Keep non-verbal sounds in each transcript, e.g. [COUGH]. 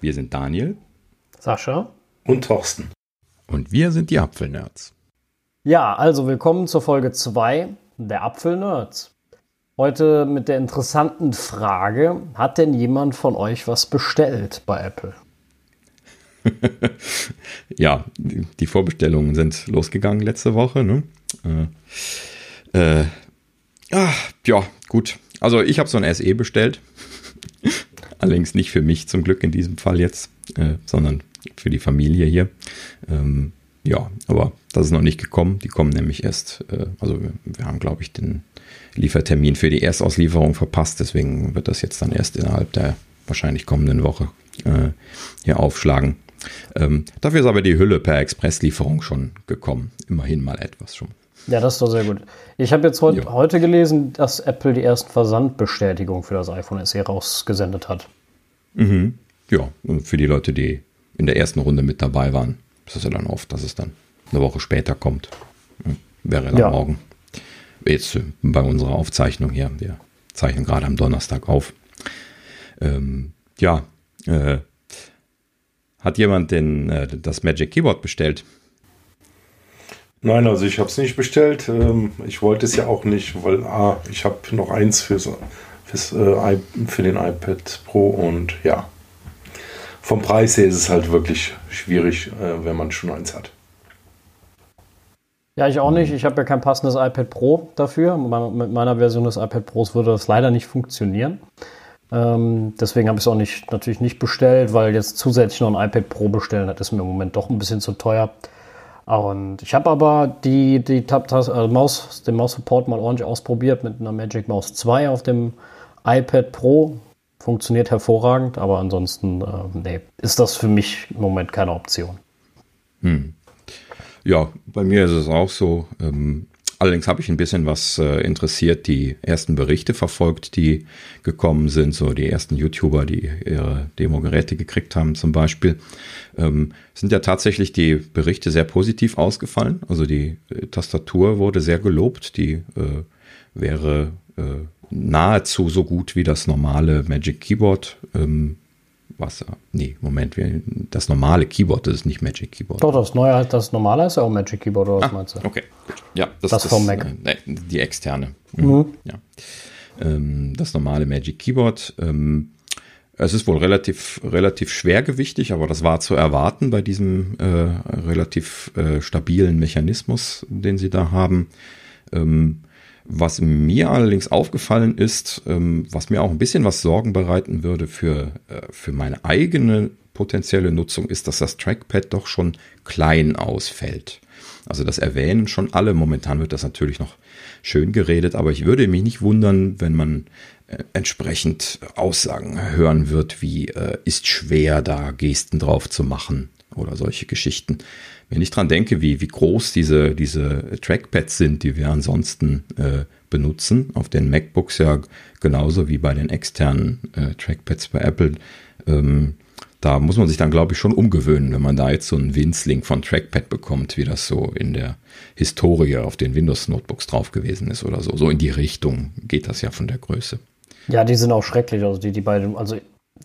Wir sind Daniel, Sascha und Thorsten. Und wir sind die Apfelnerds. Ja, also willkommen zur Folge 2 der Apfelnerds. Heute mit der interessanten Frage, hat denn jemand von euch was bestellt bei Apple? [LAUGHS] ja, die Vorbestellungen sind losgegangen letzte Woche. Ne? Äh, äh, ah, ja, gut. Also ich habe so ein SE bestellt. Allerdings nicht für mich zum Glück in diesem Fall jetzt, äh, sondern für die Familie hier. Ähm, ja, aber das ist noch nicht gekommen. Die kommen nämlich erst, äh, also wir, wir haben, glaube ich, den Liefertermin für die Erstauslieferung verpasst. Deswegen wird das jetzt dann erst innerhalb der wahrscheinlich kommenden Woche äh, hier aufschlagen. Ähm, dafür ist aber die Hülle per Expresslieferung schon gekommen. Immerhin mal etwas schon. Ja, das ist doch sehr gut. Ich habe jetzt heut, heute gelesen, dass Apple die ersten Versandbestätigungen für das iPhone SE rausgesendet hat. Mhm. Ja, für die Leute, die in der ersten Runde mit dabei waren, ist es ja dann oft, dass es dann eine Woche später kommt. Wäre dann ja. morgen. Jetzt äh, bei unserer Aufzeichnung hier. Wir zeichnen gerade am Donnerstag auf. Ähm, ja, äh, hat jemand denn äh, das Magic Keyboard bestellt? Nein, also ich habe es nicht bestellt. Ähm, ich wollte es ja auch nicht, weil ah, ich habe noch eins fürs, fürs, äh, für den iPad Pro und ja, vom Preis her ist es halt wirklich schwierig, äh, wenn man schon eins hat. Ja, ich auch nicht. Ich habe ja kein passendes iPad Pro dafür. Mit meiner Version des iPad Pros würde das leider nicht funktionieren. Ähm, deswegen habe ich es auch nicht, natürlich nicht bestellt, weil jetzt zusätzlich noch ein iPad Pro bestellen, das ist mir im Moment doch ein bisschen zu teuer. Und ich habe aber die, die also Maus, den Maus-Support mal ordentlich ausprobiert mit einer Magic Mouse 2 auf dem iPad Pro. Funktioniert hervorragend, aber ansonsten äh, nee, ist das für mich im Moment keine Option. Hm. Ja, bei mir ist es auch so. Ähm, allerdings habe ich ein bisschen was äh, interessiert, die ersten Berichte verfolgt, die gekommen sind, so die ersten YouTuber, die ihre Demo-Geräte gekriegt haben zum Beispiel. Ähm, sind ja tatsächlich die Berichte sehr positiv ausgefallen. Also die äh, Tastatur wurde sehr gelobt, die äh, wäre äh, nahezu so gut wie das normale Magic Keyboard. Ähm, was, nee, Moment, das normale Keyboard, das ist nicht Magic Keyboard. Doch, das neue, das normale ist ja auch Magic Keyboard, oder was ah, meinst du? Okay, ja, das, das, das vom Mac. Äh, die externe. Mhm. Mhm. Ja. Ähm, das normale Magic Keyboard. Ähm, es ist wohl relativ, relativ schwergewichtig, aber das war zu erwarten bei diesem äh, relativ äh, stabilen Mechanismus, den sie da haben. Ähm, was mir allerdings aufgefallen ist, ähm, was mir auch ein bisschen was Sorgen bereiten würde für, äh, für meine eigene potenzielle Nutzung, ist, dass das Trackpad doch schon klein ausfällt. Also das erwähnen schon alle. Momentan wird das natürlich noch schön geredet, aber ich würde mich nicht wundern, wenn man äh, entsprechend Aussagen hören wird, wie äh, ist schwer da Gesten drauf zu machen oder solche Geschichten wenn ich dran denke, wie, wie groß diese, diese Trackpads sind, die wir ansonsten äh, benutzen, auf den MacBooks ja genauso wie bei den externen äh, Trackpads bei Apple, ähm, da muss man sich dann, glaube ich, schon umgewöhnen, wenn man da jetzt so einen Winzling von Trackpad bekommt, wie das so in der Historie auf den Windows-Notebooks drauf gewesen ist oder so. So in die Richtung geht das ja von der Größe. Ja, die sind auch schrecklich. Also die, die beiden, also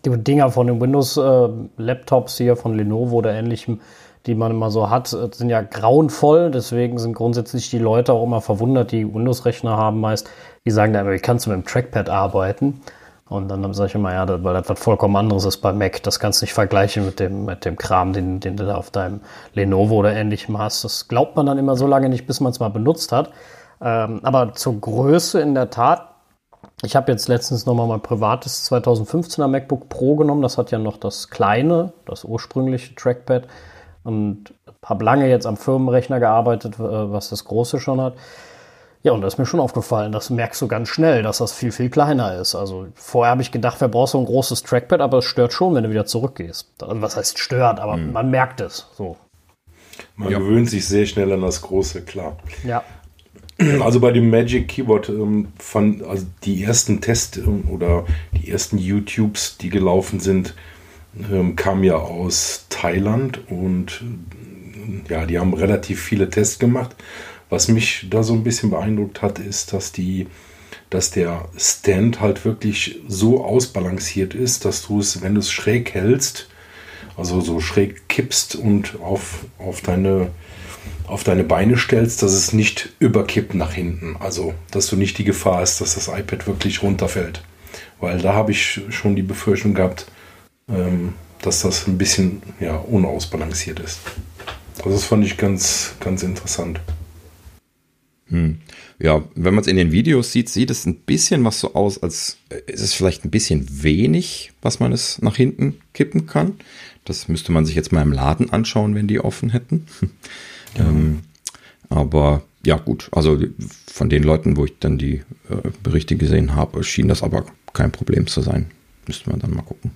die Dinger von den Windows-Laptops äh, hier von Lenovo oder ähnlichem, die man immer so hat, äh, sind ja grauenvoll. Deswegen sind grundsätzlich die Leute auch immer verwundert, die Windows-Rechner haben meist. Die sagen dann, ich kannst du mit dem Trackpad arbeiten. Und dann sage ich immer, ja, weil das was vollkommen anderes ist bei Mac. Das kannst du nicht vergleichen mit dem, mit dem Kram, den, den du da auf deinem Lenovo oder ähnlichem hast. Das glaubt man dann immer so lange nicht, bis man es mal benutzt hat. Ähm, aber zur Größe in der Tat. Ich habe jetzt letztens nochmal mein privates 2015er MacBook Pro genommen. Das hat ja noch das kleine, das ursprüngliche Trackpad und habe lange jetzt am Firmenrechner gearbeitet, äh, was das große schon hat. Ja, und da ist mir schon aufgefallen, das merkst du ganz schnell, dass das viel, viel kleiner ist. Also vorher habe ich gedacht, wer braucht so ein großes Trackpad, aber es stört schon, wenn du wieder zurückgehst. Also, was heißt stört, aber hm. man merkt es so. Man ja. gewöhnt sich sehr schnell an das Große, klar. Ja. Also bei dem Magic Keyboard ähm, von also die ersten Tests ähm, oder die ersten YouTubes, die gelaufen sind, ähm, kam ja aus Thailand und ja, die haben relativ viele Tests gemacht. Was mich da so ein bisschen beeindruckt hat, ist, dass die, dass der Stand halt wirklich so ausbalanciert ist, dass du es, wenn du es schräg hältst, also so schräg kippst und auf, auf, deine, auf deine Beine stellst, dass es nicht überkippt nach hinten. Also, dass du nicht die Gefahr hast, dass das iPad wirklich runterfällt. Weil da habe ich schon die Befürchtung gehabt, ähm, dass das ein bisschen ja, unausbalanciert ist. Also das fand ich ganz, ganz interessant. Hm. Ja, wenn man es in den Videos sieht, sieht es ein bisschen was so aus, als äh, ist es vielleicht ein bisschen wenig, was man es nach hinten kippen kann. Das müsste man sich jetzt mal im Laden anschauen, wenn die offen hätten. [LAUGHS] Ja. ähm, aber ja, gut, also von den Leuten, wo ich dann die äh, Berichte gesehen habe, schien das aber kein Problem zu sein. Müsste man dann mal gucken.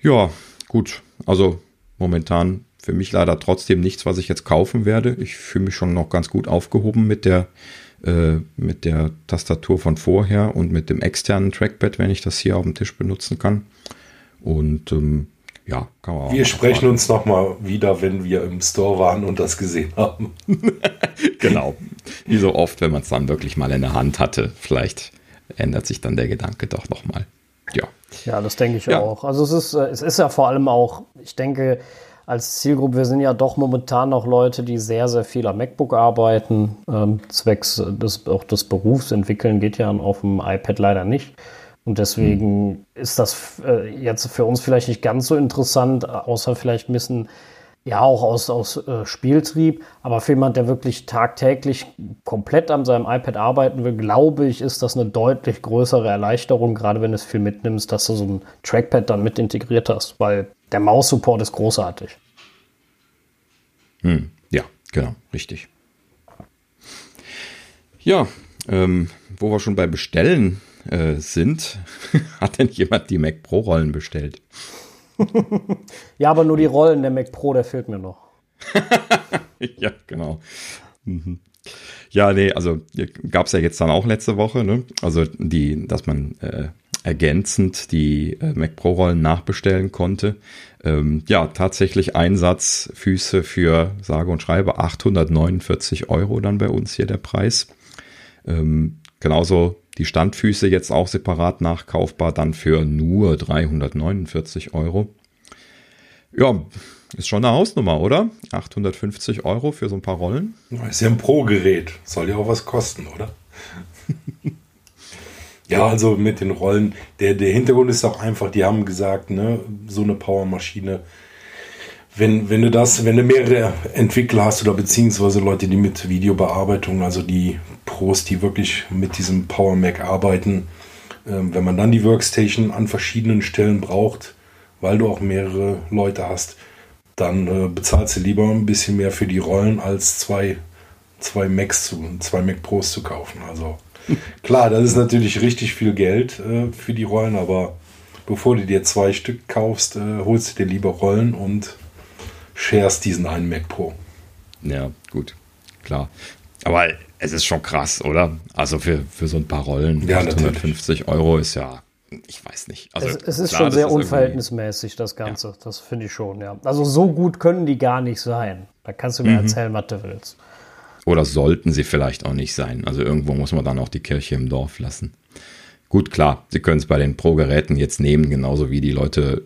Ja, gut. Also momentan für mich leider trotzdem nichts, was ich jetzt kaufen werde. Ich fühle mich schon noch ganz gut aufgehoben mit der, äh, mit der Tastatur von vorher und mit dem externen Trackpad, wenn ich das hier auf dem Tisch benutzen kann. Und ähm, ja, kann man auch. Wir sprechen warten. uns nochmal wieder, wenn wir im Store waren und das gesehen haben. [LAUGHS] genau. Wie so oft, wenn man es dann wirklich mal in der Hand hatte. Vielleicht ändert sich dann der Gedanke doch nochmal. Ja. Ja, das denke ich ja. auch. Also es ist, äh, es ist ja vor allem auch, ich denke, als Zielgruppe, wir sind ja doch momentan noch Leute, die sehr, sehr viel am MacBook arbeiten. Ähm, zwecks des, auch des Berufs entwickeln geht ja auf dem iPad leider nicht. Und deswegen hm. ist das äh, jetzt für uns vielleicht nicht ganz so interessant, außer vielleicht ein bisschen, ja, auch aus, aus äh, Spieltrieb. Aber für jemand, der wirklich tagtäglich komplett an seinem iPad arbeiten will, glaube ich, ist das eine deutlich größere Erleichterung, gerade wenn du es viel mitnimmst, dass du so ein Trackpad dann mit integriert hast. Weil der Maus-Support ist großartig. Hm, ja, genau, richtig. Ja, ähm, wo wir schon bei Bestellen äh, sind, [LAUGHS] hat denn jemand die Mac Pro Rollen bestellt? [LAUGHS] ja, aber nur die Rollen der Mac Pro, der fehlt mir noch. [LAUGHS] ja, genau. Mhm. Ja, nee, also gab es ja jetzt dann auch letzte Woche, ne? Also die, dass man äh, ergänzend die äh, Mac Pro Rollen nachbestellen konnte. Ähm, ja, tatsächlich Einsatzfüße für sage und schreibe 849 Euro dann bei uns hier der Preis. Ähm, genauso die Standfüße jetzt auch separat nachkaufbar, dann für nur 349 Euro. Ja, ist schon eine Hausnummer, oder? 850 Euro für so ein paar Rollen. Ist ja ein Pro-Gerät. Soll ja auch was kosten, oder? [LAUGHS] Ja, also mit den Rollen. Der, der Hintergrund ist auch einfach, die haben gesagt, ne, so eine Powermaschine. Wenn, wenn du das, wenn du mehrere Entwickler hast oder beziehungsweise Leute, die mit Videobearbeitung, also die Pros, die wirklich mit diesem Power Mac arbeiten, ähm, wenn man dann die Workstation an verschiedenen Stellen braucht, weil du auch mehrere Leute hast, dann äh, bezahlst du lieber ein bisschen mehr für die Rollen als zwei, zwei Macs zu, zwei Mac Pros zu kaufen. Also [LAUGHS] Klar, das ist natürlich richtig viel Geld äh, für die Rollen, aber bevor du dir zwei Stück kaufst, äh, holst du dir lieber Rollen und sharest diesen einen Mac Pro. Ja, gut, klar. Aber es ist schon krass, oder? Also für, für so ein paar Rollen, ja, 850 Euro ist ja, ich weiß nicht. Also es, es ist klar, schon sehr unverhältnismäßig, das Ganze. Ja. Das finde ich schon, ja. Also so gut können die gar nicht sein. Da kannst du mir mhm. erzählen, was du willst. Oder sollten sie vielleicht auch nicht sein. Also irgendwo muss man dann auch die Kirche im Dorf lassen. Gut, klar, sie können es bei den Pro-Geräten jetzt nehmen, genauso wie die Leute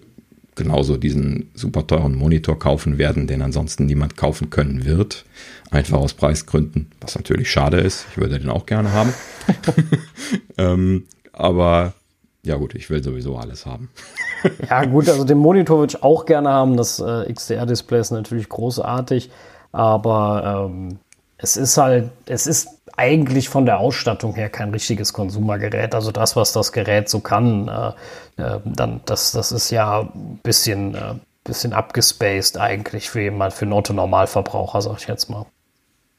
genauso diesen super teuren Monitor kaufen werden, den ansonsten niemand kaufen können wird. Einfach aus Preisgründen, was natürlich schade ist. Ich würde den auch gerne haben. [LAUGHS] ähm, aber ja gut, ich will sowieso alles haben. [LAUGHS] ja gut, also den Monitor würde ich auch gerne haben. Das äh, XDR-Display ist natürlich großartig. Aber ähm, es ist halt, es ist eigentlich von der Ausstattung her kein richtiges Konsumergerät. Also das, was das Gerät so kann, äh, äh, dann, das, das ist ja ein bisschen, äh, bisschen abgespaced eigentlich für jemand, für einen Otto-Normalverbraucher, sag ich jetzt mal.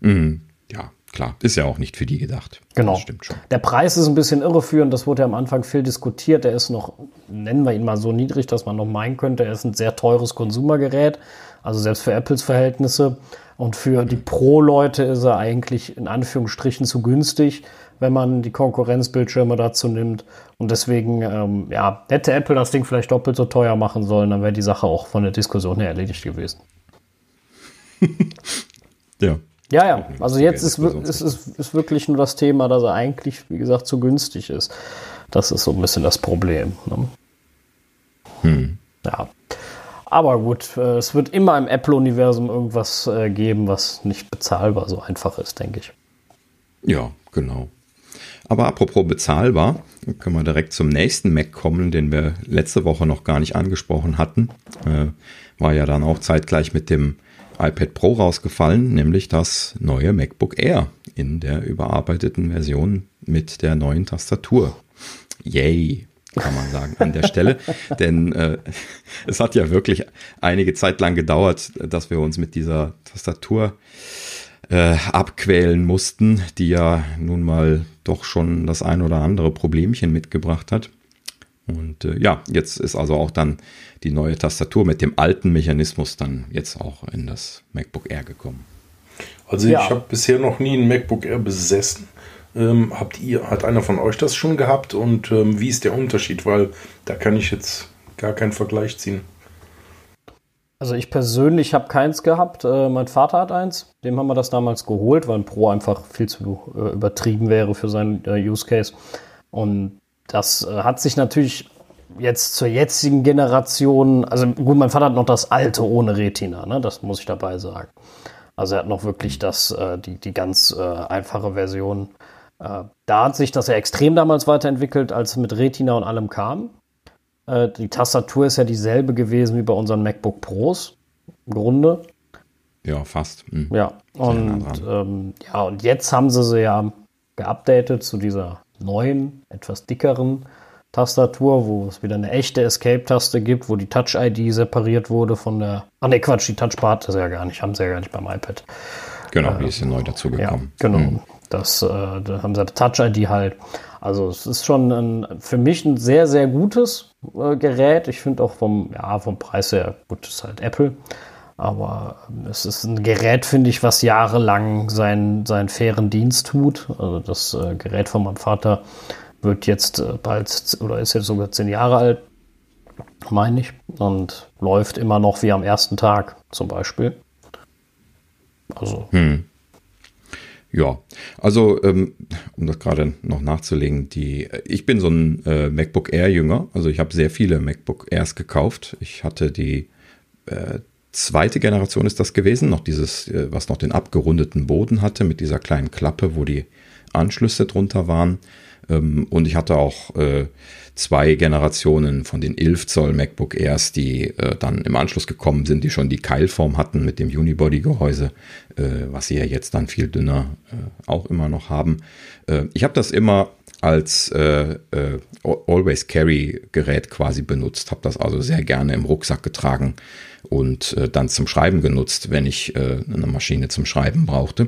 Mhm. Ja, klar. Ist ja auch nicht für die gedacht. Genau. Das stimmt schon. Der Preis ist ein bisschen irreführend. Das wurde ja am Anfang viel diskutiert. Der ist noch, nennen wir ihn mal so niedrig, dass man noch meinen könnte, er ist ein sehr teures Konsumergerät. Also selbst für Apples Verhältnisse. Und für die Pro-Leute ist er eigentlich in Anführungsstrichen zu günstig, wenn man die Konkurrenzbildschirme dazu nimmt. Und deswegen, ähm, ja, hätte Apple das Ding vielleicht doppelt so teuer machen sollen, dann wäre die Sache auch von der Diskussion her erledigt gewesen. [LAUGHS] ja. Ja, ja. Also jetzt ist, ist, ist, ist wirklich nur das Thema, dass er eigentlich, wie gesagt, zu günstig ist. Das ist so ein bisschen das Problem. Ne? Hm. Ja. Aber gut, äh, es wird immer im Apple-Universum irgendwas äh, geben, was nicht bezahlbar so einfach ist, denke ich. Ja, genau. Aber apropos bezahlbar, können wir direkt zum nächsten Mac kommen, den wir letzte Woche noch gar nicht angesprochen hatten. Äh, war ja dann auch zeitgleich mit dem iPad Pro rausgefallen, nämlich das neue MacBook Air in der überarbeiteten Version mit der neuen Tastatur. Yay, kann man sagen, an der Stelle. [LAUGHS] Denn äh, es hat ja wirklich einige Zeit lang gedauert, dass wir uns mit dieser Tastatur äh, abquälen mussten, die ja nun mal doch schon das ein oder andere Problemchen mitgebracht hat. Und äh, ja, jetzt ist also auch dann die neue Tastatur mit dem alten Mechanismus dann jetzt auch in das MacBook Air gekommen. Also ja. ich habe bisher noch nie ein MacBook Air besessen. Ähm, habt ihr, hat einer von euch das schon gehabt und ähm, wie ist der Unterschied? Weil da kann ich jetzt gar keinen Vergleich ziehen. Also ich persönlich habe keins gehabt. Äh, mein Vater hat eins. Dem haben wir das damals geholt, weil ein Pro einfach viel zu äh, übertrieben wäre für seinen äh, Use Case. Und das äh, hat sich natürlich jetzt zur jetzigen Generation, also gut, mein Vater hat noch das alte ohne Retina, ne? das muss ich dabei sagen. Also er hat noch wirklich das, äh, die, die ganz äh, einfache Version. Da hat sich das ja extrem damals weiterentwickelt, als es mit Retina und allem kam. Äh, die Tastatur ist ja dieselbe gewesen wie bei unseren MacBook Pros im Grunde. Ja, fast. Mhm. Ja, und, ähm, ja, und jetzt haben sie sie ja geupdatet zu dieser neuen, etwas dickeren Tastatur, wo es wieder eine echte Escape-Taste gibt, wo die Touch-ID separiert wurde von der. Ach ne, Quatsch, die Touchbar hat das ja gar nicht, haben sie ja gar nicht beim iPad. Genau, die ist ja neu dazugekommen. Ja, genau. Mhm. Das, äh, da haben sie Touch-ID halt. Also es ist schon ein, für mich ein sehr, sehr gutes äh, Gerät. Ich finde auch vom, ja, vom Preis her, gut, ist halt Apple. Aber ähm, es ist ein Gerät, finde ich, was jahrelang seinen, seinen fairen Dienst tut. Also das äh, Gerät von meinem Vater wird jetzt äh, bald oder ist jetzt sogar zehn Jahre alt, meine ich, und läuft immer noch wie am ersten Tag zum Beispiel. Also hm. Ja, also ähm, um das gerade noch nachzulegen, die ich bin so ein äh, MacBook Air Jünger, also ich habe sehr viele MacBook Airs gekauft. Ich hatte die äh, zweite Generation ist das gewesen, noch dieses, äh, was noch den abgerundeten Boden hatte mit dieser kleinen Klappe, wo die Anschlüsse drunter waren. Ähm, und ich hatte auch zwei Generationen von den 11 Zoll MacBook Airs, die äh, dann im Anschluss gekommen sind, die schon die Keilform hatten mit dem Unibody-Gehäuse, äh, was sie ja jetzt dann viel dünner äh, auch immer noch haben. Äh, ich habe das immer als äh, äh, Always Carry Gerät quasi benutzt, habe das also sehr gerne im Rucksack getragen und dann zum Schreiben genutzt, wenn ich eine Maschine zum Schreiben brauchte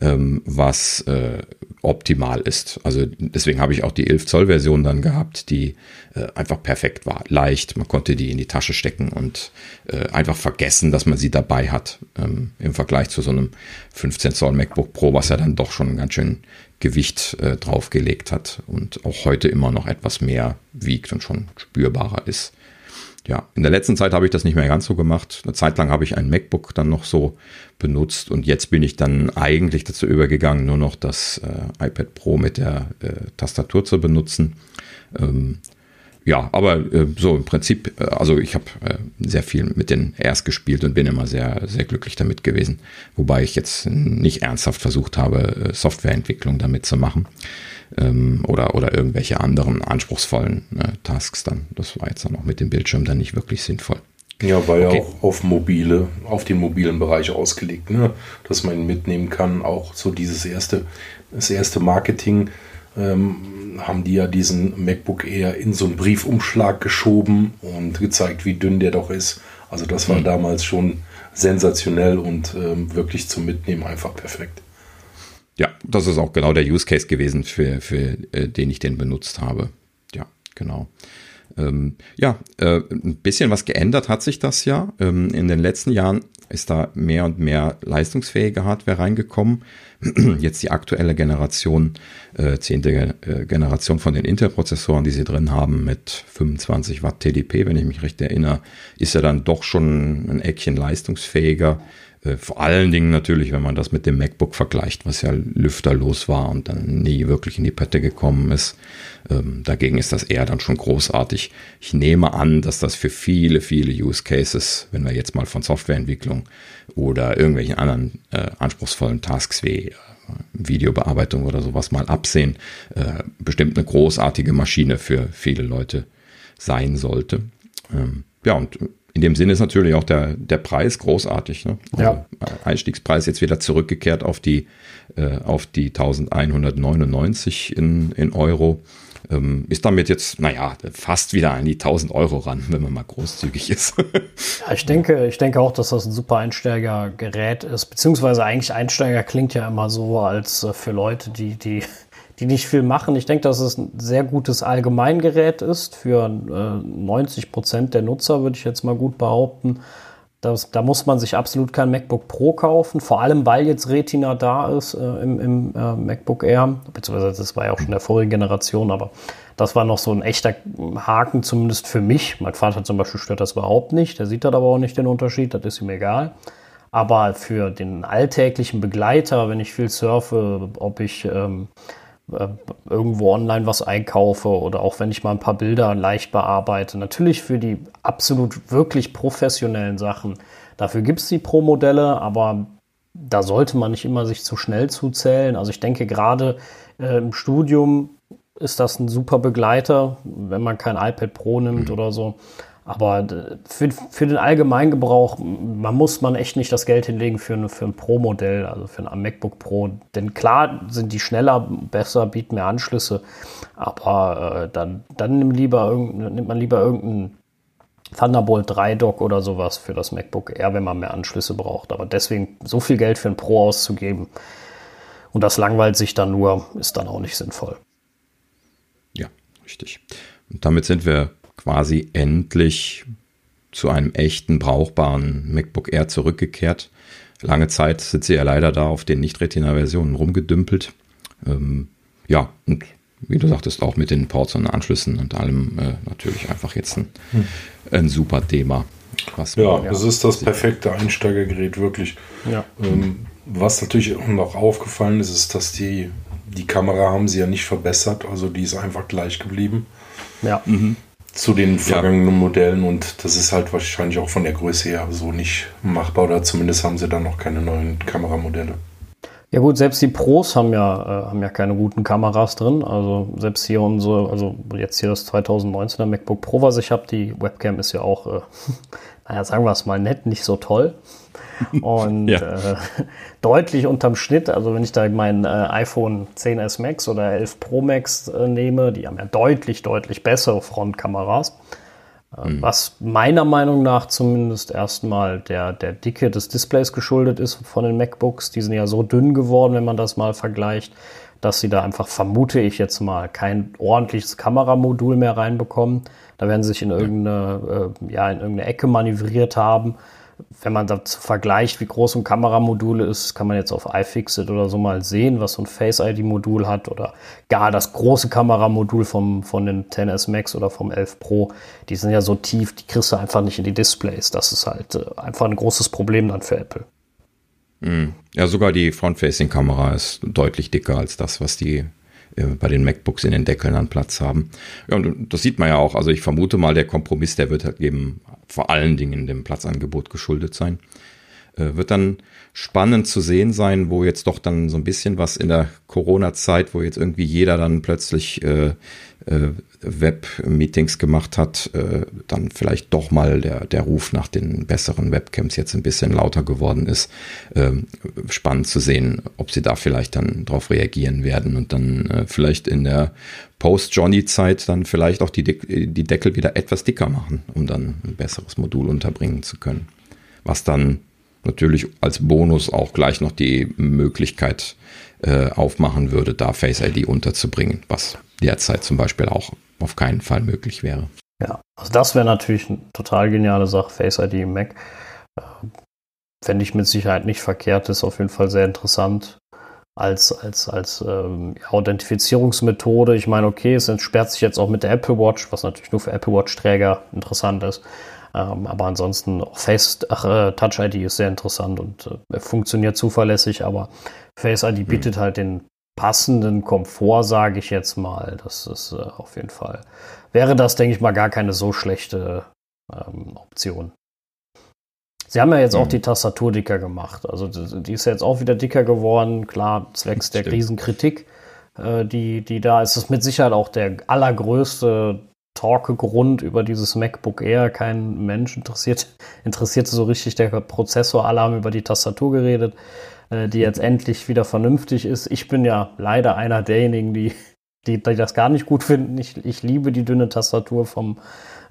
ähm, was äh, optimal ist. Also deswegen habe ich auch die 11 Zoll Version dann gehabt, die äh, einfach perfekt war, leicht. Man konnte die in die Tasche stecken und äh, einfach vergessen, dass man sie dabei hat ähm, im Vergleich zu so einem 15 Zoll MacBook Pro, was ja dann doch schon ganz schön Gewicht äh, draufgelegt hat und auch heute immer noch etwas mehr wiegt und schon spürbarer ist ja, in der letzten Zeit habe ich das nicht mehr ganz so gemacht. Eine Zeit lang habe ich ein MacBook dann noch so benutzt und jetzt bin ich dann eigentlich dazu übergegangen, nur noch das äh, iPad Pro mit der äh, Tastatur zu benutzen. Ähm, ja, aber äh, so im Prinzip, äh, also ich habe äh, sehr viel mit den Airs gespielt und bin immer sehr, sehr glücklich damit gewesen. Wobei ich jetzt nicht ernsthaft versucht habe, äh, Softwareentwicklung damit zu machen ähm, oder, oder irgendwelche anderen anspruchsvollen äh, Tasks dann. Das war jetzt dann auch mit dem Bildschirm dann nicht wirklich sinnvoll. Ja, war okay. ja auch auf mobile, auf den mobilen Bereich ausgelegt, ne? dass man ihn mitnehmen kann. Auch so dieses erste, das erste Marketing ähm, haben die ja diesen MacBook Air in so einen Briefumschlag geschoben und gezeigt, wie dünn der doch ist. Also das war mhm. damals schon sensationell und ähm, wirklich zum Mitnehmen einfach perfekt. Ja, das ist auch genau der Use Case gewesen, für, für äh, den ich den benutzt habe. Ja, genau. Ähm, ja, äh, ein bisschen was geändert hat sich das ja. Ähm, in den letzten Jahren ist da mehr und mehr leistungsfähige Hardware reingekommen. [CLEARS THROAT] Jetzt die aktuelle Generation, äh, zehnte äh, Generation von den Intel-Prozessoren, die sie drin haben mit 25 Watt TDP, wenn ich mich recht erinnere, ist ja dann doch schon ein Eckchen leistungsfähiger Äh, vor allen Dingen natürlich, wenn man das mit dem MacBook vergleicht, was ja lüfterlos war und dann nie wirklich in die Pette gekommen ist. Ähm, dagegen ist das eher dann schon großartig. Ich nehme an, dass das für viele, viele Use Cases, wenn wir jetzt mal von Softwareentwicklung oder irgendwelchen anderen äh, anspruchsvollen Tasks wie äh, Videobearbeitung oder sowas mal absehen, äh, bestimmt eine großartige Maschine für viele Leute sein sollte. Ähm, ja, und in dem Sinne ist natürlich auch der, der Preis großartig. Ne? Ja. Also Einstiegspreis jetzt wieder zurückgekehrt auf die, äh, auf die 1199 in, in Euro. Ähm, ist damit jetzt, naja, fast wieder an die 1000 Euro ran, wenn man mal großzügig ist. [LAUGHS] ja, ich denke, ich denke auch, dass das ein super Einsteigergerät ist, beziehungsweise eigentlich Einsteiger klingt ja immer so als äh, für Leute, die, die die nicht viel machen. Ich denke, dass es ein sehr gutes Allgemeingerät ist für äh, 90 Prozent der Nutzer, würde ich jetzt mal gut behaupten. Das, da muss man sich absolut kein MacBook Pro kaufen, vor allem weil jetzt Retina da ist äh, im, im äh, MacBook Air, beziehungsweise das war ja auch schon der vorigen Generation, aber das war noch so ein echter Haken, zumindest für mich. Mein Vater zum Beispiel stört das überhaupt nicht, der sieht da aber auch nicht den Unterschied, das ist ihm egal. Aber für den alltäglichen Begleiter, wenn ich viel surfe, ob ich ähm, äh, irgendwo online was einkaufe oder auch wenn ich mal ein paar Bilder leicht bearbeite. Natürlich für die absolut wirklich professionellen Sachen. Dafür gibt es die Pro-Modelle, aber da sollte man nicht immer sich zu schnell zuzählen. Also ich denke gerade äh, im Studium ist das ein super Begleiter, wenn man kein iPad Pro nimmt mhm. oder so. Aber äh, für, für den Allgemeingebrauch, man muss man echt nicht das Geld hinlegen für, eine, für ein Pro-Modell, also für ein MacBook Pro. Denn klar sind die schneller, besser, bieten mehr Anschlüsse. Aber äh, dann, dann nimmt, lieber nimmt man lieber irgendeinen Thunderbolt 3 Dock oder sowas für das MacBook Air, wenn man mehr Anschlüsse braucht. Aber deswegen so viel Geld für ein Pro auszugeben und das langweilt sich dann nur, ist dann auch nicht sinnvoll. Ja, richtig. Und damit sind wir quasi endlich zu einem echten, brauchbaren MacBook Air zurückgekehrt. Lange Zeit sind sie ja leider da auf den Nicht-Retina-Versionen rumgedümpelt. Ähm, ja, und wie du sagtest, auch mit den Ports und Anschlüssen und allem äh, natürlich einfach jetzt ein, hm. ein super Thema. Was ja, es ist das perfekte Einsteigergerät, wirklich. Ja. Ähm, was natürlich noch aufgefallen ist, ist, dass die, die Kamera haben sie ja nicht verbessert, also die ist einfach gleich geblieben. Ja. Mhm zu den vergangenen ja. Modellen und das ist halt wahrscheinlich auch von der Größe her so nicht machbar oder zumindest haben sie dann noch keine neuen Kameramodelle. Ja gut, selbst die Pros haben ja, äh, haben ja keine guten Kameras drin. Also selbst hier unsere, also jetzt hier das 2019er MacBook Pro, was ich habe, die Webcam ist ja auch, äh, [LAUGHS] naja, sagen wir es mal nett, nicht so toll. Und [LAUGHS] ja. äh, [LAUGHS] deutlich unterm Schnitt, also wenn ich da mein äh, iPhone 10s Max oder 11 Pro Max äh, nehme, die haben ja deutlich, deutlich bessere Frontkameras. Äh, mhm. Was meiner Meinung nach zumindest erstmal der, der Dicke des Displays geschuldet ist von den MacBooks. Die sind ja so dünn geworden, wenn man das mal vergleicht, dass sie da einfach, vermute ich jetzt mal, kein ordentliches Kameramodul mehr reinbekommen. Da werden sie sich in irgendeine, äh, ja, in irgendeine Ecke manövriert haben wenn man dazu vergleicht, wie groß ein Kameramodul ist, kann man jetzt auf iFixit oder so mal sehen, was so ein Face-ID-Modul hat oder gar das große Kameramodul vom, von den 10S Max oder vom 11 Pro. Die sind ja so tief, die kriegst du einfach nicht in die Displays. Das ist halt äh, einfach ein großes Problem dann für Apple. Hm. Ja, sogar die Front-Facing-Kamera ist deutlich dicker als das, was die äh, bei den MacBooks in den Deckeln an Platz haben. Ja, und das sieht man ja auch. Also ich vermute mal, der Kompromiss, der wird halt eben vor allen Dingen dem Platzangebot geschuldet sein. Äh, wird dann spannend zu sehen sein, wo jetzt doch dann so ein bisschen was in der Corona-Zeit, wo jetzt irgendwie jeder dann plötzlich äh, äh, Web-Meetings gemacht hat, äh, dann vielleicht doch mal der, der Ruf nach den besseren Webcams jetzt ein bisschen lauter geworden ist. Ähm, spannend zu sehen, ob sie da vielleicht dann drauf reagieren werden und dann äh, vielleicht in der Post-Johnny-Zeit dann vielleicht auch die, die Deckel wieder etwas dicker machen, um dann ein besseres Modul unterbringen zu können. Was dann natürlich als Bonus auch gleich noch die Möglichkeit äh, aufmachen würde, da Face ID unterzubringen, was derzeit zum Beispiel auch auf keinen Fall möglich wäre. Ja, also das wäre natürlich eine total geniale Sache, Face ID im Mac. Äh, Fände ich mit Sicherheit nicht verkehrt, ist auf jeden Fall sehr interessant als, als, als ähm, Authentifizierungsmethode. Ich meine, okay, es entsperrt sich jetzt auch mit der Apple Watch, was natürlich nur für Apple Watch-Träger interessant ist. Ähm, aber ansonsten auch Face, äh, Touch ID ist sehr interessant und äh, funktioniert zuverlässig, aber Face ID mhm. bietet halt den passenden Komfort, sage ich jetzt mal. Das ist äh, auf jeden Fall. Wäre das, denke ich mal, gar keine so schlechte ähm, Option. Sie haben ja jetzt mhm. auch die Tastatur dicker gemacht. Also die ist jetzt auch wieder dicker geworden, klar, zwecks der Riesenkritik, äh, die, die da ist. Ist mit Sicherheit auch der allergrößte Talk-Grund über dieses MacBook Air. Kein Mensch interessiert, [LAUGHS] interessierte so richtig der Prozessor. Alle haben über die Tastatur geredet, äh, die jetzt endlich wieder vernünftig ist. Ich bin ja leider einer derjenigen, die, die, die das gar nicht gut finden. Ich, ich liebe die dünne Tastatur vom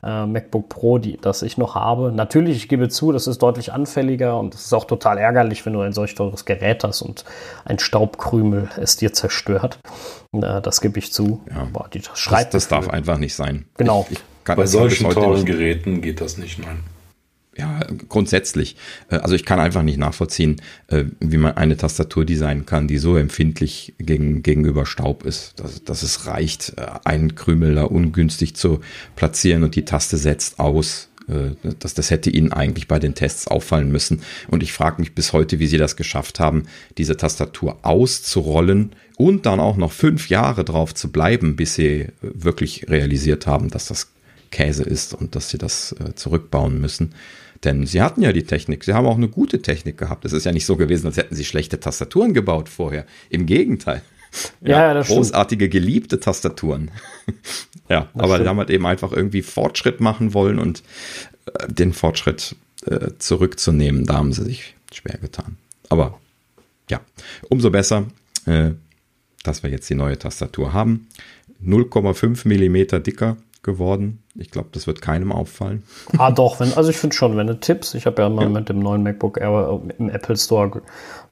äh, MacBook Pro, die, das ich noch habe. Natürlich, ich gebe zu, das ist deutlich anfälliger und es ist auch total ärgerlich, wenn du ein solch teures Gerät hast und ein Staubkrümel es dir zerstört. Äh, das gebe ich zu. Ja. Aber die, das, das, das darf einfach nicht sein. Genau. Ich, ich Bei solchen teuren Geräten geht das nicht, nein ja, grundsätzlich. Äh, also ich kann einfach nicht nachvollziehen, äh, wie man eine Tastatur designen kann, die so empfindlich gegen, gegenüber Staub ist, dass, dass es reicht, äh, einen Krümel da ungünstig zu platzieren und die Taste setzt aus. Das, das hätte ihnen eigentlich bei den Tests auffallen müssen. Und ich frage mich bis heute, wie sie das geschafft haben, diese Tastatur auszurollen und dann auch noch fünf Jahre drauf zu bleiben, bis sie wirklich realisiert haben, dass das Käse ist und dass sie das zurückbauen müssen. Denn sie hatten ja die Technik, sie haben auch eine gute Technik gehabt. Es ist ja nicht so gewesen, als hätten sie schlechte Tastaturen gebaut vorher. Im Gegenteil. Ja, ja das großartige, stimmt. geliebte Tastaturen. [LAUGHS] ja, das aber stimmt. halt eben einfach irgendwie Fortschritt machen wollen und äh, den Fortschritt äh, zurückzunehmen, da haben sie sich schwer getan. Aber ja, umso besser, äh, dass wir jetzt die neue Tastatur haben. 0,5 Millimeter dicker geworden. Ich glaube, das wird keinem auffallen. Ah, [LAUGHS] doch, wenn, also ich finde schon, wenn du tippst, ich habe ja mal ja. mit dem neuen MacBook Air im Apple Store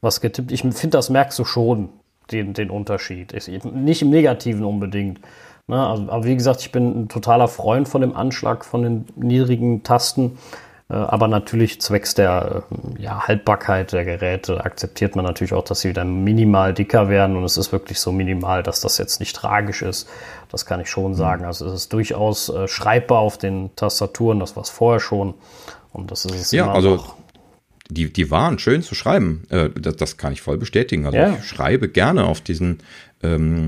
was getippt. Ich finde, das merkst du schon, den, den Unterschied. Ich, nicht im Negativen unbedingt. Ne? Also, aber wie gesagt, ich bin ein totaler Freund von dem Anschlag von den niedrigen Tasten. Äh, aber natürlich zwecks der äh, ja, Haltbarkeit der Geräte akzeptiert man natürlich auch, dass sie wieder minimal dicker werden und es ist wirklich so minimal, dass das jetzt nicht tragisch ist. Das kann ich schon mhm. sagen. Also es ist durchaus äh, schreibbar auf den Tastaturen, das war es vorher schon und das ist es ja, immer also noch. Die, die waren schön zu schreiben. Äh, das, das, kann ich voll bestätigen. Also ja. ich schreibe gerne auf diesen ähm,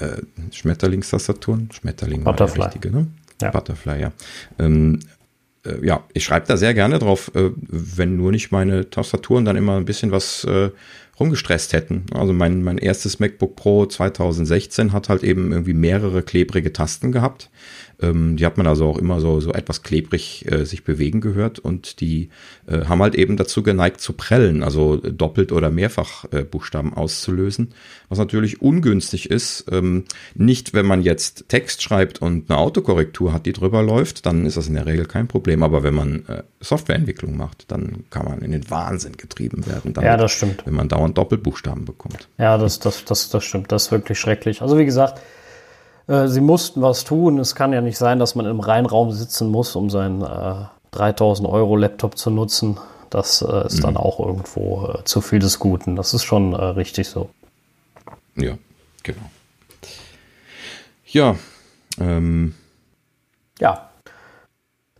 äh, Schmetterlingstastaturen. Schmetterling Butterfly. war der richtige, ne? Ja. Butterfly, ja. Ähm, äh, ja, ich schreibe da sehr gerne drauf, äh, wenn nur nicht meine Tastaturen dann immer ein bisschen was äh, rumgestresst hätten. Also mein, mein erstes MacBook Pro 2016 hat halt eben irgendwie mehrere klebrige Tasten gehabt. Ähm, die hat man also auch immer so, so etwas klebrig äh, sich bewegen gehört und die äh, haben halt eben dazu geneigt zu prellen, also doppelt oder mehrfach äh, Buchstaben auszulösen, was natürlich ungünstig ist. Ähm, nicht, wenn man jetzt Text schreibt und eine Autokorrektur hat, die drüber läuft, dann ist das in der Regel kein Problem, aber wenn man äh, Softwareentwicklung macht, dann kann man in den Wahnsinn getrieben werden. Damit, ja, das stimmt. Wenn man dauernd Doppelbuchstaben bekommt. Ja, das, das, das, das stimmt. Das ist wirklich schrecklich. Also wie gesagt, äh, sie mussten was tun. Es kann ja nicht sein, dass man im Reinraum sitzen muss, um seinen äh, 3000 Euro Laptop zu nutzen. Das äh, ist mhm. dann auch irgendwo äh, zu viel des Guten. Das ist schon äh, richtig so. Ja, genau. Ja, ähm. ja.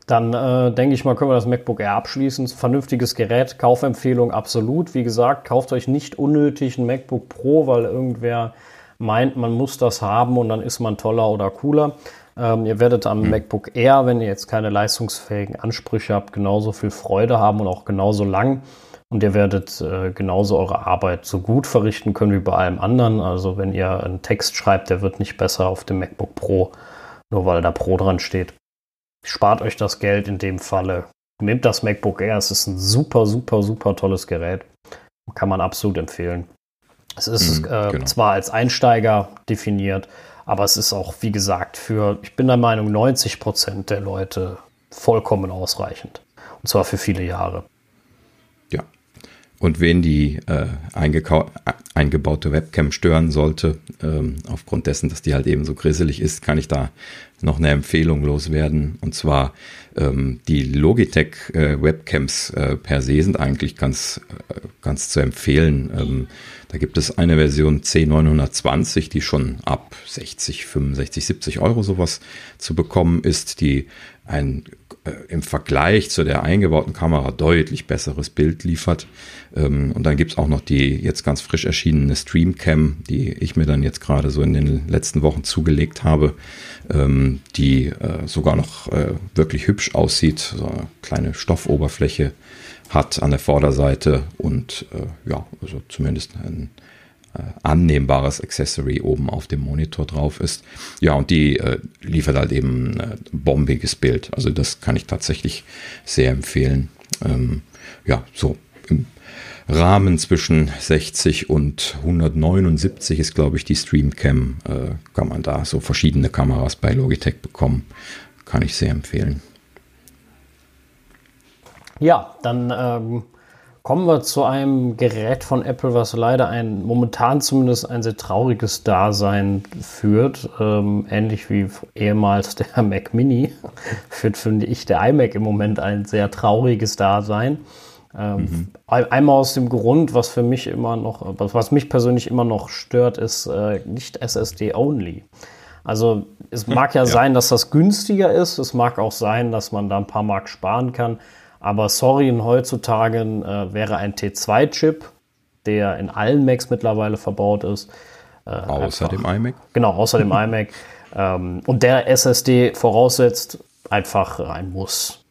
Dann äh, denke ich mal, können wir das MacBook Air abschließen. Vernünftiges Gerät, Kaufempfehlung absolut. Wie gesagt, kauft euch nicht unnötig ein MacBook Pro, weil irgendwer meint, man muss das haben und dann ist man toller oder cooler. Ähm, ihr werdet am mhm. MacBook Air, wenn ihr jetzt keine leistungsfähigen Ansprüche habt, genauso viel Freude haben und auch genauso lang. Und ihr werdet äh, genauso eure Arbeit so gut verrichten können wie bei allem anderen. Also wenn ihr einen Text schreibt, der wird nicht besser auf dem MacBook Pro, nur weil da Pro dran steht. Spart euch das Geld in dem Falle. Nehmt das MacBook Air, es ist ein super, super, super tolles Gerät. Kann man absolut empfehlen. Es ist mhm, äh, genau. zwar als Einsteiger definiert, aber es ist auch, wie gesagt, für, ich bin der Meinung, 90 Prozent der Leute vollkommen ausreichend. Und zwar für viele Jahre. Ja. Und wen die äh, eingebaute Webcam stören sollte, ähm, aufgrund dessen, dass die halt eben so grisselig ist, kann ich da noch eine Empfehlung loswerden. Und zwar ähm, die Logitech äh, Webcams äh, per se sind eigentlich ganz, äh, ganz zu empfehlen. Ähm, da gibt es eine Version C920, die schon ab 60, 65, 70 Euro sowas zu bekommen ist. Die ein im Vergleich zu der eingebauten Kamera deutlich besseres Bild liefert. Ähm, und dann gibt's auch noch die jetzt ganz frisch erschienene Streamcam, die ich mir dann jetzt gerade so in den letzten Wochen zugelegt habe, ähm, die äh, sogar noch äh, wirklich hübsch aussieht, so eine kleine Stoffoberfläche hat an der Vorderseite und äh, ja, also zumindest ein äh, annehmbares Accessory oben auf dem Monitor drauf ist. Ja, und die äh, liefert halt eben ein bombiges Bild. Also das kann ich tatsächlich sehr empfehlen. Ähm, ja, so im Rahmen zwischen 60 und 179 ist, glaube ich, die Streamcam. Äh, kann man da so verschiedene Kameras bei Logitech bekommen. Kann ich sehr empfehlen. Ja, dann ähm, kommen wir zu einem Gerät von Apple, was leider ein momentan zumindest ein sehr trauriges Dasein führt. Ähm, ähnlich wie ehemals der [LAUGHS] Mac Mini führt, finde ich, der iMac im Moment ein sehr trauriges Dasein. Ähm, mhm. Einmal aus dem Grund, was für mich immer noch, was mich persönlich immer noch stört, ist äh, nicht SSD-only. Also es [LAUGHS] mag ja, ja, sein, dass das günstiger ist. Es mag auch sein, dass man da ein paar Mark sparen kann. Aber sorry, heutzutage äh, wäre ein T2-Chip, der in allen Macs mittlerweile verbaut ist. Äh, außer einfach, dem iMac? Genau, außer dem iMac. [LAUGHS] Ähm, und der SSD voraussetzt einfach ein Muss.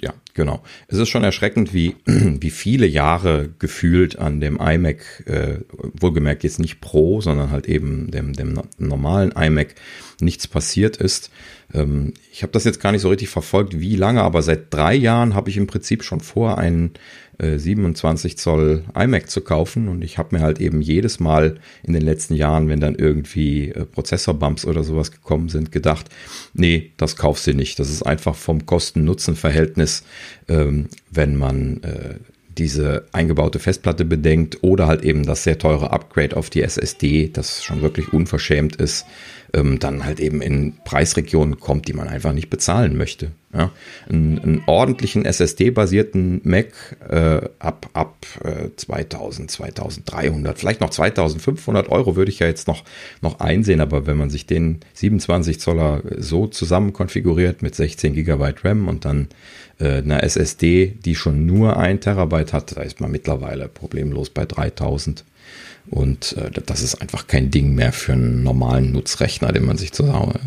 Ja, genau. Es ist schon erschreckend, wie, [CLEARS THROAT] wie viele Jahre gefühlt an dem iMac, äh, wohlgemerkt jetzt nicht Pro, sondern halt eben dem, dem normalen iMac nichts passiert ist. Ähm, ich habe das jetzt gar nicht so richtig verfolgt, wie lange, aber seit drei Jahren habe ich im Prinzip schon vor, einen äh, 27 Zoll iMac zu kaufen und ich habe mir halt eben jedes Mal in den letzten Jahren, wenn dann irgendwie äh, Prozessorbumps oder sowas gekommen sind, gedacht, nee, das kaufst du nicht. Das ist einfach vom Kosten-Nutzen-Verhältnis, ähm, wenn man äh, diese eingebaute Festplatte bedenkt oder halt eben das sehr teure Upgrade auf die SSD, das schon wirklich unverschämt ist, ähm, dann halt eben in Preisregionen kommt, die man einfach nicht bezahlen möchte. Ja? Einen, einen ordentlichen SSD-basierten Mac äh, ab, ab äh, 2000, 2300, vielleicht noch 2500 Euro würde ich ja jetzt noch, noch einsehen, aber wenn man sich den 27 Zoller so zusammen konfiguriert mit 16 Gigabyte RAM und dann äh, einer SSD, die schon nur ein Terabyte hat, da ist man mittlerweile problemlos bei 3000. Und äh, das ist einfach kein Ding mehr für einen normalen Nutzrechner, den man sich zu,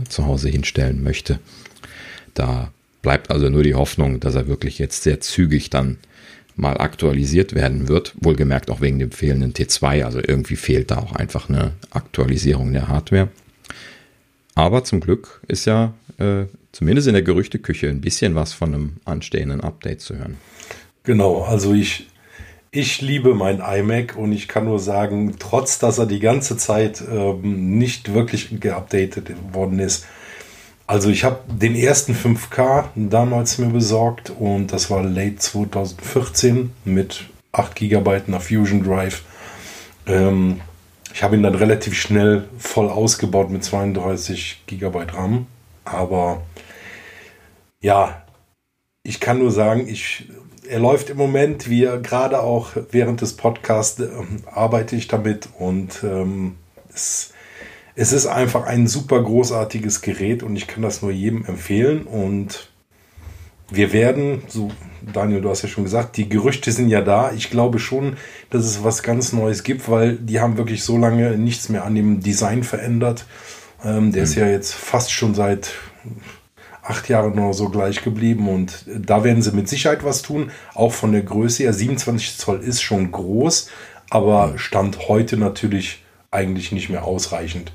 zu Hause hinstellen möchte. Da bleibt also nur die Hoffnung, dass er wirklich jetzt sehr zügig dann mal aktualisiert werden wird. Wohlgemerkt auch wegen dem fehlenden T2. Also irgendwie fehlt da auch einfach eine Aktualisierung der Hardware. Aber zum Glück ist ja äh, zumindest in der Gerüchteküche ein bisschen was von einem anstehenden Update zu hören. Genau, also ich ich liebe mein iMac und ich kann nur sagen, trotz dass er die ganze Zeit ähm, nicht wirklich geupdatet worden ist. Also ich habe den ersten 5K damals mir besorgt und das war late 2014 mit 8 GB nach Fusion Drive. Ähm, ich habe ihn dann relativ schnell voll ausgebaut mit 32 GB RAM. Aber ja, ich kann nur sagen, ich er läuft im Moment, wie gerade auch während des Podcasts äh, arbeite ich damit und ähm, es, es ist einfach ein super großartiges Gerät und ich kann das nur jedem empfehlen und wir werden, so Daniel, du hast ja schon gesagt, die Gerüchte sind ja da. Ich glaube schon, dass es was ganz Neues gibt, weil die haben wirklich so lange nichts mehr an dem Design verändert. Ähm, der mhm. ist ja jetzt fast schon seit acht Jahre nur so gleich geblieben und da werden sie mit Sicherheit was tun, auch von der Größe her. 27 Zoll ist schon groß, aber Stand heute natürlich eigentlich nicht mehr ausreichend.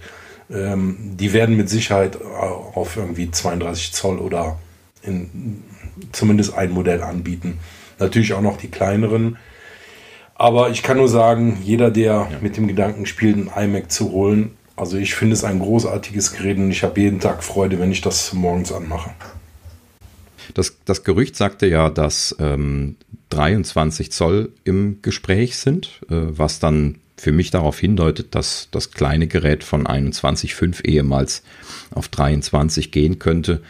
Ähm, die werden mit Sicherheit auf irgendwie 32 Zoll oder in zumindest ein Modell anbieten. Natürlich auch noch die kleineren. Aber ich kann nur sagen, jeder, der ja. mit dem Gedanken spielt, ein iMac zu holen, also ich finde es ein großartiges Gerät und ich habe jeden Tag Freude, wenn ich das morgens anmache. Das, das Gerücht sagte ja, dass ähm, 23 Zoll im Gespräch sind, äh, was dann für mich darauf hindeutet, dass das kleine Gerät von 21,5 ehemals auf 23 gehen könnte.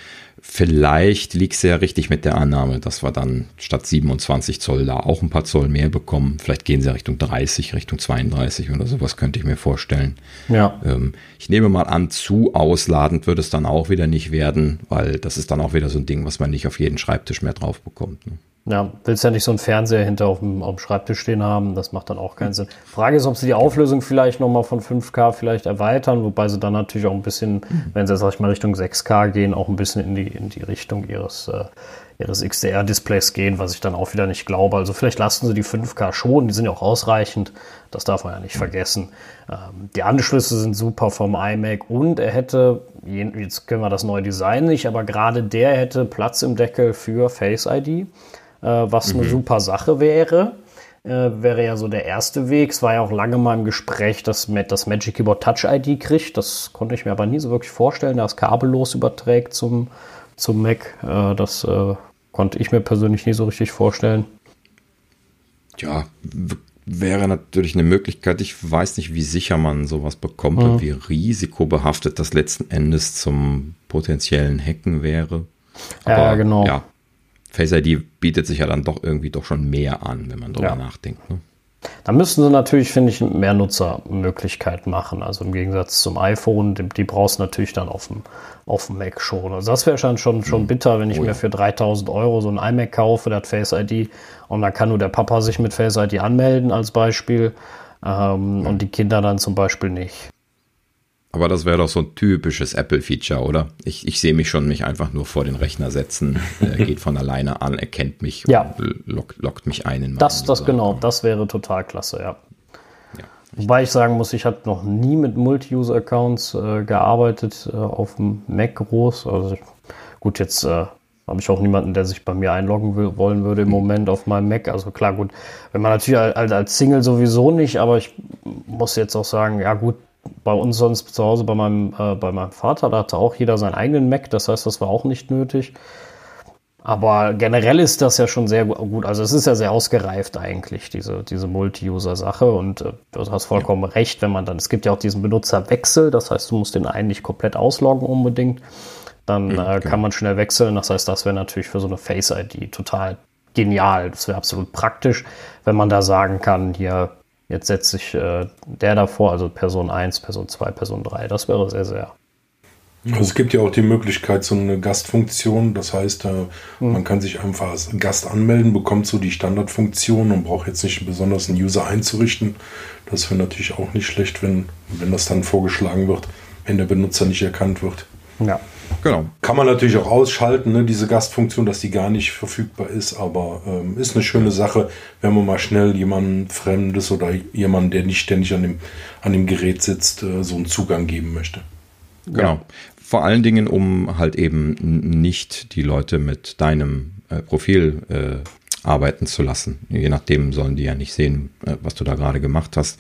Vielleicht liegt es ja richtig mit der Annahme, dass wir dann statt 27 Zoll da auch ein paar Zoll mehr bekommen. Vielleicht gehen sie ja Richtung 30, Richtung 32 oder sowas, könnte ich mir vorstellen. Ja. Ähm, ich nehme mal an, zu ausladend wird es dann auch wieder nicht werden, weil das ist dann auch wieder so ein Ding, was man nicht auf jeden Schreibtisch mehr drauf bekommt. Ne? Ja, willst ja nicht so einen Fernseher hinter auf dem, auf dem Schreibtisch stehen haben, das macht dann auch keinen Sinn. Frage ist, ob sie die Auflösung vielleicht nochmal von 5K vielleicht erweitern, wobei sie dann natürlich auch ein bisschen, wenn sie, sag ich mal, Richtung 6K gehen, auch ein bisschen in die, in die Richtung ihres, äh, ihres XDR-Displays gehen, was ich dann auch wieder nicht glaube. Also vielleicht lassen sie die 5K schon, die sind ja auch ausreichend, das darf man ja nicht vergessen. Ähm, die Anschlüsse sind super vom iMac und er hätte, jetzt können wir das neue Design nicht, aber gerade der hätte Platz im Deckel für Face ID was mhm. eine super Sache wäre. Äh, wäre ja so der erste Weg. Es war ja auch lange mal im Gespräch, dass das Magic Keyboard Touch ID kriegt. Das konnte ich mir aber nie so wirklich vorstellen, dass es kabellos überträgt zum, zum Mac. Äh, das äh, konnte ich mir persönlich nie so richtig vorstellen. Ja, wäre natürlich eine Möglichkeit. Ich weiß nicht, wie sicher man sowas bekommt mhm. und wie risikobehaftet das letzten Endes zum potenziellen Hacken wäre. Aber, ja, genau. Ja, Face ID bietet sich ja dann doch irgendwie doch schon mehr an, wenn man darüber ja. nachdenkt. Ne? Da müssten sie natürlich, finde ich, mehr Nutzermöglichkeiten machen. Also im Gegensatz zum iPhone, die, die brauchst du natürlich dann auf dem, auf dem Mac schon. Also das wäre schon, schon, schon mhm. bitter, wenn ich oh, mir für 3000 Euro so ein iMac kaufe, der hat Face ID und dann kann nur der Papa sich mit Face ID anmelden als Beispiel ähm, ja. und die Kinder dann zum Beispiel nicht. Aber das wäre doch so ein typisches Apple-Feature, oder? Ich, ich sehe mich schon mich einfach nur vor den Rechner setzen, er [LAUGHS] geht von alleine an, erkennt mich, ja. lockt, lockt mich ein. In das, das genau, das wäre total klasse, ja. ja Wobei ich sagen muss, ich habe noch nie mit Multi-User-Accounts äh, gearbeitet äh, auf dem Mac groß. Also gut, jetzt äh, habe ich auch niemanden, der sich bei mir einloggen will, wollen würde im Moment auf meinem Mac. Also klar, gut, wenn man natürlich als, als Single sowieso nicht, aber ich muss jetzt auch sagen, ja gut, bei uns sonst zu Hause bei meinem, äh, bei meinem Vater, da hatte auch jeder seinen eigenen Mac, das heißt, das war auch nicht nötig. Aber generell ist das ja schon sehr gut. Also es ist ja sehr ausgereift eigentlich, diese, diese Multi-User-Sache. Und äh, du hast vollkommen ja. recht, wenn man dann, es gibt ja auch diesen Benutzerwechsel, das heißt, du musst den einen nicht komplett ausloggen unbedingt. Dann mhm, äh, kann man schnell wechseln. Das heißt, das wäre natürlich für so eine Face-ID total genial. Das wäre absolut praktisch, wenn man da sagen kann, hier Jetzt setze ich äh, der davor, also Person 1, Person 2, Person 3. Das wäre sehr, sehr. Also es gibt ja auch die Möglichkeit, so eine Gastfunktion. Das heißt, äh, hm. man kann sich einfach als Gast anmelden, bekommt so die Standardfunktion und braucht jetzt nicht besonders einen User einzurichten. Das wäre natürlich auch nicht schlecht, wenn, wenn das dann vorgeschlagen wird, wenn der Benutzer nicht erkannt wird. Ja. Genau. Kann man natürlich auch ausschalten, ne, diese Gastfunktion, dass die gar nicht verfügbar ist, aber ähm, ist eine schöne Sache, wenn man mal schnell jemanden Fremdes oder jemanden, der nicht ständig an dem, an dem Gerät sitzt, äh, so einen Zugang geben möchte. Genau. Ja. Vor allen Dingen, um halt eben nicht die Leute mit deinem äh, Profil äh, arbeiten zu lassen. Je nachdem sollen die ja nicht sehen, äh, was du da gerade gemacht hast.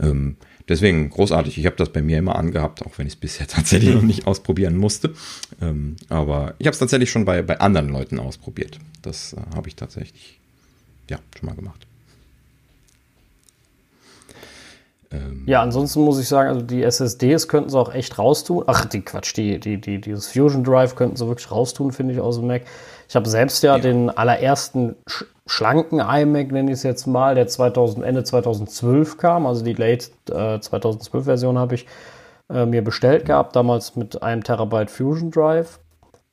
Ähm, Deswegen großartig. Ich habe das bei mir immer angehabt, auch wenn ich es bisher [LAUGHS] tatsächlich noch nicht ausprobieren musste. Ähm, aber ich habe es tatsächlich schon bei, bei anderen Leuten ausprobiert. Das äh, habe ich tatsächlich ja schon mal gemacht. Ähm, ja, ansonsten muss ich sagen, also die SSDs könnten sie auch echt raustun. Ach, die Quatsch, die, die, die, dieses Fusion Drive könnten sie wirklich raustun, finde ich, aus dem Mac. Ich habe selbst ja, ja, den allerersten schlanken iMac, nenne ich es jetzt mal, der 2000, Ende 2012 kam, also die Late äh, 2012 Version habe ich äh, mir bestellt gehabt, damals mit einem Terabyte Fusion Drive.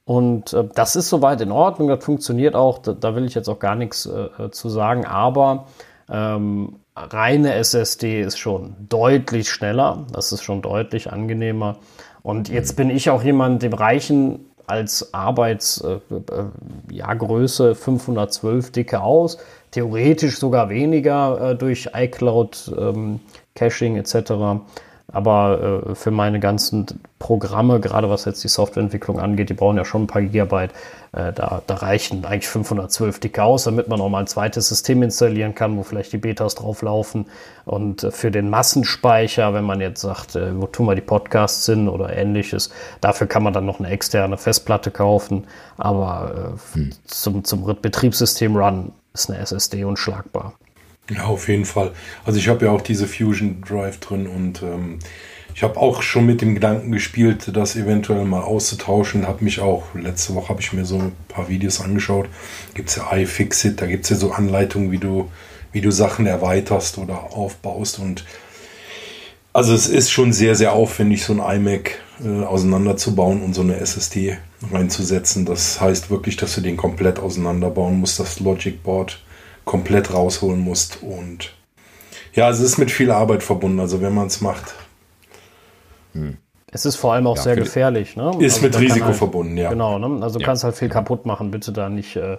Und äh, das ist soweit in Ordnung, das funktioniert auch, da, da will ich jetzt auch gar nichts äh, zu sagen, aber ähm, reine SSD ist schon deutlich schneller, das ist schon deutlich angenehmer. Und jetzt bin ich auch jemand, dem reichen als Arbeitsgröße äh, äh, 512 dicke aus, theoretisch sogar weniger äh, durch iCloud ähm, Caching etc. Aber äh, für meine ganzen Programme, gerade was jetzt die Softwareentwicklung angeht, die brauchen ja schon ein paar Gigabyte. Äh, da, da, reichen eigentlich 512 dicke aus, damit man auch mal ein zweites System installieren kann, wo vielleicht die Betas drauf laufen. Und äh, für den Massenspeicher, wenn man jetzt sagt, äh, wo tun wir die Podcasts hin oder ähnliches, dafür kann man dann noch eine externe Festplatte kaufen. Aber äh, hm. zum, zum Betriebssystem Run ist eine SSD unschlagbar. Ja, auf jeden Fall. Also ich habe ja auch diese Fusion Drive drin und ähm, ich habe auch schon mit dem Gedanken gespielt, das eventuell mal auszutauschen. Habe mich auch, letzte Woche habe ich mir so ein paar Videos angeschaut. Gibt es ja iFixit, da gibt es ja so Anleitungen, wie du, wie du Sachen erweiterst oder aufbaust. Und also es ist schon sehr, sehr aufwendig, so ein iMac äh, auseinanderzubauen und so eine SSD reinzusetzen. Das heißt wirklich, dass du den komplett auseinanderbauen musst, das Logic Board komplett rausholen musst. Und ja, es ist mit viel Arbeit verbunden. Also wenn man es macht. Hm. Es ist vor allem auch ja, sehr gefährlich. Ne? Ist also mit Risiko halt, verbunden, ja. Genau, ne? also du ja. kannst halt viel kaputt machen. Bitte da nicht äh,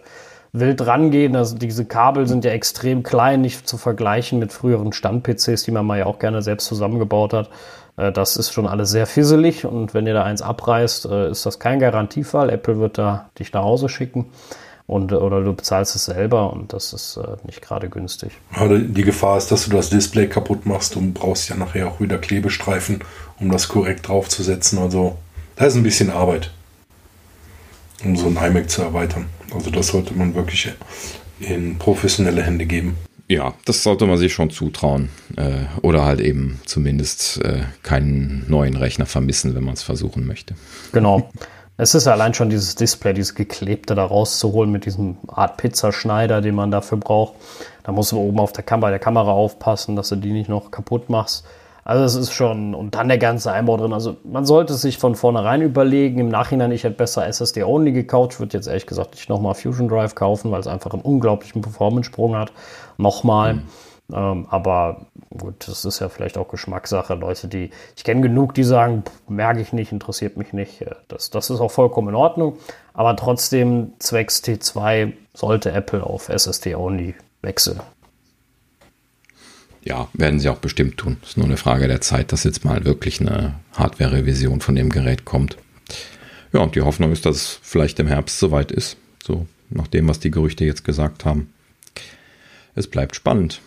wild rangehen. Also diese Kabel sind ja extrem klein, nicht zu vergleichen mit früheren Stand-PCs, die man mal ja auch gerne selbst zusammengebaut hat. Äh, das ist schon alles sehr fisselig und wenn ihr da eins abreißt, äh, ist das kein Garantiefall. Apple wird da dich nach Hause schicken und, oder du bezahlst es selber und das ist äh, nicht gerade günstig. Aber die Gefahr ist, dass du das Display kaputt machst und brauchst ja nachher auch wieder Klebestreifen, um das korrekt draufzusetzen. Also da ist ein bisschen Arbeit, um so ein iMac zu erweitern. Also das sollte man wirklich in professionelle Hände geben. Ja, das sollte man sich schon zutrauen. Äh, oder halt eben zumindest äh, keinen neuen Rechner vermissen, wenn man es versuchen möchte. Genau. Es ist allein schon dieses Display, dieses geklebte da rauszuholen mit diesem Art Pizzaschneider, den man dafür braucht. Da musst du oben auf der, Kam der Kamera aufpassen, dass du die nicht noch kaputt machst. Also es ist schon, und dann der ganze Einbau drin. Also man sollte sich von vornherein überlegen. Im Nachhinein, ich hätte besser SSD-Only gekauft. Ich würde jetzt ehrlich gesagt nicht nochmal Fusion Drive kaufen, weil es einfach einen unglaublichen Performance-Sprung hat. Nochmal. Mhm. Ähm, aber gut, das ist ja vielleicht auch Geschmackssache. Leute, die ich kenne genug, die sagen, merke ich nicht, interessiert mich nicht. Äh, das, das ist auch vollkommen in Ordnung. Aber trotzdem, zwecks T2 sollte Apple auf SSD-Only wechseln. Ja, werden sie auch bestimmt tun. Ist nur eine Frage der Zeit, dass jetzt mal wirklich eine Hardware-Revision von dem Gerät kommt. Ja, und die Hoffnung ist, dass es vielleicht im Herbst soweit ist. So, nach dem, was die Gerüchte jetzt gesagt haben. Es bleibt spannend.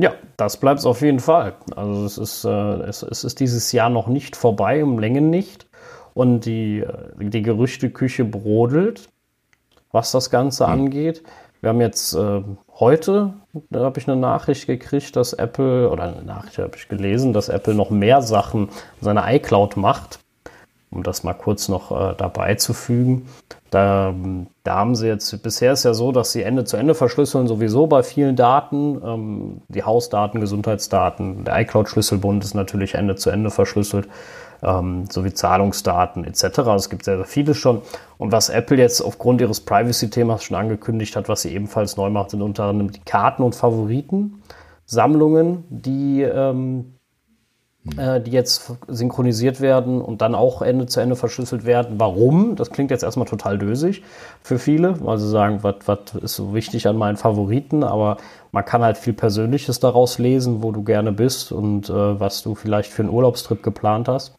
Ja, das bleibt es auf jeden Fall. Also es ist, äh, es, es, ist dieses Jahr noch nicht vorbei, um Längen nicht. Und die, äh, die Gerüchteküche brodelt, was das Ganze mhm. angeht. Wir haben jetzt äh, heute, da habe ich eine Nachricht gekriegt, dass Apple, oder eine Nachricht habe ich gelesen, dass Apple noch mehr Sachen seine iCloud macht um das mal kurz noch äh, dabei zu fügen. Da, da, haben sie jetzt, bisher ist ja so, dass sie Ende zu Ende verschlüsseln, sowieso bei vielen Daten. Ähm, die Hausdaten, Gesundheitsdaten, der iCloud-Schlüsselbund ist natürlich Ende zu Ende verschlüsselt, ähm, sowie Zahlungsdaten etc. Es gibt sehr, sehr vieles schon. Und was Apple jetzt aufgrund ihres Privacy-Themas schon angekündigt hat, was sie ebenfalls neu macht, sind unter anderem die Karten und Favoriten. Sammlungen, die ähm, äh, die jetzt synchronisiert werden und dann auch Ende zu Ende verschlüsselt werden. Warum? Das klingt jetzt erstmal total dösig für viele, weil sie sagen, was ist so wichtig an meinen Favoriten, aber man kann halt viel Persönliches daraus lesen, wo du gerne bist und äh, was du vielleicht für einen Urlaubstrip geplant hast.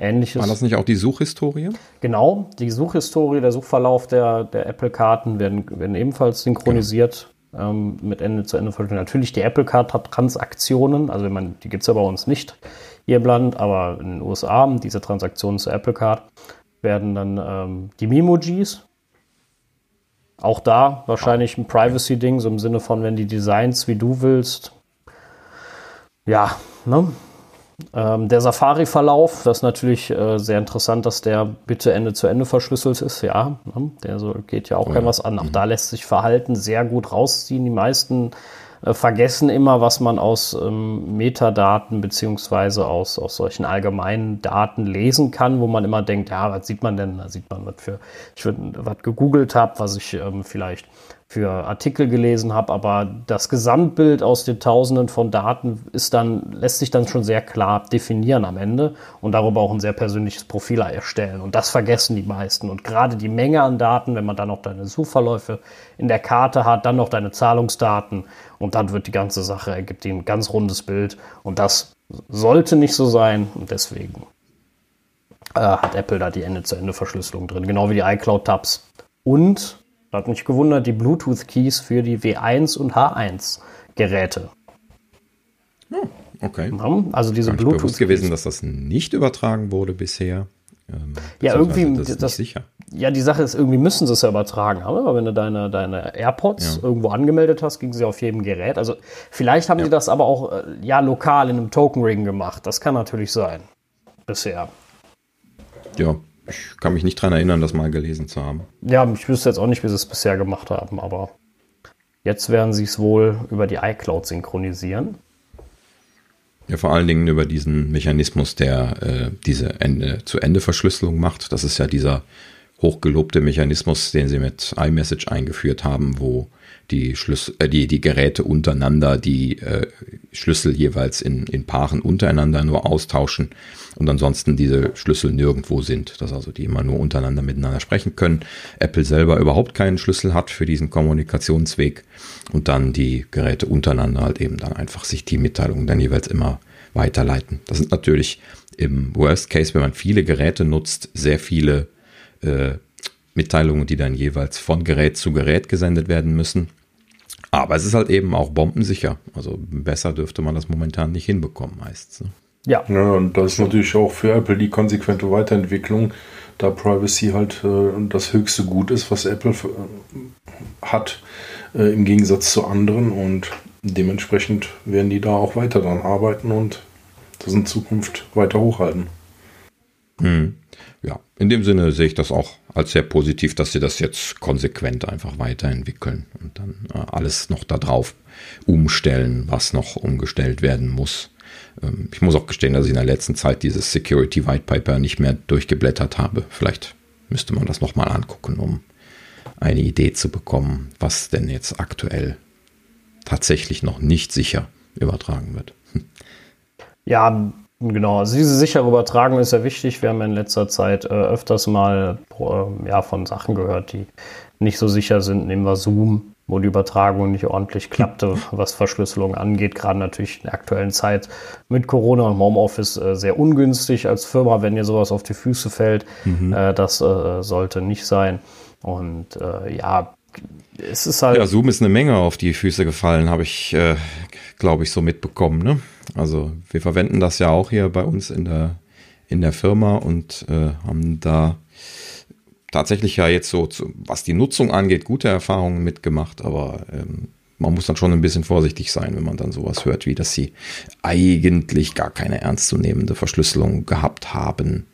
Ähnliches. War das nicht auch die Suchhistorie? Genau, die Suchhistorie, der Suchverlauf der, der Apple-Karten werden, werden ebenfalls synchronisiert. Genau. Ähm, mit Ende zu Ende verschlüsselt. Natürlich die Apple Card hat Transaktionen, also man, die gibt es ja bei uns nicht im Land, aber in den USA, diese Transaktionen zur Apple Card, werden dann ähm, die Memojis. Auch da wahrscheinlich ein Privacy-Ding, so im Sinne von, wenn die Designs wie du willst. Ja, ne? Ähm, der Safari-Verlauf, das ist natürlich äh, sehr interessant, dass der bitte Ende zu Ende verschlüsselt ist. Ja, ne? der so, geht ja auch oh, kein was an. Auch mhm. da lässt sich Verhalten sehr gut rausziehen. Die meisten äh, vergessen immer, was man aus ähm, Metadaten beziehungsweise aus, aus solchen allgemeinen Daten lesen kann, wo man immer denkt, ja, was sieht man denn? Da sieht man, was für ich was gegoogelt habe, was ich ähm, vielleicht für Artikel gelesen habe, aber das Gesamtbild aus den Tausenden von Daten ist dann, lässt sich dann schon sehr klar definieren am Ende und darüber auch ein sehr persönliches Profil erstellen. Und das vergessen die meisten. Und gerade die Menge an Daten, wenn man dann noch deine Suchverläufe in der Karte hat, dann noch deine Zahlungsdaten und dann wird die ganze Sache, ergibt ein ganz rundes Bild. Und das sollte nicht so sein und deswegen äh, hat Apple da die Ende-zu-Ende-Verschlüsselung drin, genau wie die iCloud-Tabs. Und hat mich gewundert, die Bluetooth-Keys für die W1 und H1-Geräte. Oh, okay. Also diese Bluetooth. gewesen, dass das nicht übertragen wurde bisher. Ähm, ja, irgendwie das, das sicher. ja, die Sache ist, irgendwie müssen sie es ja übertragen haben, aber wenn du deine, deine AirPods ja. irgendwo angemeldet hast, ging sie auf jedem Gerät. Also vielleicht haben ja. die das aber auch äh, ja lokal in einem Token Ring gemacht. Das kann natürlich sein. Bisher. Ja, ich kann mich nicht daran erinnern, das mal gelesen zu haben. Ja, ich wüsste jetzt auch nicht, wie sie es bisher gemacht haben, aber jetzt werden sie es wohl über die iCloud synchronisieren. Ja, vor allen Dingen über diesen Mechanismus, der äh, diese Ende-zu-Ende-Verschlüsselung macht. Das ist ja dieser hochgelobte Mechanismus, den sie mit iMessage eingeführt haben, wo die, Schlüssel, äh, die, die Geräte untereinander die äh, Schlüssel jeweils in, in Paaren untereinander nur austauschen und ansonsten diese Schlüssel nirgendwo sind, dass also die immer nur untereinander miteinander sprechen können. Apple selber überhaupt keinen Schlüssel hat für diesen Kommunikationsweg und dann die Geräte untereinander halt eben dann einfach sich die Mitteilungen dann jeweils immer weiterleiten. Das sind natürlich im Worst Case, wenn man viele Geräte nutzt, sehr viele äh, Mitteilungen, die dann jeweils von Gerät zu Gerät gesendet werden müssen. Aber es ist halt eben auch bombensicher. Also besser dürfte man das momentan nicht hinbekommen, meistens. Ne? Ja. ja. Und das ist natürlich auch für Apple die konsequente Weiterentwicklung, da Privacy halt äh, das höchste Gut ist, was Apple äh, hat, äh, im Gegensatz zu anderen. Und dementsprechend werden die da auch weiter dran arbeiten und das in Zukunft weiter hochhalten. Mhm. In dem Sinne sehe ich das auch als sehr positiv, dass sie das jetzt konsequent einfach weiterentwickeln und dann äh, alles noch darauf umstellen, was noch umgestellt werden muss. Ähm, ich muss auch gestehen, dass ich in der letzten Zeit dieses Security White Paper nicht mehr durchgeblättert habe. Vielleicht müsste man das nochmal angucken, um eine Idee zu bekommen, was denn jetzt aktuell tatsächlich noch nicht sicher übertragen wird. Ja, genau. Also diese sichere Übertragung ist ja wichtig. Wir haben in letzter Zeit äh, öfters mal äh, ja, von Sachen gehört, die nicht so sicher sind. Nehmen wir Zoom wo die Übertragung nicht ordentlich klappte, [LAUGHS] was Verschlüsselung angeht. Gerade natürlich in der aktuellen Zeit mit Corona und Homeoffice äh, sehr ungünstig als Firma, wenn ihr sowas auf die Füße fällt. Mhm. Äh, das äh, sollte nicht sein. Und äh, ja, es ist halt. Ja, Zoom ist eine Menge auf die Füße gefallen, habe ich, glaube ich, so mitbekommen. Ne? Also wir verwenden das ja auch hier bei uns in der, in der Firma und äh, haben da tatsächlich ja jetzt so, was die Nutzung angeht, gute Erfahrungen mitgemacht, aber ähm, man muss dann schon ein bisschen vorsichtig sein, wenn man dann sowas hört, wie dass sie eigentlich gar keine ernstzunehmende Verschlüsselung gehabt haben.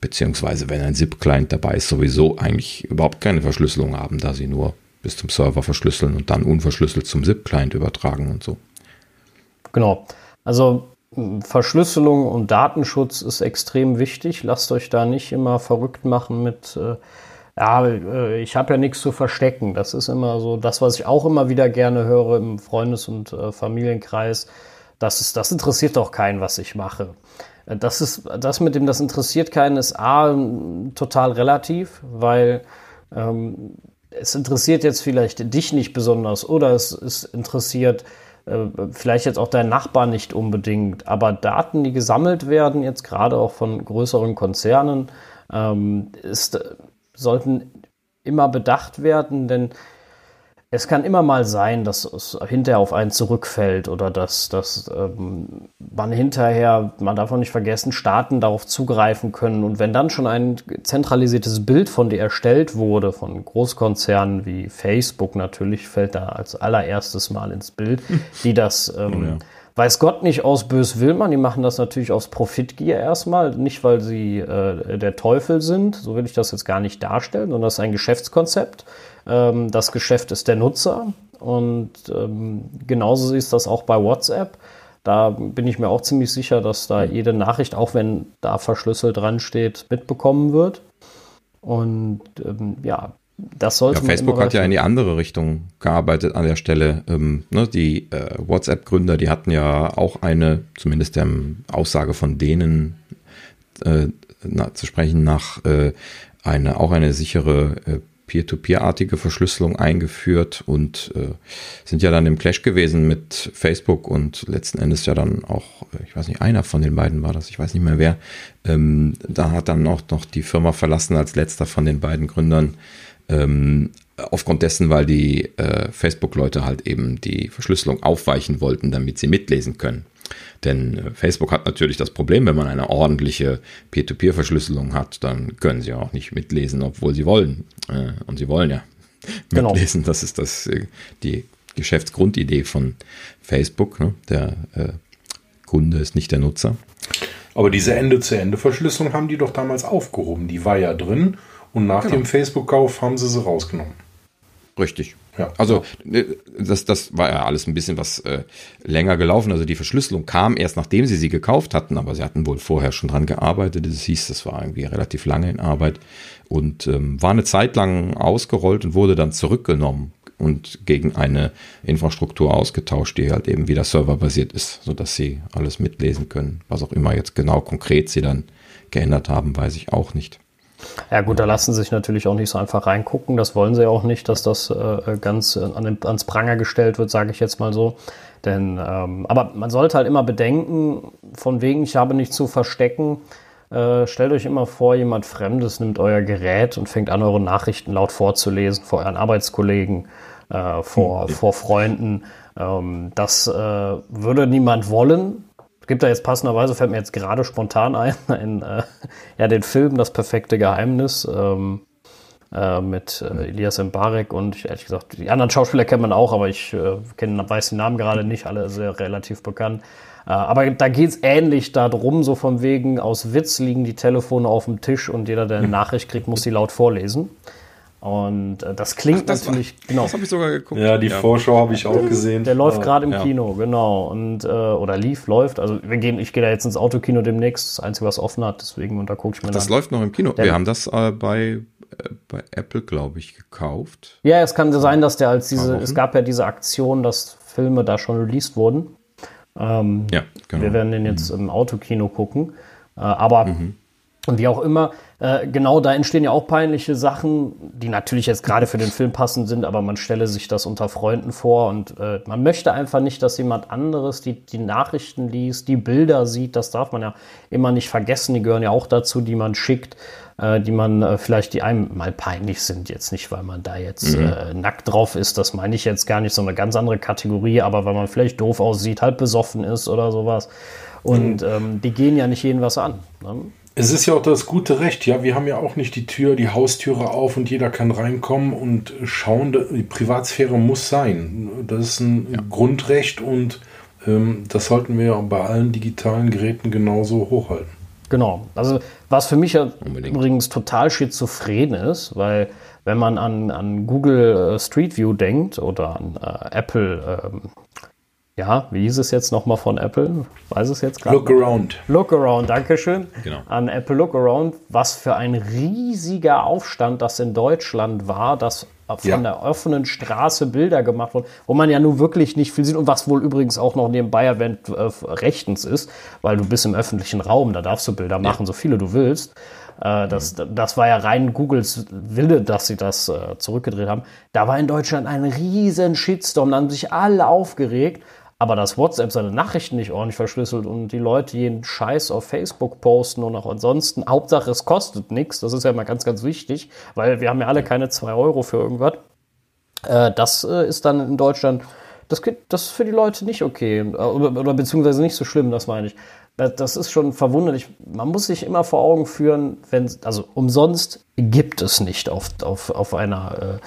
Beziehungsweise, wenn ein ZIP-Client dabei ist, sowieso eigentlich überhaupt keine Verschlüsselung haben, da sie nur bis zum Server verschlüsseln und dann unverschlüsselt zum ZIP-Client übertragen und so. Genau. Also Verschlüsselung und Datenschutz ist extrem wichtig. Lasst euch da nicht immer verrückt machen mit, äh, ja, äh, ich habe ja nichts zu verstecken. Das ist immer so das, was ich auch immer wieder gerne höre im Freundes- und äh, Familienkreis. Das, ist, das interessiert doch keinen, was ich mache. Äh, das, ist, das mit dem, das interessiert keinen, ist A, total relativ, weil ähm, es interessiert jetzt vielleicht dich nicht besonders oder es, es interessiert vielleicht jetzt auch dein Nachbar nicht unbedingt, aber Daten, die gesammelt werden, jetzt gerade auch von größeren Konzernen, ähm, ist, sollten immer bedacht werden, denn es kann immer mal sein, dass es hinterher auf einen zurückfällt oder dass, dass ähm, man hinterher, man darf auch nicht vergessen, Staaten darauf zugreifen können. Und wenn dann schon ein zentralisiertes Bild von dir erstellt wurde, von Großkonzernen wie Facebook natürlich, fällt da als allererstes mal ins Bild, [LAUGHS] die das ähm, oh ja. weiß Gott nicht aus bös will man, die machen das natürlich aus Profitgier erstmal, nicht weil sie äh, der Teufel sind, so will ich das jetzt gar nicht darstellen, sondern das ist ein Geschäftskonzept ähm, das Geschäft ist der Nutzer und ähm, genauso ist das auch bei WhatsApp. Da bin ich mir auch ziemlich sicher, dass da jede Nachricht, auch wenn da verschlüsselt dran steht, mitbekommen wird. Und ähm, ja, das sollte ja, Facebook hat ja in die andere Richtung gearbeitet an der Stelle. Ähm, ne, die äh, WhatsApp-Gründer, die hatten ja auch eine, zumindest der Aussage von denen äh, na, zu sprechen, nach äh, eine auch eine sichere äh, Peer-to-Peer-artige Verschlüsselung eingeführt und äh, sind ja dann im Clash gewesen mit Facebook und letzten Endes ja dann auch, ich weiß nicht, einer von den beiden war das, ich weiß nicht mehr wer, ähm, da hat dann auch noch die Firma verlassen als letzter von den beiden Gründern, ähm, aufgrund dessen, weil die äh, Facebook-Leute halt eben die Verschlüsselung aufweichen wollten, damit sie mitlesen können. Denn äh, Facebook hat natürlich das Problem, wenn man eine ordentliche Peer-to-Peer-Verschlüsselung hat, dann können sie auch nicht mitlesen, obwohl sie wollen. Äh, und sie wollen ja [LAUGHS] genau. mitlesen. Das ist das, äh, die Geschäftsgrundidee von Facebook. Ne? Der äh, Kunde ist nicht der Nutzer. Aber diese Ende-zu-Ende-Verschlüsselung haben die doch damals aufgehoben. Die war ja drin und nach genau. dem Facebook-Kauf haben sie sie rausgenommen. Richtig. Ja. Also äh, das, das war ja alles ein bisschen was äh, länger gelaufen. Also die Verschlüsselung kam erst nachdem sie sie gekauft hatten, aber sie hatten wohl vorher schon dran gearbeitet. Das hieß, das war irgendwie relativ lange in Arbeit und ähm, war eine Zeit lang ausgerollt und wurde dann zurückgenommen und gegen eine Infrastruktur ausgetauscht, die halt eben wieder serverbasiert ist, sodass sie alles mitlesen können. Was auch immer jetzt genau konkret sie dann geändert haben, weiß ich auch nicht. Ja gut, da lassen sie sich natürlich auch nicht so einfach reingucken. Das wollen sie auch nicht, dass das äh, ganz äh, an den, ans Pranger gestellt wird, sage ich jetzt mal so. Denn, ähm, aber man sollte halt immer bedenken, von wegen, ich habe nichts zu verstecken. Äh, stellt euch immer vor, jemand Fremdes nimmt euer Gerät und fängt an, eure Nachrichten laut vorzulesen vor euren Arbeitskollegen, äh, vor, mhm. [LAUGHS] vor Freunden. Ähm, das äh, würde niemand wollen. Es gibt da jetzt passenderweise, fällt mir jetzt gerade spontan ein, [LAUGHS] ein äh, ja, den Film Das perfekte Geheimnis ähm, äh, mit äh, Elias Mbarek und ich, ehrlich gesagt, die anderen Schauspieler kennt man auch, aber ich äh, kenn, weiß den Namen gerade nicht, alle sehr relativ bekannt. Äh, aber da geht es ähnlich darum, so von wegen, aus Witz liegen die Telefone auf dem Tisch und jeder, der eine [LAUGHS] Nachricht kriegt, muss sie laut vorlesen. Und äh, das klingt Ach, das natürlich, war, genau. [LAUGHS] Das habe ich sogar geguckt. Ja, die ja. Vorschau habe ich auch gesehen. Der läuft gerade im ja. Kino, genau. Und, äh, oder lief, läuft. Also wir gehen, ich gehe da jetzt ins Autokino demnächst, das Einzige, was offen hat, deswegen, und da gucke ich mir Das an. läuft noch im Kino. Der, wir haben das äh, bei, äh, bei Apple, glaube ich, gekauft. Ja, es kann sein, dass der als diese, es gab ja diese Aktion, dass Filme da schon released wurden. Ähm, ja, genau. Wir werden den jetzt mhm. im Autokino gucken. Äh, aber mhm. Und wie auch immer, äh, genau da entstehen ja auch peinliche Sachen, die natürlich jetzt gerade für den Film passend sind, aber man stelle sich das unter Freunden vor und äh, man möchte einfach nicht, dass jemand anderes die, die Nachrichten liest, die Bilder sieht, das darf man ja immer nicht vergessen, die gehören ja auch dazu, die man schickt, äh, die man äh, vielleicht, die einem mal peinlich sind, jetzt nicht, weil man da jetzt mhm. Äh, nackt drauf ist, das meine ich jetzt gar nicht, so eine ganz andere Kategorie, aber weil man vielleicht doof aussieht, halb besoffen ist oder sowas und mhm. ähm, die gehen ja nicht jeden was an. Ne? Es ist ja auch das gute Recht, ja. Wir haben ja auch nicht die Tür, die Haustüre auf und jeder kann reinkommen und schauen. Die Privatsphäre muss sein. Das ist ein ja. Grundrecht und ähm, das sollten wir bei allen digitalen Geräten genauso hochhalten. Genau. Also, was für mich ja Unbedingt. übrigens total schizophren ist, weil wenn man an, an Google äh, Street View denkt oder an äh, Apple ähm, ja, wie hieß es jetzt nochmal von Apple? Weiß es jetzt gerade? Look Around. Look Around, Dankeschön. Genau. An Apple Look Around, was für ein riesiger Aufstand das in Deutschland war, dass von ja. der offenen Straße Bilder gemacht wurden, wo man ja nun wirklich nicht viel sieht und was wohl übrigens auch noch nebenbei erwähnt äh, rechtens ist, weil du bist im öffentlichen Raum, da darfst du Bilder machen, ja. so viele du willst. Äh, das, mhm. das war ja rein Googles Wille, dass sie das äh, zurückgedreht haben. Da war in Deutschland ein riesen Shitstorm, da haben sich alle aufgeregt aber dass WhatsApp seine Nachrichten nicht ordentlich verschlüsselt und die Leute jeden Scheiß auf Facebook posten und auch ansonsten, Hauptsache es kostet nichts, das ist ja mal ganz, ganz wichtig, weil wir haben ja alle keine 2 Euro für irgendwas. Äh, das äh, ist dann in Deutschland, das, das ist für die Leute nicht okay. Oder, oder beziehungsweise nicht so schlimm, das meine ich das ist schon verwunderlich. Man muss sich immer vor Augen führen, wenn, also umsonst gibt es nicht auf, auf, auf einer,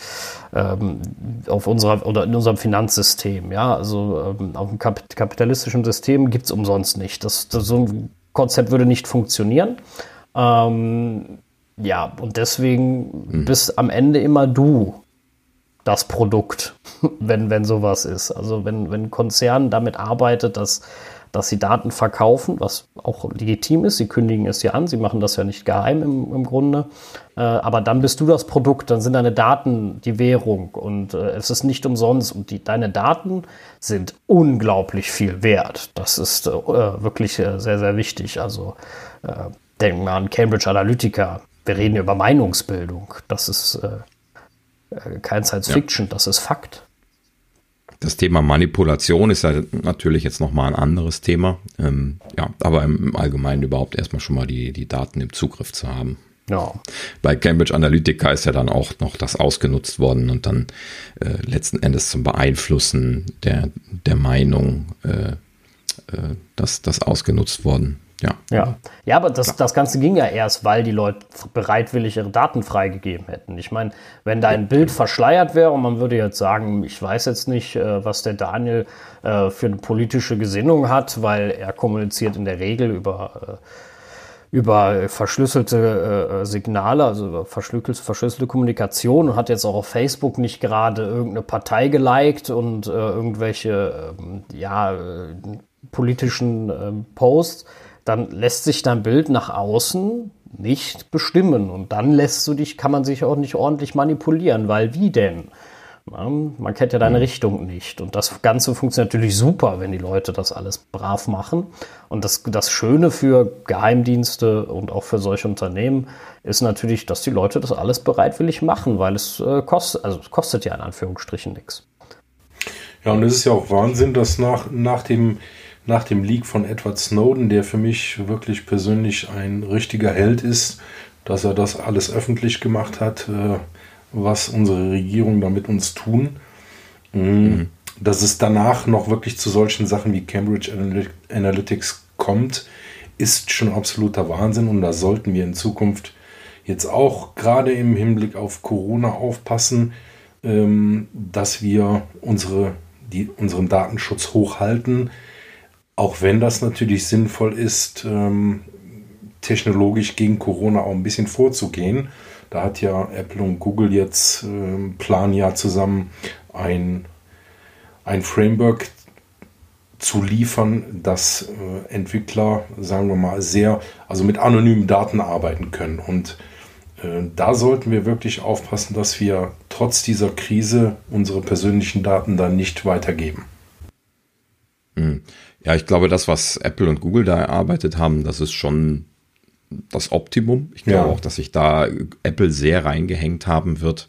äh, ähm, auf unserer oder in unserem Finanzsystem. Ja, also ähm, auf dem kapitalistischen System gibt es umsonst nicht. Das, das, so ein Konzept würde nicht funktionieren. Ähm, ja, und deswegen hm. bist am Ende immer du das Produkt, [LAUGHS] wenn, wenn sowas ist. Also wenn, wenn ein Konzern damit arbeitet, dass dass sie Daten verkaufen, was auch legitim ist. Sie kündigen es ja an, sie machen das ja nicht geheim im, im Grunde. Äh, aber dann bist du das Produkt, dann sind deine Daten die Währung und äh, es ist nicht umsonst. Und die, deine Daten sind unglaublich viel wert. Das ist äh, wirklich äh, sehr, sehr wichtig. Also äh, denken wir an Cambridge Analytica. Wir reden über Meinungsbildung. Das ist äh, kein Science Fiction, ja. das ist Fakt. Das Thema Manipulation ist ja natürlich jetzt nochmal ein anderes Thema. Ähm, ja, aber im Allgemeinen überhaupt erstmal schon mal die, die Daten im Zugriff zu haben. Ja. Bei Cambridge Analytica ist ja dann auch noch das ausgenutzt worden und dann äh, letzten Endes zum Beeinflussen der, der Meinung äh, äh, das, das ausgenutzt worden. Ja. Ja, ja aber das, das Ganze ging ja erst, weil die Leute bereitwillig ihre Daten freigegeben hätten. Ich meine, wenn da ein Bild verschleiert wäre und man würde jetzt sagen, ich weiß jetzt nicht, äh, was der Daniel äh, für eine politische Gesinnung hat, weil er kommuniziert in der Regel über, äh, über verschlüsselte Signale, also über verschlüsselte, verschlüsselte Kommunikation und hat jetzt auch auf Facebook nicht gerade irgendeine Partei geliked und irgendwelche ähm, ja, politischen ähm, Posts dann lässt sich dein Bild nach außen nicht bestimmen. Und dann lässt du dich, kann man sich auch nicht ordentlich manipulieren, weil wie denn? Man kennt ja deine mhm. Richtung nicht. Und das Ganze funktioniert natürlich super, wenn die Leute das alles brav machen. Und das, das Schöne für Geheimdienste und auch für solche Unternehmen ist natürlich, dass die Leute das alles bereitwillig machen, weil es äh, kostet, also es kostet ja in Anführungsstrichen nichts. Ja, und es ist ja auch Wahnsinn, dass nach, nach dem nach dem Leak von Edward Snowden, der für mich wirklich persönlich ein richtiger Held ist, dass er das alles öffentlich gemacht hat, äh, was unsere Regierung da mit uns tun. Mhm. mhm. Dass es danach noch wirklich zu solchen Sachen wie Cambridge Analytics kommt, ist schon absoluter Wahnsinn und da sollten wir in Zukunft jetzt auch gerade im Hinblick auf Corona aufpassen, ähm, dass wir unsere, die, unseren Datenschutz hochhalten auch wenn das natürlich sinnvoll ist, ähm, technologisch gegen Corona auch ein bisschen vorzugehen. Da hat ja Apple und Google jetzt ähm, planen ja zusammen ein, ein Framework zu liefern, dass äh, Entwickler, sagen wir mal, sehr, also mit anonymen Daten arbeiten können. Und äh, da sollten wir wirklich aufpassen, dass wir trotz dieser Krise unsere persönlichen Daten dann nicht weitergeben. Hm. Ja, ich glaube, das, was Apple und Google da erarbeitet haben, das ist schon das Optimum. Ich glaube ja. auch, dass sich da Apple sehr reingehängt haben wird,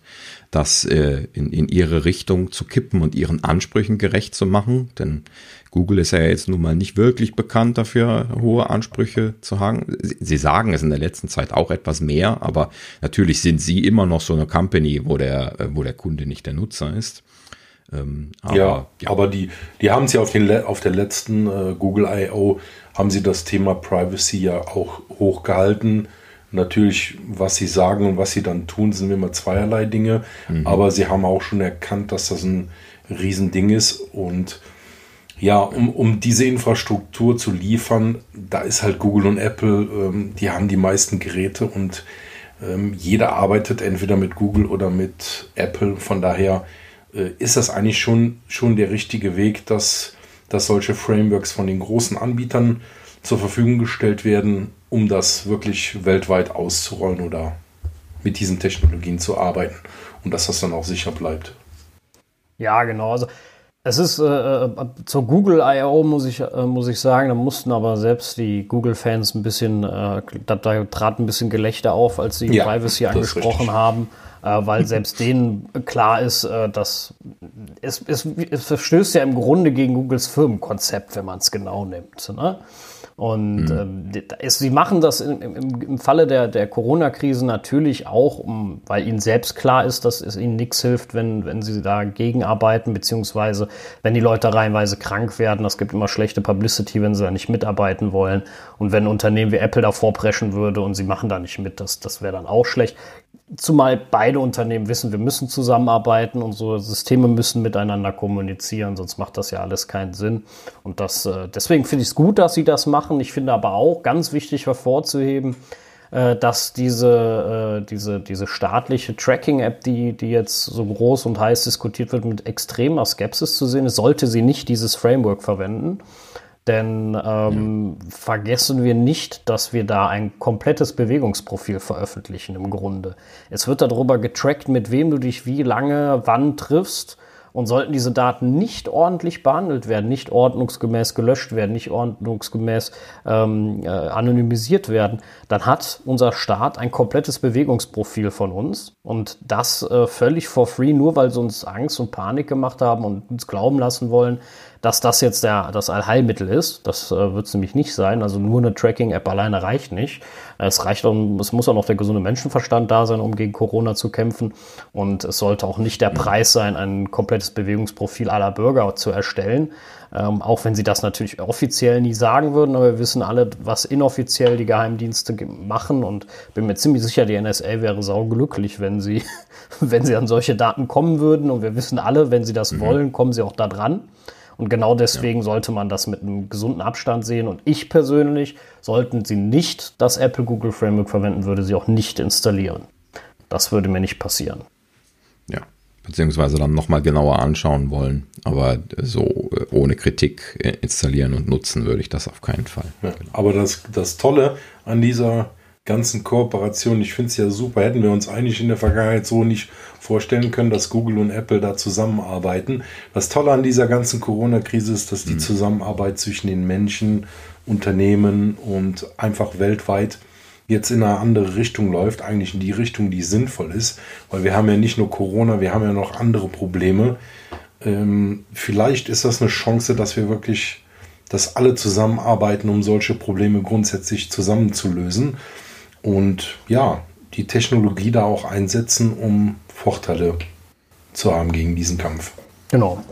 das äh, in, in ihre Richtung zu kippen und ihren Ansprüchen gerecht zu machen. Denn Google ist ja jetzt nun mal nicht wirklich bekannt dafür, hohe Ansprüche zu haben. Sie sagen es in der letzten Zeit auch etwas mehr, aber natürlich sind sie immer noch so eine Company, wo der, wo der Kunde nicht der Nutzer ist. Ähm, aber, ja, ja, aber die, die haben sie auf, den, auf der letzten äh, Google I.O. haben sie das Thema Privacy ja auch hochgehalten. Natürlich, was sie sagen und was sie dann tun, sind immer zweierlei Dinge. Mhm. Aber sie haben auch schon erkannt, dass das ein Riesending ist. Und ja, um, um diese Infrastruktur zu liefern, da ist halt Google und Apple, ähm, die haben die meisten Geräte und ähm, jeder arbeitet entweder mit Google oder mit Apple. Von daher ist das eigentlich schon, schon der richtige Weg, dass, dass solche Frameworks von den großen Anbietern zur Verfügung gestellt werden, um das wirklich weltweit auszurollen oder mit diesen Technologien zu arbeiten und dass das dann auch sicher bleibt. Ja, genau. Also es ist äh, äh zur Google I.O. muss ich äh, muss ich sagen, da mussten aber selbst die Google-Fans ein bisschen, äh, da, da, trat ein bisschen Gelächter auf, als sie ja, Privacy angesprochen haben äh, weil selbst denen klar ist, äh, dass es, es, es verstößt ja im Grunde gegen Googles Firmenkonzept, wenn man es genau nimmt. Ne? Und mhm. ähm, sie machen das im, im, im Falle der, der Corona-Krise natürlich auch, um, weil ihnen selbst klar ist, dass es ihnen nichts hilft, wenn, wenn sie dagegen arbeiten, beziehungsweise wenn die Leute reihenweise krank werden. Das gibt immer schlechte Publicity, wenn sie da nicht mitarbeiten wollen. Und wenn ein Unternehmen wie Apple davor preschen würde und sie machen da nicht mit, das, das wäre dann auch schlecht. Zumal beide Unternehmen wissen, wir müssen zusammenarbeiten, unsere Systeme müssen miteinander kommunizieren, sonst macht das ja alles keinen Sinn. Und das, äh, deswegen finde ich es gut, dass sie das machen. Ich finde aber auch ganz wichtig hervorzuheben, äh, dass diese, äh, diese, diese staatliche Tracking-App, die, die jetzt so groß und heiß diskutiert wird, mit extremer Skepsis zu sehen ist, sollte sie nicht dieses Framework verwenden. Denn ähm, ja. vergessen wir nicht, dass wir da ein komplettes Bewegungsprofil veröffentlichen im Grunde. Es wird darüber getrackt, mit wem du dich wie lange, wann triffst. Und sollten diese Daten nicht ordentlich behandelt werden, nicht ordnungsgemäß gelöscht werden, nicht ordnungsgemäß ähm, äh, anonymisiert werden, dann hat unser Staat ein komplettes Bewegungsprofil von uns. Und das äh, völlig for free, nur weil sie uns Angst und Panik gemacht haben und uns glauben lassen wollen, dass das jetzt der, das Allheilmittel ist. Das äh, wird es nämlich nicht sein. Also nur eine Tracking-App alleine reicht nicht. Es reicht auch, es muss auch noch der gesunde Menschenverstand da sein, um gegen Corona zu kämpfen. Und es sollte auch nicht der Preis sein, ein komplettes GPS-Bewegungsprofil aller Bürger zu erstellen. Ähm, auch wenn sie das natürlich offiziell nie sagen würden, aber wir wissen alle, was inoffiziell die Geheimdienste machen und bin mir ziemlich sicher, die NSA wäre sauglücklich, wenn sie, [LAUGHS] wenn sie an solche Daten kommen würden. Und wir wissen alle, wenn sie das mhm. wollen, kommen sie auch da dran. Und genau deswegen ja. sollte man das mit einem gesunden Abstand sehen. Und ich persönlich, sollten Sie nicht das Apple Google Framework verwenden, würde sie auch nicht installieren. Das würde mir nicht passieren. Ja, beziehungsweise dann nochmal genauer anschauen wollen. Aber so äh, ohne Kritik äh, installieren und nutzen würde ich das auf keinen Fall. Ja, aber das, das Tolle an dieser ganzen Kooperation, ich finde es ja super, hätten wir uns eigentlich in der Vergangenheit so nicht vorstellen können, dass Google und Apple da zusammenarbeiten. Das Tolle an dieser ganzen Corona-Krise ist, dass die mhm. Zusammenarbeit zwischen den Menschen, Unternehmen und einfach weltweit jetzt in eine andere Richtung läuft, eigentlich in die Richtung, die sinnvoll ist, weil wir haben ja nicht nur Corona, wir haben ja noch andere Probleme. Ähm, vielleicht ist das eine Chance, dass wir wirklich, dass alle zusammenarbeiten, um solche Probleme grundsätzlich zusammenzulösen und ja, die Technologie da auch einsetzen, um Vorteile zu haben gegen diesen Kampf. Genau.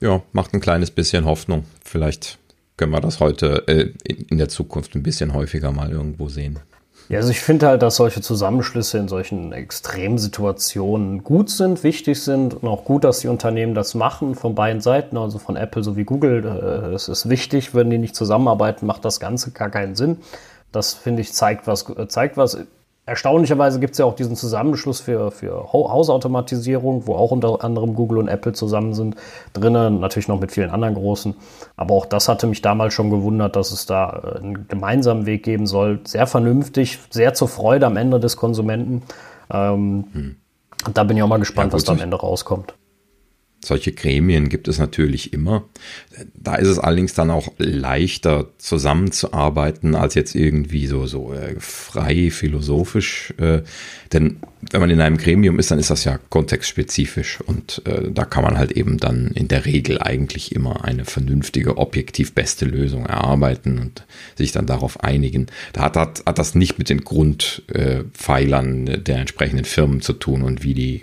Ja, macht ein kleines bisschen Hoffnung. Vielleicht können wir das heute äh, in der Zukunft ein bisschen häufiger mal irgendwo sehen. Ja, also ich finde halt, dass solche Zusammenschlüsse in solchen Extremsituationen gut sind, wichtig sind und auch gut, dass die Unternehmen das machen von beiden Seiten, also von Apple sowie Google. Äh, es ist wichtig, wenn die nicht zusammenarbeiten, macht das Ganze gar keinen Sinn. Das finde ich zeigt was, zeigt was. Erstaunlicherweise gibt es ja auch diesen Zusammenschluss für, für Hausautomatisierung, wo auch unter anderem Google und Apple zusammen sind, drinnen, natürlich noch mit vielen anderen großen. Aber auch das hatte mich damals schon gewundert, dass es da äh, einen gemeinsamen Weg geben soll. Sehr vernünftig, sehr zur Freude am Ende des Konsumenten. Ähm, hm. Da bin ich auch mal gespannt, ja, was da am Ende rauskommt. Solche Gremien gibt es natürlich immer. Da ist es allerdings dann auch leichter zusammenzuarbeiten als jetzt irgendwie so, so äh, frei philosophisch. Äh, denn wenn man in einem Gremium ist, dann ist das ja kontextspezifisch und äh, da kann man halt eben dann in der Regel eigentlich immer eine vernünftige, objektiv beste Lösung erarbeiten und sich dann darauf einigen. Da hat, hat, hat das nicht mit den Grundpfeilern der entsprechenden Firmen zu tun und wie die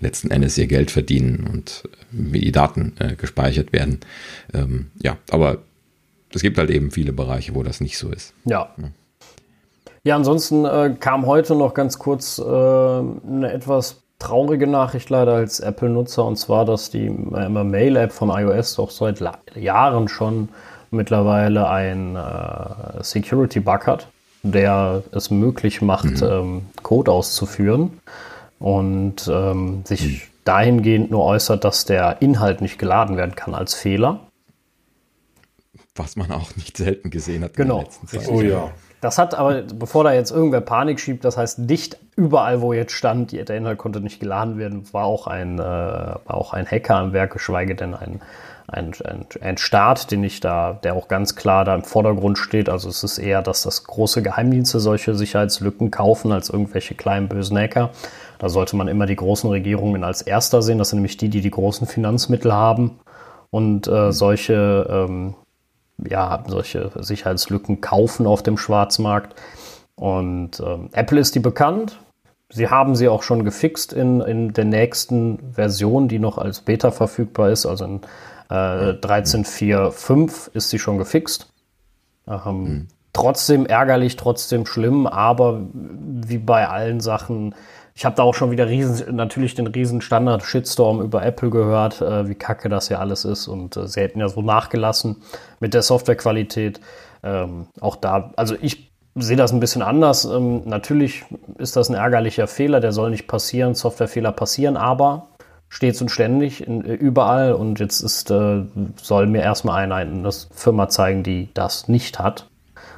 letzten Endes ihr Geld verdienen und wie die Daten äh, gespeichert werden. Ähm, ja, aber es gibt halt eben viele Bereiche, wo das nicht so ist. Ja. ja. Ja, ansonsten äh, kam heute noch ganz kurz äh, eine etwas traurige Nachricht leider als Apple-Nutzer und zwar, dass die äh, Mail-App von iOS doch seit Jahren schon mittlerweile ein äh, Security-Bug hat, der es möglich macht, mhm. ähm, Code auszuführen und ähm, sich mhm. Dahingehend nur äußert, dass der Inhalt nicht geladen werden kann als Fehler. Was man auch nicht selten gesehen hat. Genau. Oh ja. Das hat aber, bevor da jetzt irgendwer Panik schiebt, das heißt nicht überall, wo jetzt stand, der Inhalt konnte nicht geladen werden, war auch ein, äh, war auch ein Hacker am Werk, geschweige denn ein, ein, ein, ein Staat, den ich da, der auch ganz klar da im Vordergrund steht. Also es ist eher, dass das große Geheimdienste solche Sicherheitslücken kaufen als irgendwelche kleinen bösen Hacker. Da sollte man immer die großen Regierungen als erster sehen. Das sind nämlich die, die die großen Finanzmittel haben und äh, solche ähm, ja, solche Sicherheitslücken kaufen auf dem Schwarzmarkt. Und ähm, Apple ist die bekannt. Sie haben sie auch schon gefixt in, in der nächsten Version, die noch als Beta verfügbar ist. Also in äh, 13.4.5 ist sie schon gefixt. Ähm, mhm. Trotzdem ärgerlich, trotzdem schlimm, aber wie bei allen Sachen ich habe da auch schon wieder riesen, natürlich den riesen Standard-Shitstorm über Apple gehört, äh, wie kacke das ja alles ist. Und äh, sie hätten ja so nachgelassen mit der Softwarequalität. Ähm, auch da, also ich sehe das ein bisschen anders. Ähm, natürlich ist das ein ärgerlicher Fehler, der soll nicht passieren. Softwarefehler passieren, aber stets und ständig in, äh, überall. Und jetzt ist, äh, soll mir erstmal eine, eine Firma zeigen, die das nicht hat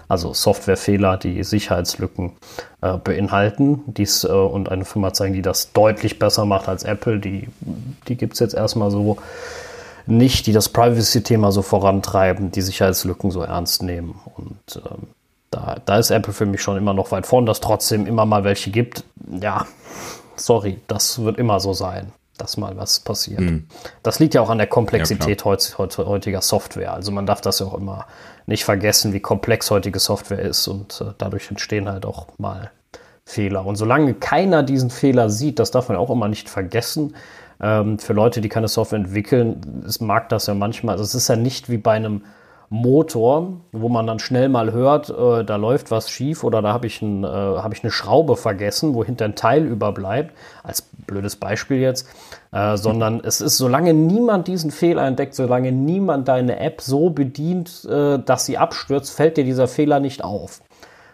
also Softwarefehler, die Sicherheitslücken äh, beinhalten. Dies äh, und eine Firma zeigen, die das deutlich besser macht als Apple. Die, die gibt es jetzt erstmal so nicht, die das Privacy-Thema so vorantreiben, die Sicherheitslücken so ernst nehmen. Und ähm, da, da ist Apple für mich schon immer noch weit vorn, dass trotzdem immer mal welche gibt. Ja, sorry, das wird immer so sein dass mal was passiert. Mhm. Das liegt ja auch an der Komplexität ja, heutiger Software. Also man darf das ja auch immer nicht vergessen, wie komplex heutige Software ist und äh, dadurch entstehen halt auch mal Fehler. Und solange keiner diesen Fehler sieht, das darf man auch immer nicht vergessen, Ähm, für Leute, die keine Software entwickeln, es mag das ja manchmal. Also es ist ja nicht wie bei einem Motor, wo man dann schnell mal hört, äh, da läuft was schief oder da habe ich, ein, äh, hab ich eine Schraube vergessen, wo hinter ein Teil überbleibt, als blödes Beispiel jetzt, äh, sondern es ist, solange niemand diesen Fehler entdeckt, solange niemand deine App so bedient, äh, dass sie abstürzt, fällt dir dieser Fehler nicht auf.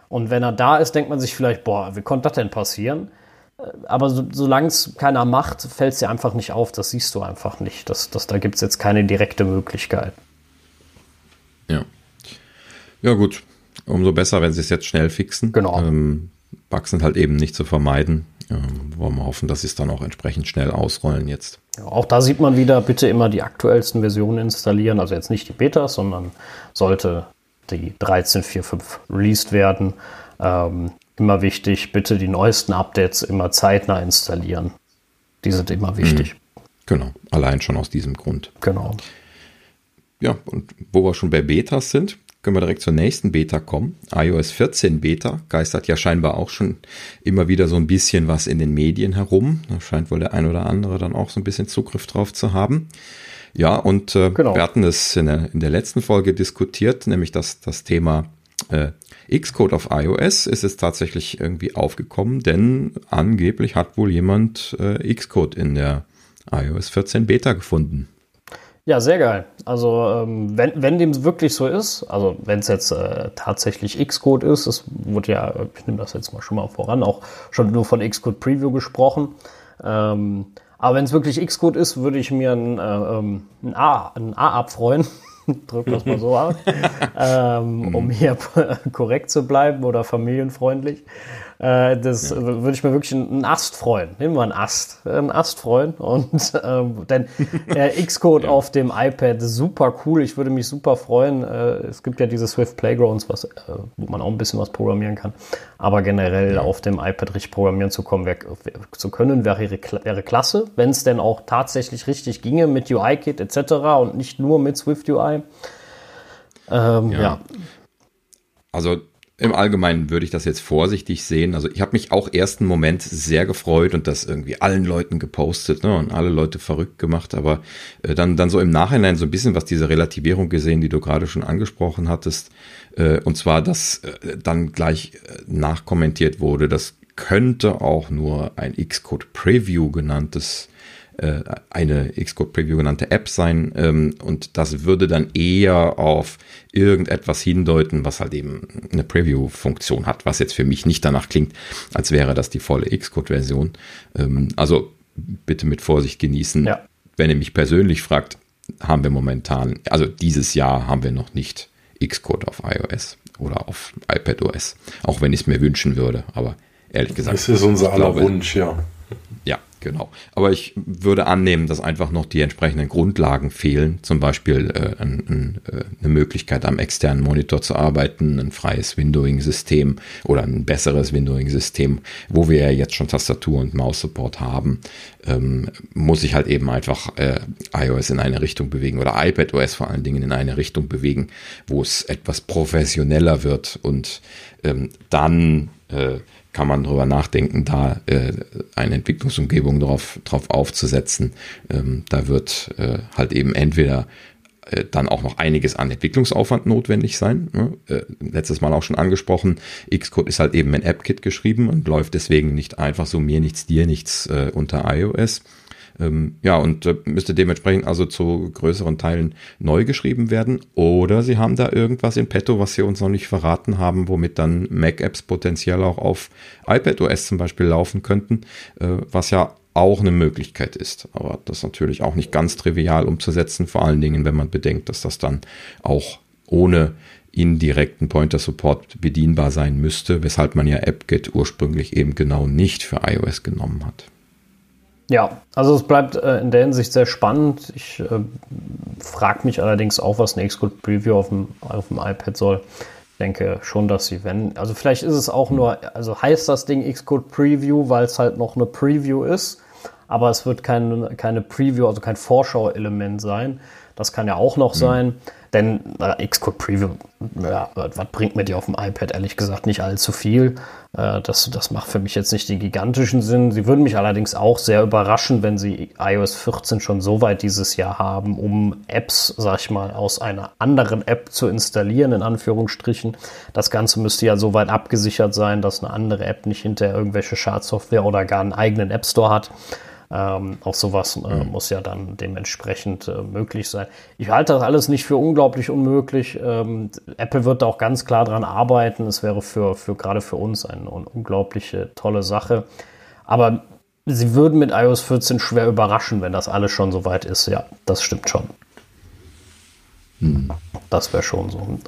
Und wenn er da ist, denkt man sich vielleicht, boah, wie konnte das denn passieren? Äh, aber so, solange es keiner macht, fällt es dir einfach nicht auf. Das siehst du einfach nicht. Das, das, da gibt es jetzt keine direkte Möglichkeit. Ja. Ja, gut. Umso besser, wenn sie es jetzt schnell fixen. Genau. Ähm, Bugs sind halt eben nicht zu vermeiden. Ähm, wollen wir hoffen, dass sie es dann auch entsprechend schnell ausrollen jetzt. Ja, auch da sieht man wieder, bitte immer die aktuellsten Versionen installieren. Also jetzt nicht die Betas, sondern sollte die 13.4.5 released werden. Ähm, immer wichtig, bitte die neuesten Updates immer zeitnah installieren. Die sind immer wichtig. Mhm. Genau, allein schon aus diesem Grund. Genau. Ja, und wo wir schon bei Betas sind, können wir direkt zur nächsten Beta kommen. iOS 14 Beta geistert ja scheinbar auch schon immer wieder so ein bisschen was in den Medien herum. Da scheint wohl der ein oder andere dann auch so ein bisschen Zugriff drauf zu haben. Ja, und äh, genau. wir hatten es in der, in der, letzten Folge diskutiert, nämlich das, das Thema äh, Xcode auf iOS ist es tatsächlich irgendwie aufgekommen, denn angeblich hat wohl jemand äh, Xcode in der iOS 14 Beta gefunden. Ja, sehr geil. Also ähm, wenn, wenn dem wirklich so ist, also wenn es jetzt äh, tatsächlich Xcode ist, es wurde ja, ich nehme das jetzt mal schon mal voran, auch schon nur von Xcode Preview gesprochen. Ähm, aber wenn es wirklich Xcode ist, würde ich mir ein, äh, ähm, ein A, ein A abfreuen. [LAUGHS] Drück das mal so aus, [LAUGHS] ähm, um hier [LAUGHS] korrekt zu bleiben oder familienfreundlich. Äh, das ja. würde ich mir wirklich einen Ast freuen. Nehmen wir einen Ast. Einen Ast freuen. Und [LAUGHS] ähm, denn [LAUGHS] äh, Xcode ja. auf dem iPad super cool. Ich würde mich super freuen. Äh, es gibt ja diese Swift Playgrounds, was, äh, wo man auch ein bisschen was programmieren kann. Aber generell ja. auf dem iPad richtig programmieren zu kommen, wär, zu können, wäre, wäre klasse. Wenn es denn auch tatsächlich richtig ginge mit UI-Kit etc. und nicht nur mit Swift UI. Ähm, ja. Also im Allgemeinen würde ich das jetzt vorsichtig sehen. Also ich habe mich auch ersten Moment sehr gefreut und das irgendwie allen Leuten gepostet ne, und alle Leute verrückt gemacht. Aber äh, dann, dann so im Nachhinein so ein bisschen was diese Relativierung gesehen, die du gerade schon angesprochen hattest. Äh, und zwar, dass äh, dann gleich äh, nachkommentiert wurde, das könnte auch nur ein Xcode Preview genanntes äh, eine Xcode Preview genannte App sein ähm, und das würde dann eher auf irgendetwas hindeuten, was halt eben eine Preview-Funktion hat, was jetzt für mich nicht danach klingt, als wäre das die volle Xcode-Version. Ähm, also bitte mit Vorsicht genießen. Ja. Wenn ihr mich persönlich fragt, haben wir momentan, also dieses Jahr haben wir noch nicht Xcode auf iOS oder auf iPadOS, auch wenn ich es mir wünschen würde, aber ehrlich gesagt. Das ist unser aller Wunsch, ja. Ja, Genau. Aber ich würde annehmen, dass einfach noch die entsprechenden Grundlagen fehlen. Zum Beispiel äh, ein, ein, äh, eine Möglichkeit, am externen Monitor zu arbeiten, ein freies Windowing-System oder ein besseres Windowing-System, wo wir ja jetzt schon Tastatur- und Maus-Support haben, ähm, muss ich halt eben einfach äh, iOS in eine Richtung bewegen oder iPadOS vor allen Dingen in eine Richtung bewegen, wo es etwas professioneller wird und ähm, dann äh, kann man darüber nachdenken, da äh, eine Entwicklungsumgebung drauf, drauf aufzusetzen. Ähm, da wird äh, halt eben entweder äh, dann auch noch einiges an Entwicklungsaufwand notwendig sein. Ne? Äh, letztes Mal auch schon angesprochen, Xcode ist halt eben in AppKit geschrieben und läuft deswegen nicht einfach so mir nichts, dir nichts äh, unter iOS. Ähm, ja, und äh, müsste dementsprechend also zu größeren Teilen neu geschrieben werden. Oder sie haben da irgendwas in petto, was sie uns noch nicht verraten haben, womit dann Mac-Apps potenziell auch auf iPadOS zum Beispiel laufen könnten, äh, was ja auch eine Möglichkeit ist. Aber das ist natürlich auch nicht ganz trivial umzusetzen, vor allen Dingen, wenn man bedenkt, dass das dann auch ohne indirekten Pointer-Support bedienbar sein müsste, weshalb man ja AppGet ursprünglich eben genau nicht für iOS genommen hat. Ja, also es bleibt äh, in der Hinsicht sehr spannend. Ich äh, frage mich allerdings auch, was ein Xcode Preview auf dem, auf dem iPad soll. Ich denke schon, dass sie, wenn, also vielleicht ist es auch nur, also heißt das Ding Xcode Preview, weil es halt noch eine Preview ist, aber es wird keine, keine Preview, also kein Vorschau-Element sein. Das kann ja auch noch mhm. sein. Denn äh, Xcode Preview, ja, was bringt mir die auf dem iPad? Ehrlich gesagt nicht allzu viel. Äh, das, das macht für mich jetzt nicht den gigantischen Sinn. Sie würden mich allerdings auch sehr überraschen, wenn sie iOS 14 schon so weit dieses Jahr haben, um Apps, sag ich mal, aus einer anderen App zu installieren, in Anführungsstrichen. Das Ganze müsste ja so weit abgesichert sein, dass eine andere App nicht hinter irgendwelche Schadsoftware oder gar einen eigenen App Store hat. Ähm, auch sowas äh, muss ja dann dementsprechend äh, möglich sein. Ich halte das alles nicht für unglaublich unmöglich. Ähm, Apple wird da auch ganz klar dran arbeiten. Es wäre für, für gerade für uns eine, unglaubliche tolle Sache. Aber sie würden mit iOS 14 schwer überraschen, wenn das alles schon so weit ist. Ja, das stimmt schon. Hm. Das wäre schon so.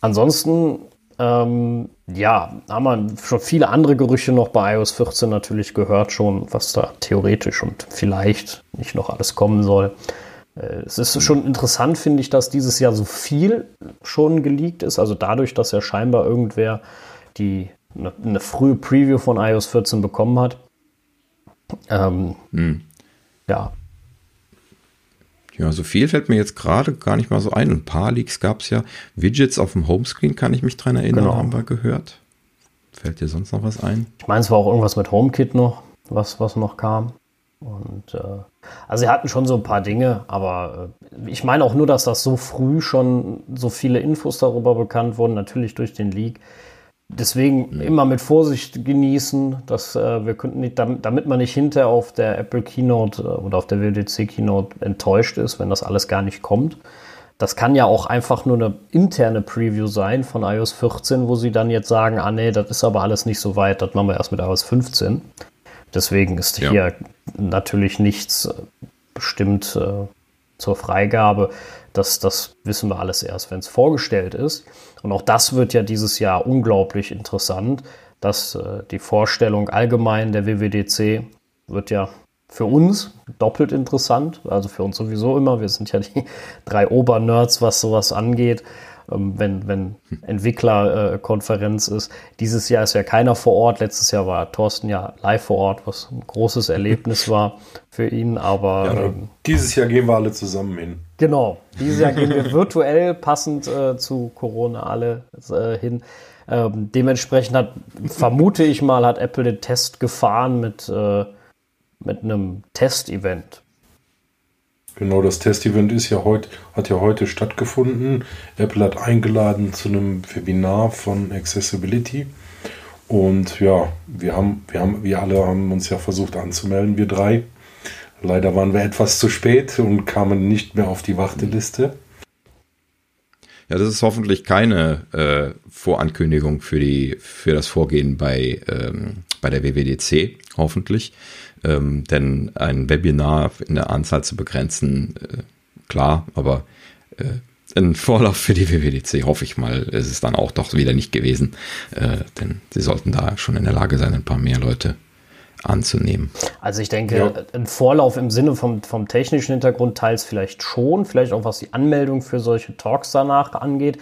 Ansonsten ähm, ja, haben wir schon viele andere Gerüche noch bei iOS 14 natürlich gehört schon, was da theoretisch und vielleicht nicht noch alles kommen soll. Äh, es ist schon interessant, finde ich, dass dieses Jahr so viel schon geleakt ist. Also dadurch, dass ja scheinbar irgendwer die eine, eine frühe Preview von iOS 14 bekommen hat. Ähm, hm. Ja, ja, so viel fällt mir jetzt gerade gar nicht mal so ein. Ein paar Leaks gab es ja. Widgets auf dem Homescreen kann ich mich dran erinnern, genau. haben wir gehört. Fällt dir sonst noch was ein? Ich meine, es war auch irgendwas mit HomeKit noch, was, was noch kam. Und äh, also sie hatten schon so ein paar Dinge, aber äh, ich meine auch nur, dass das so früh schon so viele Infos darüber bekannt wurden, natürlich durch den Leak. Deswegen immer mit Vorsicht genießen, dass äh, wir könnten nicht, damit, man nicht hinterher auf der Apple Keynote äh, oder auf der WDC Keynote enttäuscht ist, wenn das alles gar nicht kommt. Das kann ja auch einfach nur eine interne Preview sein von iOS 14, wo sie dann jetzt sagen, ah nee, das ist aber alles nicht so weit, das machen wir erst mit iOS 15. Deswegen ist ja. hier natürlich nichts bestimmt äh, zur Freigabe. Das, das wissen wir alles erst, wenn es vorgestellt ist. Und auch das wird ja dieses Jahr unglaublich interessant, dass äh, die Vorstellung allgemein der WWDC wird ja für uns doppelt interessant, also für uns sowieso immer. Wir sind ja die [LAUGHS] drei Obernerds, was sowas angeht. Ähm, wenn, wenn Entwicklerkonferenz ist. Dieses Jahr ist ja keiner vor Ort. Letztes Jahr war Thorsten ja live vor Ort, was ein großes Erlebnis war für ihn. Aber ja, ähm, dieses Jahr gehen wir alle zusammen hin. Genau, dieses Jahr gehen wir [LAUGHS] virtuell passend äh, zu Corona alle äh, hin. Ähm, dementsprechend hat, vermute ich mal, hat Apple den Test gefahren mit, äh, mit einem Testevent. Genau, das Testevent ist ja heute, hat ja heute stattgefunden. Apple hat eingeladen zu einem Webinar von Accessibility. Und ja, wir haben, wir haben, wir alle haben uns ja versucht anzumelden, wir drei. Leider waren wir etwas zu spät und kamen nicht mehr auf die Warteliste. Ja, das ist hoffentlich keine äh, Vorankündigung für, die, für das Vorgehen bei, ähm, bei der WWDC, hoffentlich. Ähm, denn ein Webinar in der Anzahl zu begrenzen, äh, klar, aber äh, ein Vorlauf für die WWDC, hoffe ich mal, ist es dann auch doch wieder nicht gewesen. Äh, denn sie sollten da schon in der Lage sein, ein paar mehr Leute anzunehmen. Also ich denke, ja. ein Vorlauf im Sinne vom, vom technischen Hintergrund teils vielleicht schon, vielleicht auch was die Anmeldung für solche Talks danach angeht.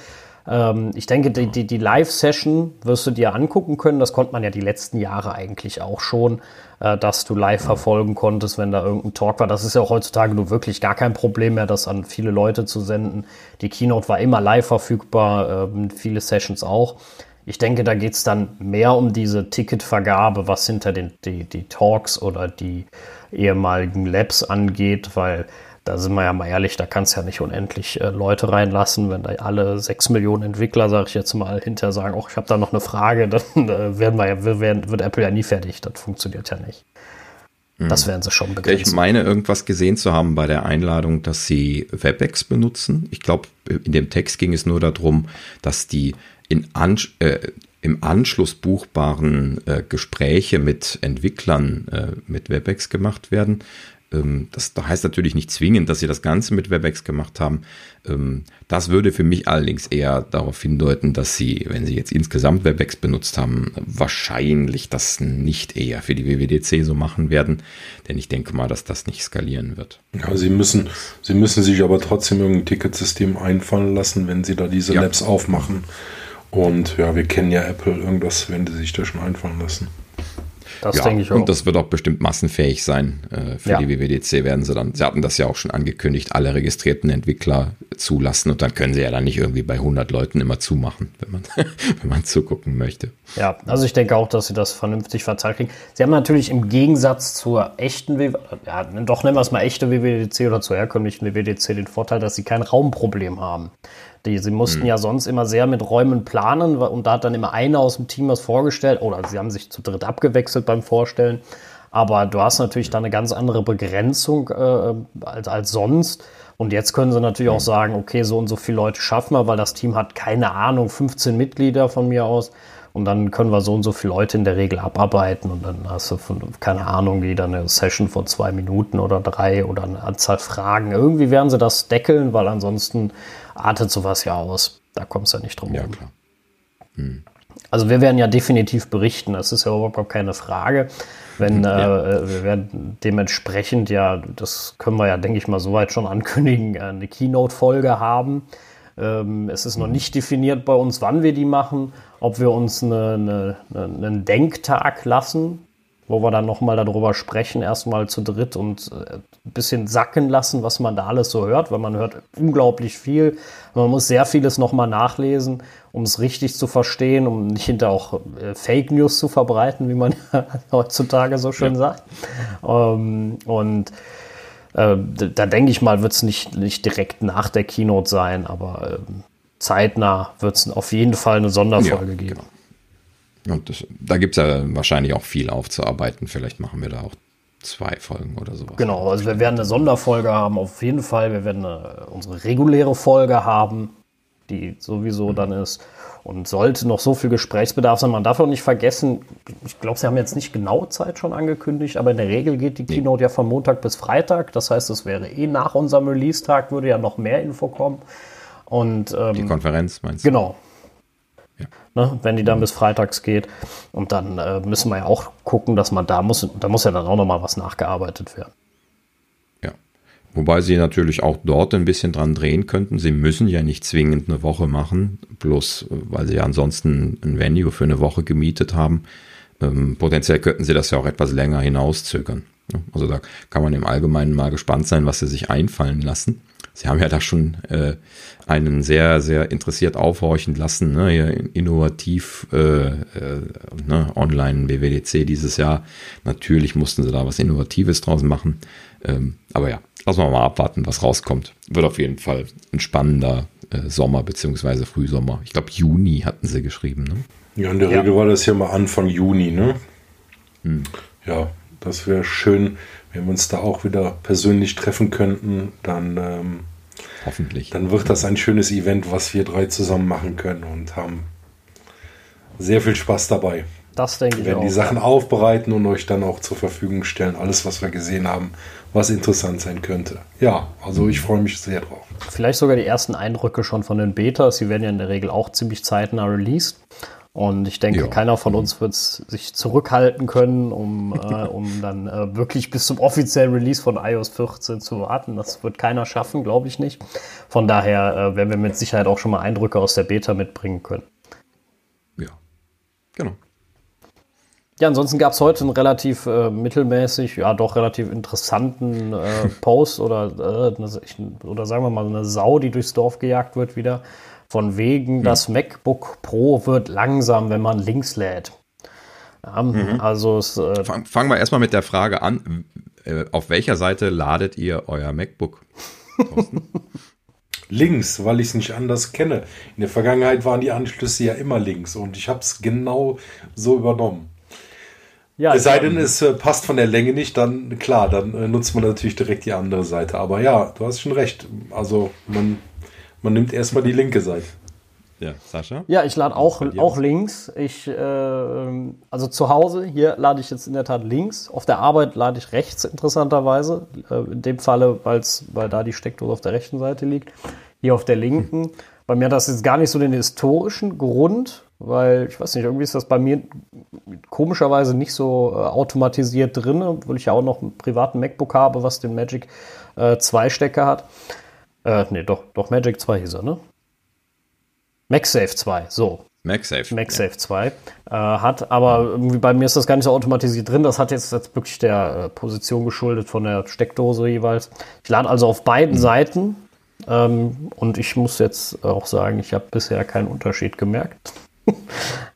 Ähm, ich denke, die, die, die Live-Session wirst du dir angucken können. Das konnte man ja die letzten Jahre eigentlich auch schon, äh, dass du live verfolgen konntest, wenn da irgendein Talk war. Das ist ja auch heutzutage nur wirklich gar kein Problem mehr, das an viele Leute zu senden. Die Keynote war immer live verfügbar, äh, viele Sessions auch. Ich denke, da geht es dann mehr um diese Ticketvergabe, was hinter den die, die Talks oder die ehemaligen Labs angeht, weil da sind wir ja mal ehrlich, da kannst ja nicht unendlich äh, Leute reinlassen, wenn da alle sechs Millionen Entwickler, sage ich jetzt mal, hinterher sagen, oh, ich habe da noch eine Frage, [LAUGHS] dann äh, werden wir ja, werden, wird Apple ja nie fertig. Das funktioniert ja nicht. Mhm. Das werden sie schon begrenzen. Ich meine, irgendwas gesehen zu haben bei der Einladung, dass sie WebEx benutzen. Ich glaube, in dem Text ging es nur darum, dass die An äh, im Anschluss buchbaren äh, Gespräche mit Entwicklern äh, mit WebEx gemacht werden. Ähm, das heißt natürlich nicht zwingend, dass sie das Ganze mit WebEx gemacht haben. Ähm, das würde für mich allerdings eher darauf hindeuten, dass sie, wenn sie jetzt insgesamt WebEx benutzt haben, wahrscheinlich das nicht eher für die WWDC so machen werden. Denn ich denke mal, dass das nicht skalieren wird. Ja, sie müssen, sie müssen sich aber trotzdem irgendein Ticketsystem einfallen lassen, wenn sie da diese ja. Labs aufmachen. Und ja, wir kennen ja Apple, irgendwas werden sie sich da schon einfallen lassen. Das ja, denke ich auch. Und das wird auch bestimmt massenfähig sein. Äh, für ja. die WWDC werden sie dann, sie hatten das ja auch schon angekündigt, alle registrierten Entwickler zulassen und dann können sie ja dann nicht irgendwie bei 100 Leuten immer zumachen, wenn man, [LAUGHS] wenn man zugucken möchte. Ja, also ich denke auch, dass sie das vernünftig verzahlt kriegen. Sie haben natürlich im Gegensatz zur echten WWDC, ja, doch nennen wir es mal echte WWDC oder zur herkömmlichen WWDC den Vorteil, dass sie kein Raumproblem haben. Die, sie mussten hm. ja sonst immer sehr mit Räumen planen und da hat dann immer einer aus dem Team was vorgestellt oder sie haben sich zu dritt abgewechselt beim Vorstellen. Aber du hast natürlich da eine ganz andere Begrenzung äh, als, als sonst. Und jetzt können sie natürlich auch sagen, okay, so und so viele Leute schaffen wir, weil das Team hat keine Ahnung, 15 Mitglieder von mir aus. Und dann können wir so und so viele Leute in der Regel abarbeiten. Und dann hast du von, keine Ahnung, wieder eine Session von zwei Minuten oder drei oder eine Anzahl Fragen. Irgendwie werden sie das deckeln, weil ansonsten artet sowas ja aus. Da kommst du ja nicht drum ja, Klar. Hm. Also wir werden ja definitiv berichten, das ist ja überhaupt keine Frage. Wenn ja. äh, wir werden dementsprechend ja, das können wir ja, denke ich mal, soweit schon ankündigen, eine Keynote-Folge haben. Ähm, es ist noch mhm. nicht definiert bei uns, wann wir die machen, ob wir uns eine, eine, einen Denktag lassen, wo wir dann nochmal darüber sprechen, erstmal zu dritt und äh, ein bisschen sacken lassen, was man da alles so hört, weil man hört unglaublich viel. Man muss sehr vieles nochmal nachlesen, um es richtig zu verstehen, um nicht hinter auch äh, Fake News zu verbreiten, wie man [LAUGHS] heutzutage so schön ja. sagt. Ähm, und äh, da denke ich mal, wird es nicht, nicht direkt nach der Keynote sein, aber äh, zeitnah wird es auf jeden Fall eine Sonderfolge ja, geben. Genau. Und das, da gibt es ja wahrscheinlich auch viel aufzuarbeiten. Vielleicht machen wir da auch zwei Folgen oder sowas. Genau, also wir werden eine Sonderfolge haben, auf jeden Fall. Wir werden eine, unsere reguläre Folge haben, die sowieso mhm. dann ist. Und sollte noch so viel Gesprächsbedarf sein, man darf auch nicht vergessen, ich glaube, sie haben jetzt nicht genau Zeit schon angekündigt, aber in der Regel geht die Keynote ja von Montag bis Freitag. Das heißt, es wäre eh nach unserem Release-Tag, würde ja noch mehr Info kommen. Und, ähm, die Konferenz meinst du? Genau, ne, wenn die dann bis freitags geht. Und dann äh, müssen wir ja auch gucken, dass man da muss, da muss ja dann auch nochmal was nachgearbeitet werden. Ja. Wobei sie natürlich auch dort ein bisschen dran drehen könnten. Sie müssen ja nicht zwingend eine Woche machen, bloß äh, weil sie ja ansonsten ein Venue für eine Woche gemietet haben. Ähm, potenziell könnten sie das ja auch etwas länger hinauszögern. Also da kann man im Allgemeinen mal gespannt sein, was sie sich einfallen lassen. Sie haben ja da schon äh, einen sehr, sehr interessiert aufhorchen lassen, ne? Ja, innovativ äh, äh, ne? online WWDC dieses Jahr. Natürlich mussten sie da was Innovatives draus machen. Ähm, aber ja, lassen wir mal abwarten, was rauskommt. Wird auf jeden Fall ein spannender äh, Sommer beziehungsweise Frühsommer. Ich glaube, Juni hatten sie geschrieben. Ne? Ja, in der ja. Regel war das ja mal Anfang Juni, ne? Hm. Ja, das wäre schön, wenn wir uns da auch wieder persönlich treffen könnten. Dann ähm, Hoffentlich. Dann wird das ein schönes Event, was wir drei zusammen machen können und haben sehr viel Spaß dabei. Das denke ich. Wir werden die Sachen aufbereiten und euch dann auch zur Verfügung stellen. Alles, was wir gesehen haben, was interessant sein könnte. Ja, also ich freue mich sehr drauf. Vielleicht sogar die ersten Eindrücke schon von den Betas. Sie werden ja in der Regel auch ziemlich zeitnah released. Und ich denke, ja. keiner von uns wird sich zurückhalten können, um, [LAUGHS] äh, um dann äh, wirklich bis zum offiziellen Release von iOS 14 zu warten. Das wird keiner schaffen, glaube ich nicht. Von daher äh, werden wir mit Sicherheit auch schon mal Eindrücke aus der Beta mitbringen können. Ja, genau. Ja, ansonsten gab es heute einen relativ äh, mittelmäßig, ja doch relativ interessanten äh, [LAUGHS] Post oder, äh, oder sagen wir mal eine Sau, die durchs Dorf gejagt wird wieder. Von wegen, mhm. das MacBook Pro wird langsam, wenn man links lädt. Ja, mhm. Also es, äh, Fang, fangen wir erstmal mit der Frage an. Äh, auf welcher Seite ladet ihr euer MacBook? [LAUGHS] links, weil ich es nicht anders kenne. In der Vergangenheit waren die Anschlüsse ja immer links und ich habe es genau so übernommen. Ja, es sei denn, es äh, passt von der Länge nicht, dann klar, dann äh, nutzt man natürlich direkt die andere Seite. Aber ja, du hast schon recht. Also man man nimmt erstmal die linke Seite. Ja, Sascha? Ja, ich lade auch, auch links. Ich, äh, also zu Hause, hier lade ich jetzt in der Tat links. Auf der Arbeit lade ich rechts, interessanterweise. Äh, in dem Falle, weil's, weil da die Steckdose auf der rechten Seite liegt. Hier auf der linken. Hm. Bei mir hat das jetzt gar nicht so den historischen Grund, weil ich weiß nicht, irgendwie ist das bei mir komischerweise nicht so äh, automatisiert drin, weil ich ja auch noch einen privaten MacBook habe, was den Magic 2 äh, Stecker hat. Äh, nee, doch, doch Magic 2 hieß er, ne? MagSafe 2, so. MagSafe. MagSafe ja. 2 äh, hat, aber irgendwie bei mir ist das gar nicht so automatisiert drin. Das hat jetzt, jetzt wirklich der äh, Position geschuldet von der Steckdose jeweils. Ich lade also auf beiden mhm. Seiten ähm, und ich muss jetzt auch sagen, ich habe bisher keinen Unterschied gemerkt.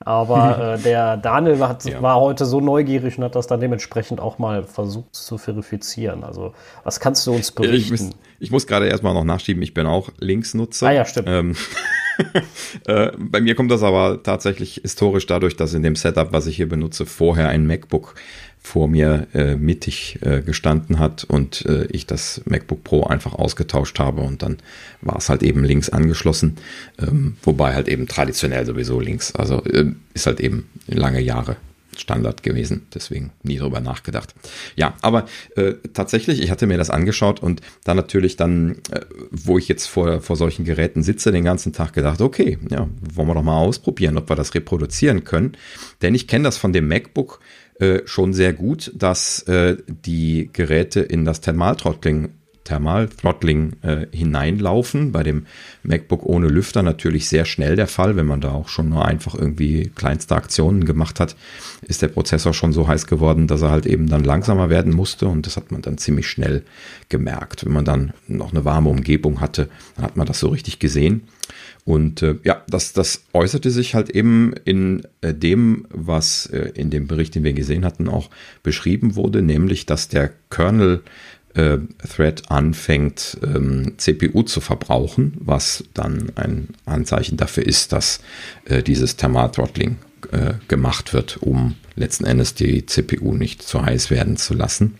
Aber [LAUGHS] äh, der Daniel hat, ja. war heute so neugierig und hat das dann dementsprechend auch mal versucht zu verifizieren. Also, was kannst du uns berichten? Ich muss, ich muss gerade erstmal noch nachschieben, ich bin auch Linksnutzer. Ah ja, stimmt. Ähm, [LAUGHS] äh, bei mir kommt das aber tatsächlich historisch dadurch, dass in dem Setup, was ich hier benutze, vorher ein MacBook vor mir äh, mittig äh, gestanden hat und äh, ich das MacBook Pro einfach ausgetauscht habe und dann war es halt eben links angeschlossen, ähm, wobei halt eben traditionell sowieso links, also äh, ist halt eben lange Jahre Standard gewesen, deswegen nie drüber nachgedacht. Ja, aber äh, tatsächlich, ich hatte mir das angeschaut und dann natürlich dann, äh, wo ich jetzt vor, vor solchen Geräten sitze, den ganzen Tag gedacht, okay, ja, wollen wir doch mal ausprobieren, ob wir das reproduzieren können. Denn ich kenne das von dem MacBook äh, schon sehr gut, dass äh, die Geräte in das Thermalthrottling Thermalthrottling äh, hineinlaufen. Bei dem MacBook ohne Lüfter natürlich sehr schnell der Fall. Wenn man da auch schon nur einfach irgendwie kleinste Aktionen gemacht hat, ist der Prozessor schon so heiß geworden, dass er halt eben dann langsamer werden musste. Und das hat man dann ziemlich schnell gemerkt. Wenn man dann noch eine warme Umgebung hatte, dann hat man das so richtig gesehen. Und äh, ja, das, das äußerte sich halt eben in äh, dem, was äh, in dem Bericht, den wir gesehen hatten, auch beschrieben wurde, nämlich dass der Kernel äh, Thread anfängt, ähm, CPU zu verbrauchen, was dann ein Anzeichen dafür ist, dass äh, dieses Thermal-Throttling äh, gemacht wird, um letzten Endes die CPU nicht zu heiß werden zu lassen.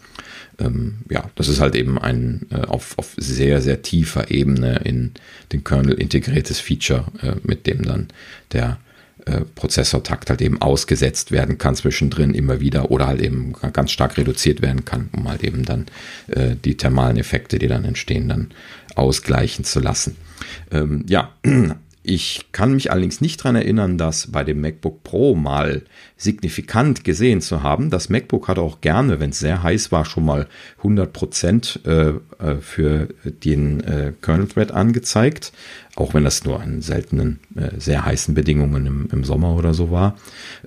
Ähm, ja, das ist halt eben ein äh, auf, auf sehr, sehr tiefer Ebene in den Kernel integriertes Feature, äh, mit dem dann der äh, Prozessortakt halt eben ausgesetzt werden kann zwischendrin immer wieder oder halt eben ganz stark reduziert werden kann, um halt eben dann äh, die thermalen Effekte, die dann entstehen, dann ausgleichen zu lassen. Ähm, ja, [CLEARS THROAT] ich kann mich allerdings nicht daran erinnern, dass bei dem MacBook Pro mal signifikant gesehen zu haben. Das MacBook hat auch gerne, wenn es sehr heiß war, schon mal 100 Prozent äh, äh, für den äh, Kernel Thread angezeigt auch wenn das nur an seltenen, äh, sehr heißen Bedingungen im, im Sommer oder so war.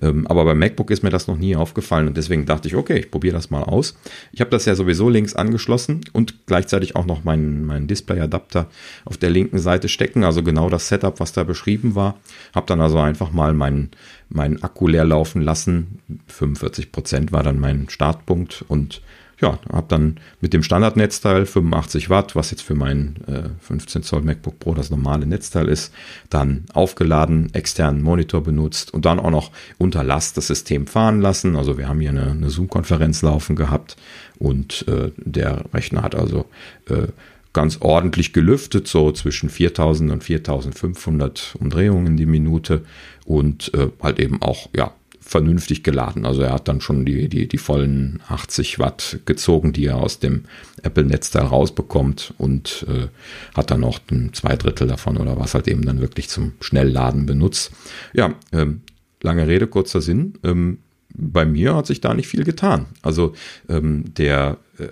Ähm, aber beim MacBook ist mir das noch nie aufgefallen und deswegen dachte ich, okay, ich probiere das mal aus. Ich habe das ja sowieso links angeschlossen und gleichzeitig auch noch meinen, meinen Display-Adapter auf der linken Seite stecken, also genau das Setup, was da beschrieben war. Habe dann also einfach mal meinen, meinen Akku leer laufen lassen. 45 Prozent war dann mein Startpunkt und ja, habe dann mit dem Standardnetzteil 85 Watt, was jetzt für mein äh, 15 Zoll MacBook Pro das normale Netzteil ist, dann aufgeladen, externen Monitor benutzt und dann auch noch unter Last das System fahren lassen. Also wir haben hier eine, eine Zoom-Konferenz laufen gehabt und äh, der Rechner hat also äh, ganz ordentlich gelüftet, so zwischen 4000 und 4500 Umdrehungen die Minute und äh, halt eben auch ja vernünftig geladen. Also er hat dann schon die, die, die vollen 80 Watt gezogen, die er aus dem Apple-Netzteil rausbekommt und äh, hat dann noch ein zwei Drittel davon oder was halt eben dann wirklich zum Schnellladen benutzt. Ja, ähm, lange Rede, kurzer Sinn. Ähm, bei mir hat sich da nicht viel getan. Also ähm, der äh,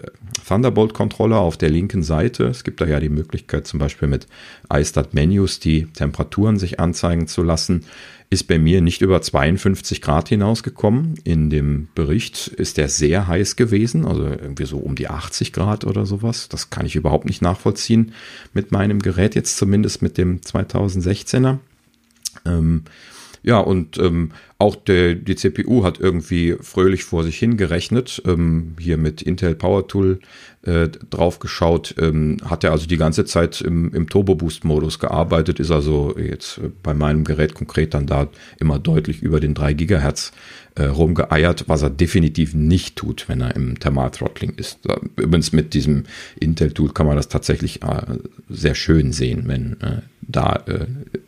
Thunderbolt-Controller auf der linken Seite, es gibt da ja die Möglichkeit zum Beispiel mit iStat-Menus die Temperaturen sich anzeigen zu lassen ist bei mir nicht über 52 Grad hinausgekommen. In dem Bericht ist der sehr heiß gewesen, also irgendwie so um die 80 Grad oder sowas. Das kann ich überhaupt nicht nachvollziehen mit meinem Gerät, jetzt zumindest mit dem 2016er. Ähm, ja, und ähm, auch der, die CPU hat irgendwie fröhlich vor sich hingerechnet. Ähm, hier mit Intel Power Tool äh, drauf geschaut. Ähm, hat er also die ganze Zeit im, im Turbo Boost Modus gearbeitet, ist also jetzt bei meinem Gerät konkret dann da immer deutlich über den 3 Gigahertz äh, rumgeeiert, was er definitiv nicht tut, wenn er im Thermal-Throttling ist. Übrigens mit diesem Intel-Tool kann man das tatsächlich äh, sehr schön sehen, wenn äh, da äh,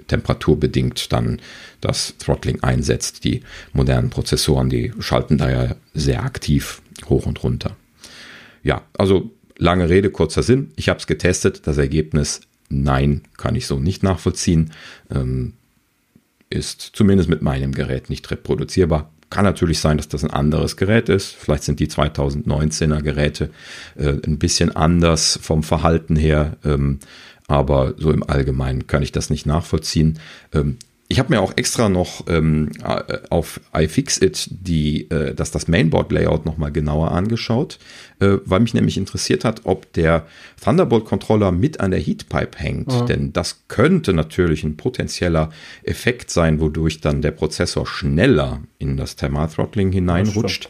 temperaturbedingt dann das Throttling einsetzt. Die modernen Prozessoren, die schalten da ja sehr aktiv hoch und runter. Ja, also lange Rede, kurzer Sinn. Ich habe es getestet. Das Ergebnis, nein, kann ich so nicht nachvollziehen. Ähm, ist zumindest mit meinem Gerät nicht reproduzierbar. Kann natürlich sein, dass das ein anderes Gerät ist. Vielleicht sind die 2019er Geräte äh, ein bisschen anders vom Verhalten her. Ähm, aber so im Allgemeinen kann ich das nicht nachvollziehen. Ähm, ich habe mir auch extra noch ähm, äh, auf iFixit die, äh, dass das Mainboard-Layout nochmal genauer angeschaut, äh, weil mich nämlich interessiert hat, ob der Thunderbolt-Controller mit an der Heatpipe hängt. Mhm. Denn das könnte natürlich ein potenzieller Effekt sein, wodurch dann der Prozessor schneller in das Thermal-Throttling hineinrutscht.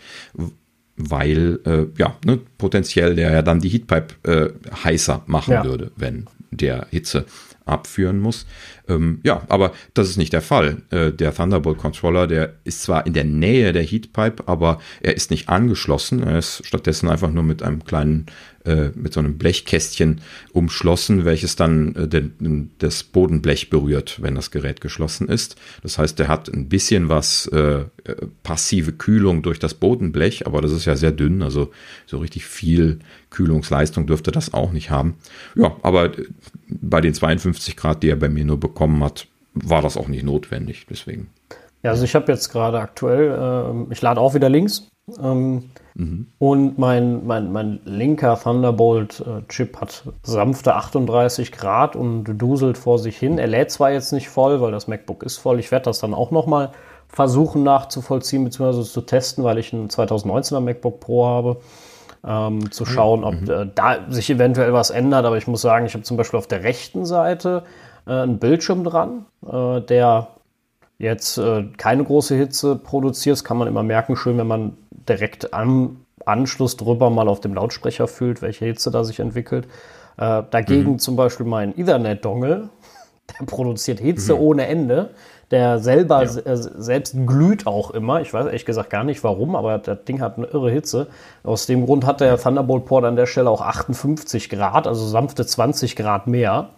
weil äh, ja ne, potenziell der ja dann die Heatpipe äh, heißer machen ja. würde, wenn der Hitze abführen muss. Ähm, ja, aber das ist nicht der Fall. Äh, der Thunderbolt Controller, der ist zwar in der Nähe der Heatpipe, aber er ist nicht angeschlossen. Er ist stattdessen einfach nur mit einem kleinen, äh, mit so einem Blechkästchen umschlossen, welches dann äh, den, das Bodenblech berührt, wenn das Gerät geschlossen ist. Das heißt, der hat ein bisschen was äh, passive Kühlung durch das Bodenblech, aber das ist ja sehr dünn, also so richtig viel Kühlungsleistung dürfte das auch nicht haben. Ja, aber bei den 52 Grad, die er bei mir nur bekommen hat, war das auch nicht notwendig. Deswegen. Ja, also ich habe jetzt gerade aktuell, äh, ich lade auch wieder links. Ähm, mhm. Und mein, mein, mein linker Thunderbolt-Chip äh, hat sanfte 38 Grad und duselt vor sich hin. Er lädt zwar jetzt nicht voll, weil das MacBook ist voll. Ich werde das dann auch nochmal versuchen nachzuvollziehen bzw. zu testen, weil ich ein 2019er MacBook Pro habe ähm, zu schauen, ob mhm. äh, da sich eventuell was ändert. Aber ich muss sagen, ich habe zum Beispiel auf der rechten Seite äh, einen Bildschirm dran, äh, der jetzt äh, keine große Hitze produziert. Das kann man immer merken, schön, wenn man direkt am Anschluss drüber mal auf dem Lautsprecher fühlt, welche Hitze da sich entwickelt. Äh, dagegen mhm. zum Beispiel mein Ethernet-Dongle, [LAUGHS] der produziert Hitze mhm. ohne Ende der selber ja. Äh, selbst glüht auch immer. Ich weiß ehrlich gesagt gar nicht warum, aber das Ding hat eine irre Hitze. Aus dem Grund hat der Thunderbolt Port an der Stelle auch 58 Grad, also sanfte 20 Grad mehr.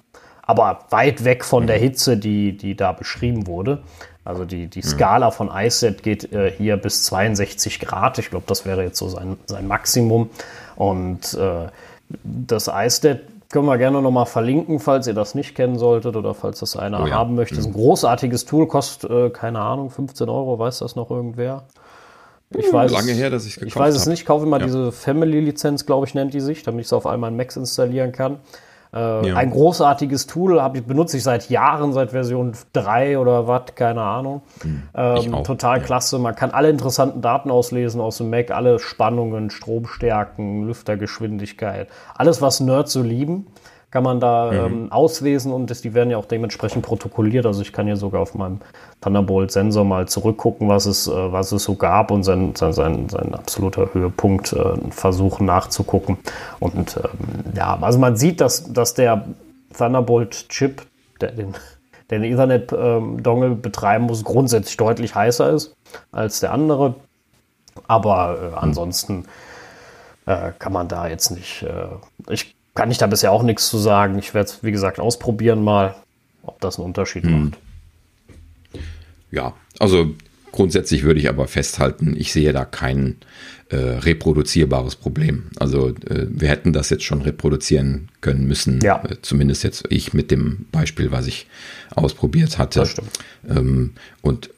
Aber weit weg von der mhm. Hitze, die, die da beschrieben wurde. Also die, die mhm. Skala von iSet geht äh, hier bis 62 Grad. Ich glaube, das wäre jetzt so sein, sein Maximum. Und äh, das iSet können wir gerne nochmal verlinken, falls ihr das nicht kennen solltet oder falls das einer oh ja. haben möchte. Das ist ein mhm. großartiges Tool, kostet, äh, keine Ahnung, 15 Euro, weiß das noch irgendwer? Ich hm, weiß, Lange her, dass ich Ich weiß es nicht, kaufe immer ja. diese Family-Lizenz, glaube ich, nennt die sich, damit ich es auf all meinen Macs installieren kann. Äh, ja. Ein großartiges Tool ich, benutze ich seit Jahren, seit Version 3 oder was, keine Ahnung. Hm, ähm, total ja. klasse. Man kann alle interessanten Daten auslesen aus dem Mac, alle Spannungen, Stromstärken, Lüftergeschwindigkeit, alles, was Nerds so lieben kann man da mhm. ähm, auslesen und das, die werden ja auch dementsprechend protokolliert. Also ich kann hier sogar auf meinem Thunderbolt-Sensor mal zurückgucken, was es, äh, was es so gab und sein, sein, sein, sein absoluter Höhepunkt äh, versuchen nachzugucken. Und ähm, ja, also man sieht, dass, dass der Thunderbolt-Chip, der den, den Ethernet-Dongle ähm, betreiben muss, grundsätzlich deutlich heißer ist als der andere. Aber äh, ansonsten äh, kann man da jetzt nicht. Äh, ich kann ich da bisher auch nichts zu sagen. Ich werde es, wie gesagt, ausprobieren mal, ob das einen Unterschied hm. macht. Ja, also grundsätzlich würde ich aber festhalten, ich sehe da kein äh, reproduzierbares Problem. Also äh, wir hätten das jetzt schon reproduzieren können müssen. Ja. Äh, zumindest jetzt ich mit dem Beispiel, was ich ausprobiert hatte. Das stimmt. Ähm, und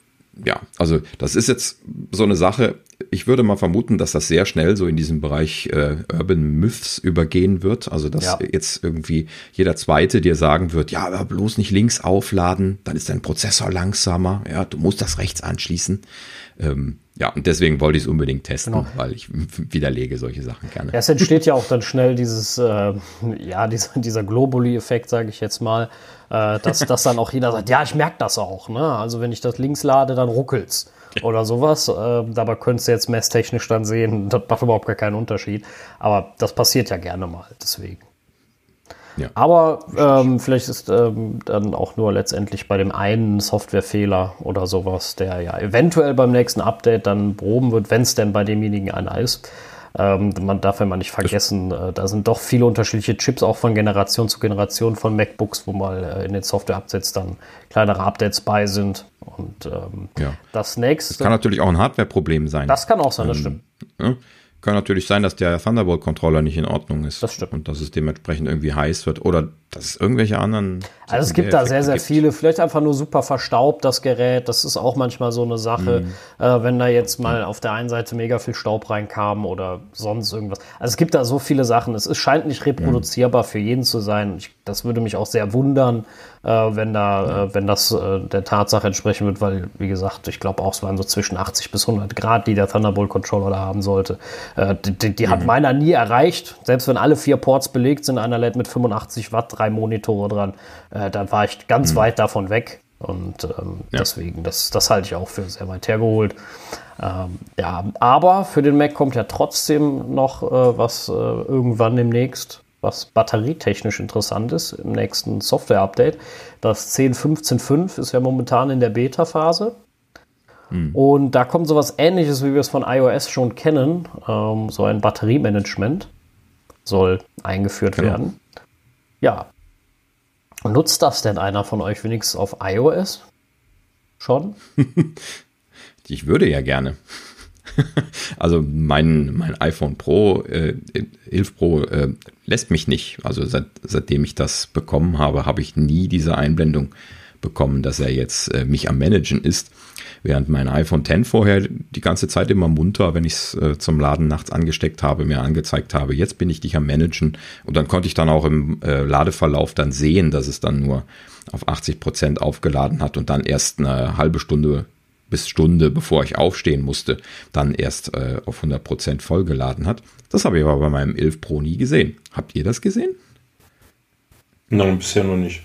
ja, also das ist jetzt so eine Sache. Ich würde mal vermuten, dass das sehr schnell so in diesem Bereich äh, Urban Myths übergehen wird. Also dass ja. jetzt irgendwie jeder Zweite dir sagen wird, ja, aber bloß nicht links aufladen, dann ist dein Prozessor langsamer. Ja, du musst das rechts anschließen. Ähm, ja, und deswegen wollte ich es unbedingt testen, genau. weil ich [LAUGHS] widerlege solche Sachen gerne. Ja, es entsteht ja auch dann schnell dieses, äh, ja, [LAUGHS] dieser, dieser Globuli-Effekt, sage ich jetzt mal, äh, dass, dass dann auch jeder sagt, ja, ich merke das auch. Ne? Also wenn ich das links lade, dann ruckelt's oder sowas. Äh, dabei könntest du jetzt messtechnisch dann sehen, das macht überhaupt gar keinen Unterschied. Aber das passiert ja gerne mal, deswegen. Ja. Aber ähm, vielleicht ist ähm, dann auch nur letztendlich bei dem einen Softwarefehler oder sowas, der ja eventuell beim nächsten Update dann behoben wird, wenn es denn bei demjenigen einer ist. Ähm, man darf ja mal nicht vergessen, äh, da sind doch viele unterschiedliche Chips auch von Generation zu Generation von MacBooks, wo mal äh, in den Software-Updates dann kleinere Updates bei sind. Und ähm, ja. das nächste. Das kann natürlich auch ein Hardware-Problem sein. Das kann auch sein, das ähm, stimmt. Kann natürlich sein, dass der Thunderbolt-Controller nicht in Ordnung ist. Das stimmt. Und dass es dementsprechend irgendwie heiß wird oder dass es irgendwelche anderen. Also es gibt da sehr, sehr gibt. viele. Vielleicht einfach nur super verstaubt, das Gerät. Das ist auch manchmal so eine Sache, mhm. äh, wenn da jetzt mal auf der einen Seite mega viel Staub reinkam oder sonst irgendwas. Also es gibt da so viele Sachen. Es ist, scheint nicht reproduzierbar mhm. für jeden zu sein. Ich, das würde mich auch sehr wundern, äh, wenn da, äh, wenn das äh, der Tatsache entsprechen wird, weil, wie gesagt, ich glaube auch, es waren so zwischen 80 bis 100 Grad, die der Thunderbolt Controller da haben sollte. Äh, die, die, die mhm. hat meiner nie erreicht. Selbst wenn alle vier Ports belegt sind, einer lädt mit 85 Watt, drei Monitore dran äh, da war ich ganz mhm. weit davon weg. Und ähm, ja. deswegen, das, das halte ich auch für sehr weit hergeholt. Ähm, ja, aber für den Mac kommt ja trotzdem noch äh, was äh, irgendwann demnächst, was batterietechnisch interessant ist im nächsten Software-Update. Das 10.15.5 ist ja momentan in der Beta-Phase. Mhm. Und da kommt sowas ähnliches, wie wir es von iOS schon kennen. Ähm, so ein Batteriemanagement soll eingeführt genau. werden. Ja, Nutzt das denn einer von euch wenigstens auf iOS? Schon? [LAUGHS] ich würde ja gerne. [LAUGHS] also mein, mein iPhone Pro, äh, 11 Pro äh, lässt mich nicht. Also seit, seitdem ich das bekommen habe, habe ich nie diese Einblendung bekommen, dass er jetzt äh, mich am Managen ist. Während mein iPhone 10 vorher die ganze Zeit immer munter, wenn ich es äh, zum Laden nachts angesteckt habe, mir angezeigt habe, jetzt bin ich dich am Managen. Und dann konnte ich dann auch im äh, Ladeverlauf dann sehen, dass es dann nur auf 80 Prozent aufgeladen hat und dann erst eine halbe Stunde bis Stunde, bevor ich aufstehen musste, dann erst äh, auf 100 Prozent vollgeladen hat. Das habe ich aber bei meinem 11 Pro nie gesehen. Habt ihr das gesehen? Nein, bisher noch nicht.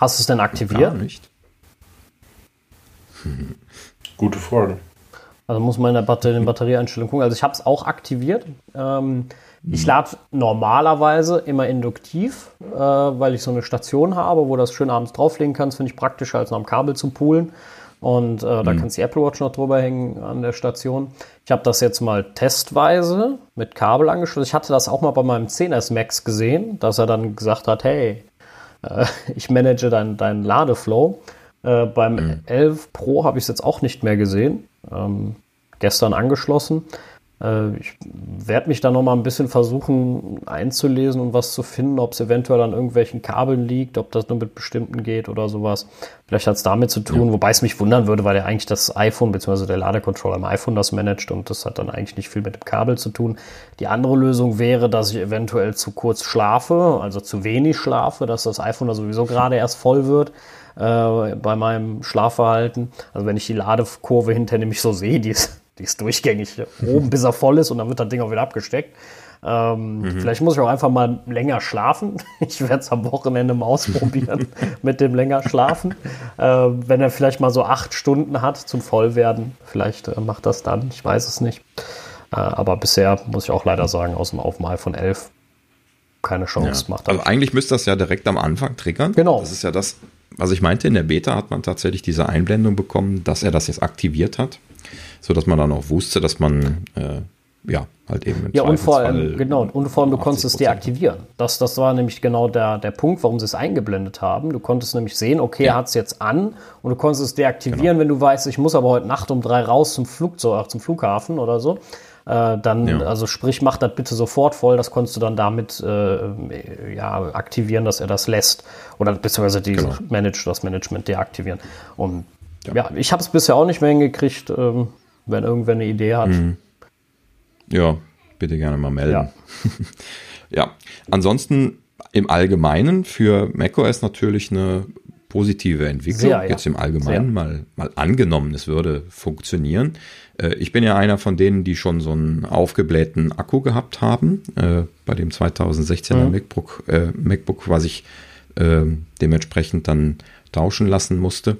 Hast du es denn aktiviert? Gar nicht. [LAUGHS] Gute Frage. Also muss man in der Batter Batterieeinstellung gucken. Also ich habe es auch aktiviert. Ähm, ich lade normalerweise immer induktiv, äh, weil ich so eine Station habe, wo das schön abends drauflegen kannst. Finde ich praktischer, als noch am Kabel zu poolen. Und äh, da mhm. kannst du die Apple Watch noch drüber hängen an der Station. Ich habe das jetzt mal testweise mit Kabel angeschlossen. Ich hatte das auch mal bei meinem 10S Max gesehen, dass er dann gesagt hat, hey, äh, ich manage deinen dein Ladeflow. Äh, beim mhm. 11 Pro habe ich es jetzt auch nicht mehr gesehen. Ähm, gestern angeschlossen. Äh, ich werde mich da noch mal ein bisschen versuchen einzulesen und was zu finden, ob es eventuell an irgendwelchen Kabeln liegt, ob das nur mit bestimmten geht oder sowas. Vielleicht hat es damit zu tun, ja. wobei es mich wundern würde, weil ja eigentlich das iPhone bzw. der Ladecontroller im iPhone das managt und das hat dann eigentlich nicht viel mit dem Kabel zu tun. Die andere Lösung wäre, dass ich eventuell zu kurz schlafe, also zu wenig schlafe, dass das iPhone da sowieso [LAUGHS] gerade erst voll wird äh, bei meinem Schlafverhalten. Also wenn ich die Ladekurve hinter nämlich so sehe, die ist die ist durchgängig oben, [LAUGHS] bis er voll ist und dann wird das Ding auch wieder abgesteckt. Ähm, mhm. Vielleicht muss ich auch einfach mal länger schlafen. [LAUGHS] Ich werde es am Wochenende mal ausprobieren [LAUGHS] mit dem länger schlafen. Äh, wenn er vielleicht mal so acht Stunden hat zum Vollwerden, vielleicht äh, macht das dann. Ich weiß es nicht. Äh, aber bisher muss ich auch leider sagen, aus dem Aufmal von 11 keine Chance ja. macht. Also eigentlich müsste das ja direkt am Anfang triggern. Genau. Das ist ja das, was ich meinte. In der Beta hat man tatsächlich diese Einblendung bekommen, dass er das jetzt aktiviert hat so dass man dann auch wusste, dass man äh, ja halt eben im ja und vor allem genau und vor allem du konntest es deaktivieren. Das das war nämlich genau der der Punkt, warum sie es eingeblendet haben. Du konntest nämlich sehen, okay, ja. er hat es jetzt an und du konntest es deaktivieren, genau. wenn du weißt, ich muss aber heute Nacht um drei raus zum Flugzeug, zum Flughafen oder so. Äh, dann, ja. also sprich, mach das bitte sofort voll. Das konntest du dann damit äh, ja, aktivieren, dass er das lässt. Oder beziehungsweise die genau. Manage, das Management deaktivieren. Und ja, ja ich habe es bisher auch nicht mehr hingekriegt. Ähm, wenn irgendwer eine Idee hat. Mhm. Ja, bitte gerne mal melden. Ja. [LAUGHS] ja, ansonsten im Allgemeinen für macOS natürlich eine positive Entwicklung. Sehr, ja. Jetzt im Allgemeinen mal, mal angenommen, es würde funktionieren. Äh, ich bin ja einer von denen, die schon so einen aufgeblähten Akku gehabt haben. Äh, bei dem 2016er mhm. MacBook, äh, MacBook, was ich äh, dementsprechend dann tauschen lassen musste.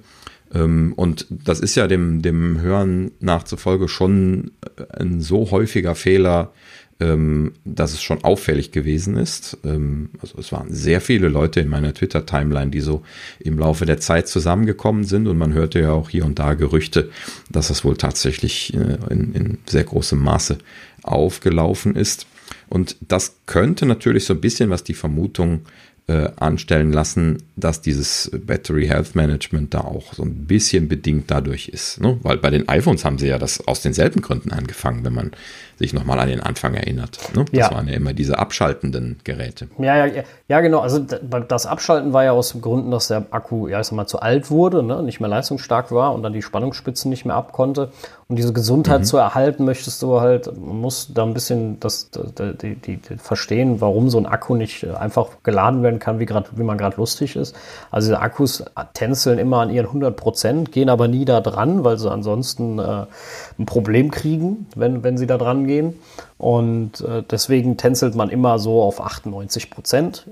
Ähm, und das ist ja dem, dem Hören nachzufolge schon ein so häufiger Fehler, ähm, dass es schon auffällig gewesen ist. Ähm, also es waren sehr viele Leute in meiner Twitter-Timeline, die so im Laufe der Zeit zusammengekommen sind und man hörte ja auch hier und da Gerüchte, dass das wohl tatsächlich äh, in, in sehr großem Maße aufgelaufen ist. Und das könnte natürlich so ein bisschen, was die Vermutung äh, anstellen lassen, dass dieses Battery Health Management da auch so ein bisschen bedingt dadurch ist. Ne? Weil bei den iPhones haben sie ja das aus denselben Gründen angefangen, wenn man sich nochmal an den Anfang erinnert. Ne? Das ja. waren ja immer diese abschaltenden Geräte. Ja, ja, ja, genau. Also das Abschalten war ja aus dem Gründen, dass der Akku, ja, ich sag mal, zu alt wurde, ne? nicht mehr leistungsstark war und dann die Spannungsspitzen nicht mehr abkonnte. Um diese Gesundheit mhm. zu erhalten, möchtest du halt, man muss da ein bisschen das, die, die, die verstehen, warum so ein Akku nicht einfach geladen werden kann, wie, grad, wie man gerade lustig ist. Also diese Akkus tänzeln immer an ihren 100 Prozent, gehen aber nie da dran, weil sie ansonsten äh, ein Problem kriegen, wenn, wenn sie da dran gehen. Und äh, deswegen tänzelt man immer so auf 98 Prozent,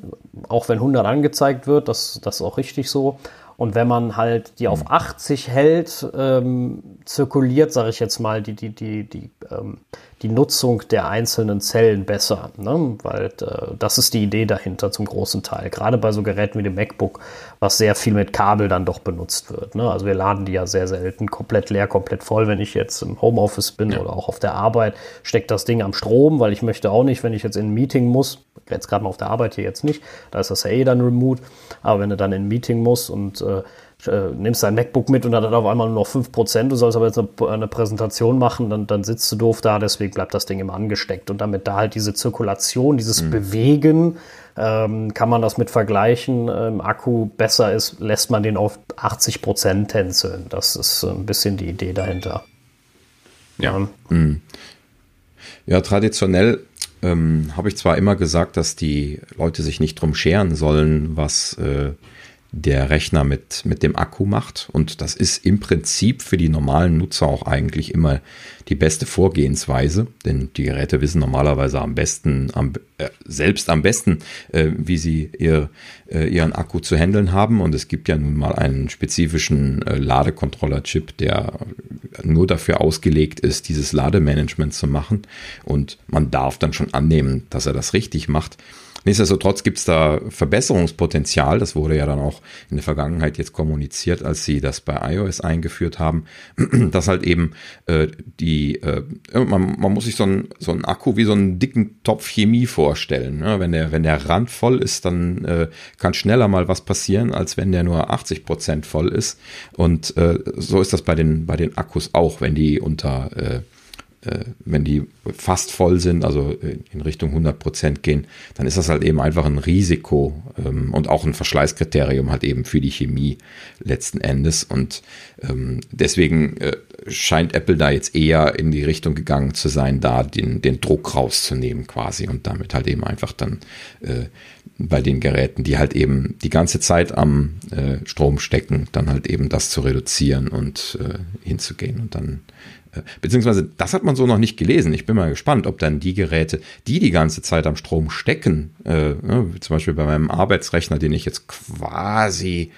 auch wenn 100 angezeigt wird, das, das ist auch richtig so. Und wenn man halt die auf 80 mhm. hält, ähm, zirkuliert, sage ich jetzt mal, die, die, die, die, ähm, die Nutzung der einzelnen Zellen besser. Ne? Weil äh, das ist die Idee dahinter zum großen Teil. Gerade bei so Geräten wie dem MacBook, was sehr viel mit Kabel dann doch benutzt wird. Ne? Also wir laden die ja sehr selten komplett leer, komplett voll. Wenn ich jetzt im Homeoffice bin ja. oder auch auf der Arbeit, steckt das Ding am Strom, weil ich möchte auch nicht, wenn ich jetzt in ein Meeting muss, jetzt gerade mal auf der Arbeit hier jetzt nicht, da ist das ja eh dann remote, aber wenn du dann in ein Meeting musst und äh, äh, nimmst dein MacBook mit und dann hat auf einmal nur noch 5%, du sollst aber jetzt eine, eine, Präsentation machen, dann, dann sitzt du doof da, deswegen bleibt das Ding immer angesteckt. Und damit da halt diese Zirkulation, dieses mhm. Bewegen, ähm, kann man das mit vergleichen, ähm, Akku besser ist, lässt man den auf 80% tänzeln. Das ist ein bisschen die Idee dahinter. Ja. Ähm. Mhm. Ja, traditionell ähm, habe ich zwar immer gesagt, dass die Leute sich nicht drum scheren sollen, was äh, der Rechner mit, mit dem Akku macht. Und das ist im Prinzip für die normalen Nutzer auch eigentlich immer die beste Vorgehensweise, denn die Geräte wissen normalerweise am besten, am, äh, selbst am besten, äh, wie sie ihr, äh, ihren Akku zu handeln haben. Und es gibt ja nun mal einen spezifischen äh, Ladecontroller-Chip, der nur dafür ausgelegt ist, dieses Lademanagement zu machen. Und man darf dann schon annehmen, dass er das richtig macht. Nichtsdestotrotz gibt es da Verbesserungspotenzial. Das wurde ja dann auch in der Vergangenheit jetzt kommuniziert, als sie das bei iOS eingeführt haben, [CLEARS THROAT] dass halt eben äh, die, äh, man, man muss sich so einen so Akku wie so einen dicken Topf Chemie vorstellen. Ne? Wenn der wenn der Rand voll ist, dann äh, kann schneller mal was passieren, als wenn der nur 80 Prozent voll ist. Und äh, so ist das bei den bei den Akkus auch, wenn die unter äh, wenn die fast voll sind, also in Richtung 100 Prozent gehen, dann ist das halt eben einfach ein Risiko ähm, und auch ein Verschleißkriterium halt eben für die Chemie letzten Endes. Und ähm, deswegen äh, scheint Apple da jetzt eher in die Richtung gegangen zu sein, da den, den Druck rauszunehmen quasi und damit halt eben einfach dann äh, bei den Geräten, die halt eben die ganze Zeit am äh, Strom stecken, dann halt eben das zu reduzieren und äh, hinzugehen und dann Beziehungsweise, das hat man so noch nicht gelesen. Ich bin mal gespannt, ob dann die Geräte, die die ganze Zeit am Strom stecken, äh, ne, zum Beispiel bei meinem Arbeitsrechner, den ich jetzt quasi,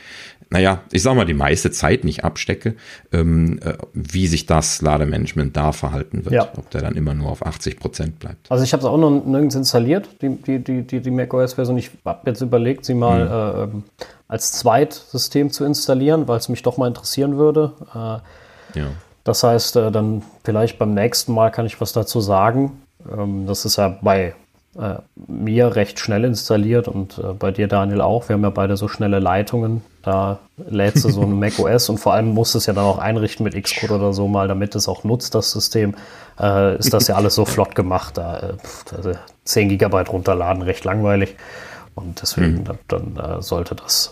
naja, ich sag mal, die meiste Zeit nicht abstecke, ähm, äh, wie sich das Lademanagement da verhalten wird. Ja. Ob der dann immer nur auf 80 Prozent bleibt. Also ich habe es auch noch nirgends installiert, die, die, die, die, die macOS-Version. Ich habe jetzt überlegt, sie mal mhm. äh, ähm, als Zweitsystem zu installieren, weil es mich doch mal interessieren würde. Äh, ja. Das heißt, äh, dann vielleicht beim nächsten Mal kann ich was dazu sagen. Ähm, das ist ja bei äh, mir recht schnell installiert und äh, bei dir, Daniel, auch. Wir haben ja beide so schnelle Leitungen. Da lädst du so ein [LAUGHS] Mac OS und vor allem musst du es ja dann auch einrichten mit Xcode oder so mal, damit es auch nutzt, das System. ist das ja alles so [LAUGHS] flott gemacht. Da, 10 Gigabyte runterladen, recht langweilig. Und deswegen, mhm. dann, dann sollte das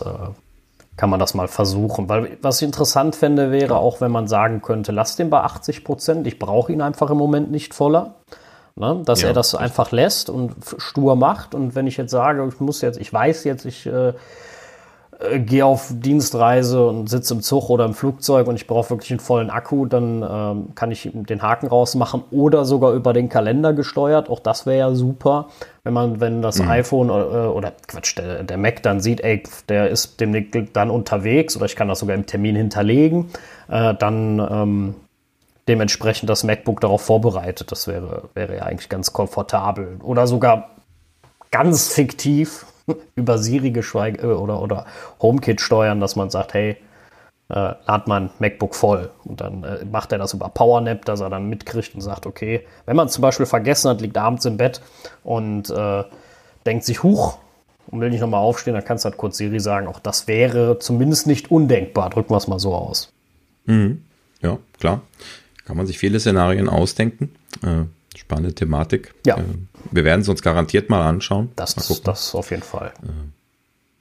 kann man das mal versuchen. Weil was ich interessant fände, wäre auch, wenn man sagen könnte, lass den bei 80 Prozent, ich brauche ihn einfach im Moment nicht voller. Ne? Dass ja. er das einfach lässt und stur macht. Und wenn ich jetzt sage, ich muss jetzt, ich weiß jetzt, ich äh, äh, gehe auf Dienstreise und sitze im Zug oder im Flugzeug und ich brauche wirklich einen vollen Akku, dann ähm, kann ich den Haken rausmachen oder sogar über den Kalender gesteuert. Auch das wäre ja super, wenn man, wenn das mhm. iPhone äh, oder Quatsch, der, der, Mac dann sieht, ey, der ist demnächst dann unterwegs oder ich kann das sogar im Termin hinterlegen, äh, dann ähm, dementsprechend das MacBook darauf vorbereitet. Das wäre, wäre ja eigentlich ganz komfortabel. Oder sogar ganz fiktiv [LAUGHS] über Siri geschweige äh, oder, oder HomeKit steuern, dass man sagt, hey, äh, lad mein MacBook voll. Und dann äh, macht er das über PowerNap, dass er dann mitkriegt und sagt, okay, wenn man zum Beispiel vergessen hat, liegt abends im Bett und äh, denkt sich, huch, und will nicht nochmal aufstehen, dann kannst du halt kurz Siri sagen, auch das wäre zumindest nicht undenkbar. Drücken wir es mal so aus. Mhm. Ja, klar. Kann man sich viele Szenarien ausdenken. Äh, spannende Thematik. Ja. Äh, wir werden es uns garantiert mal anschauen. Das, mal gucken. das auf jeden Fall.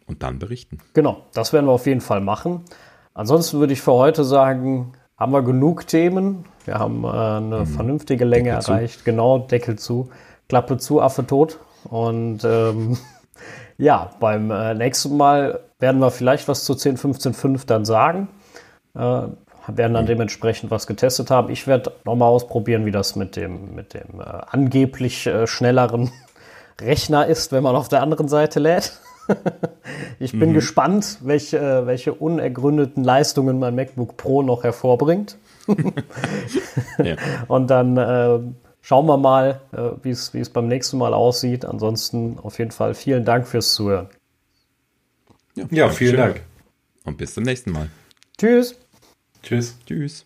Und dann berichten. Genau, das werden wir auf jeden Fall machen. Ansonsten würde ich für heute sagen, haben wir genug Themen. Wir haben äh, eine vernünftige Länge Deckel zu. erreicht. Genau, Deckel zu, Klappe zu, Affe tot. Und ähm, [LAUGHS] ja, beim äh, nächsten Mal werden wir vielleicht was zu 10.15.5 dann sagen. Äh, werden dann dementsprechend was getestet haben. Ich werde nochmal ausprobieren, wie das mit dem, mit dem äh, angeblich äh, schnelleren [LAUGHS] Rechner ist, wenn man auf der anderen Seite lädt. [LAUGHS] ich bin gespannt, welche, äh, welche unergründeten Leistungen mein MacBook Pro noch hervorbringt. [LAUGHS] Ja. Und dann äh, schauen wir mal, äh, wie es wie es beim nächsten Mal aussieht. Ansonsten auf jeden Fall vielen Dank fürs Zuhören. Ja, vielen Dankeschön. Dank. Und bis zum nächsten Mal. Tschüss. Tschüss. Tschüss.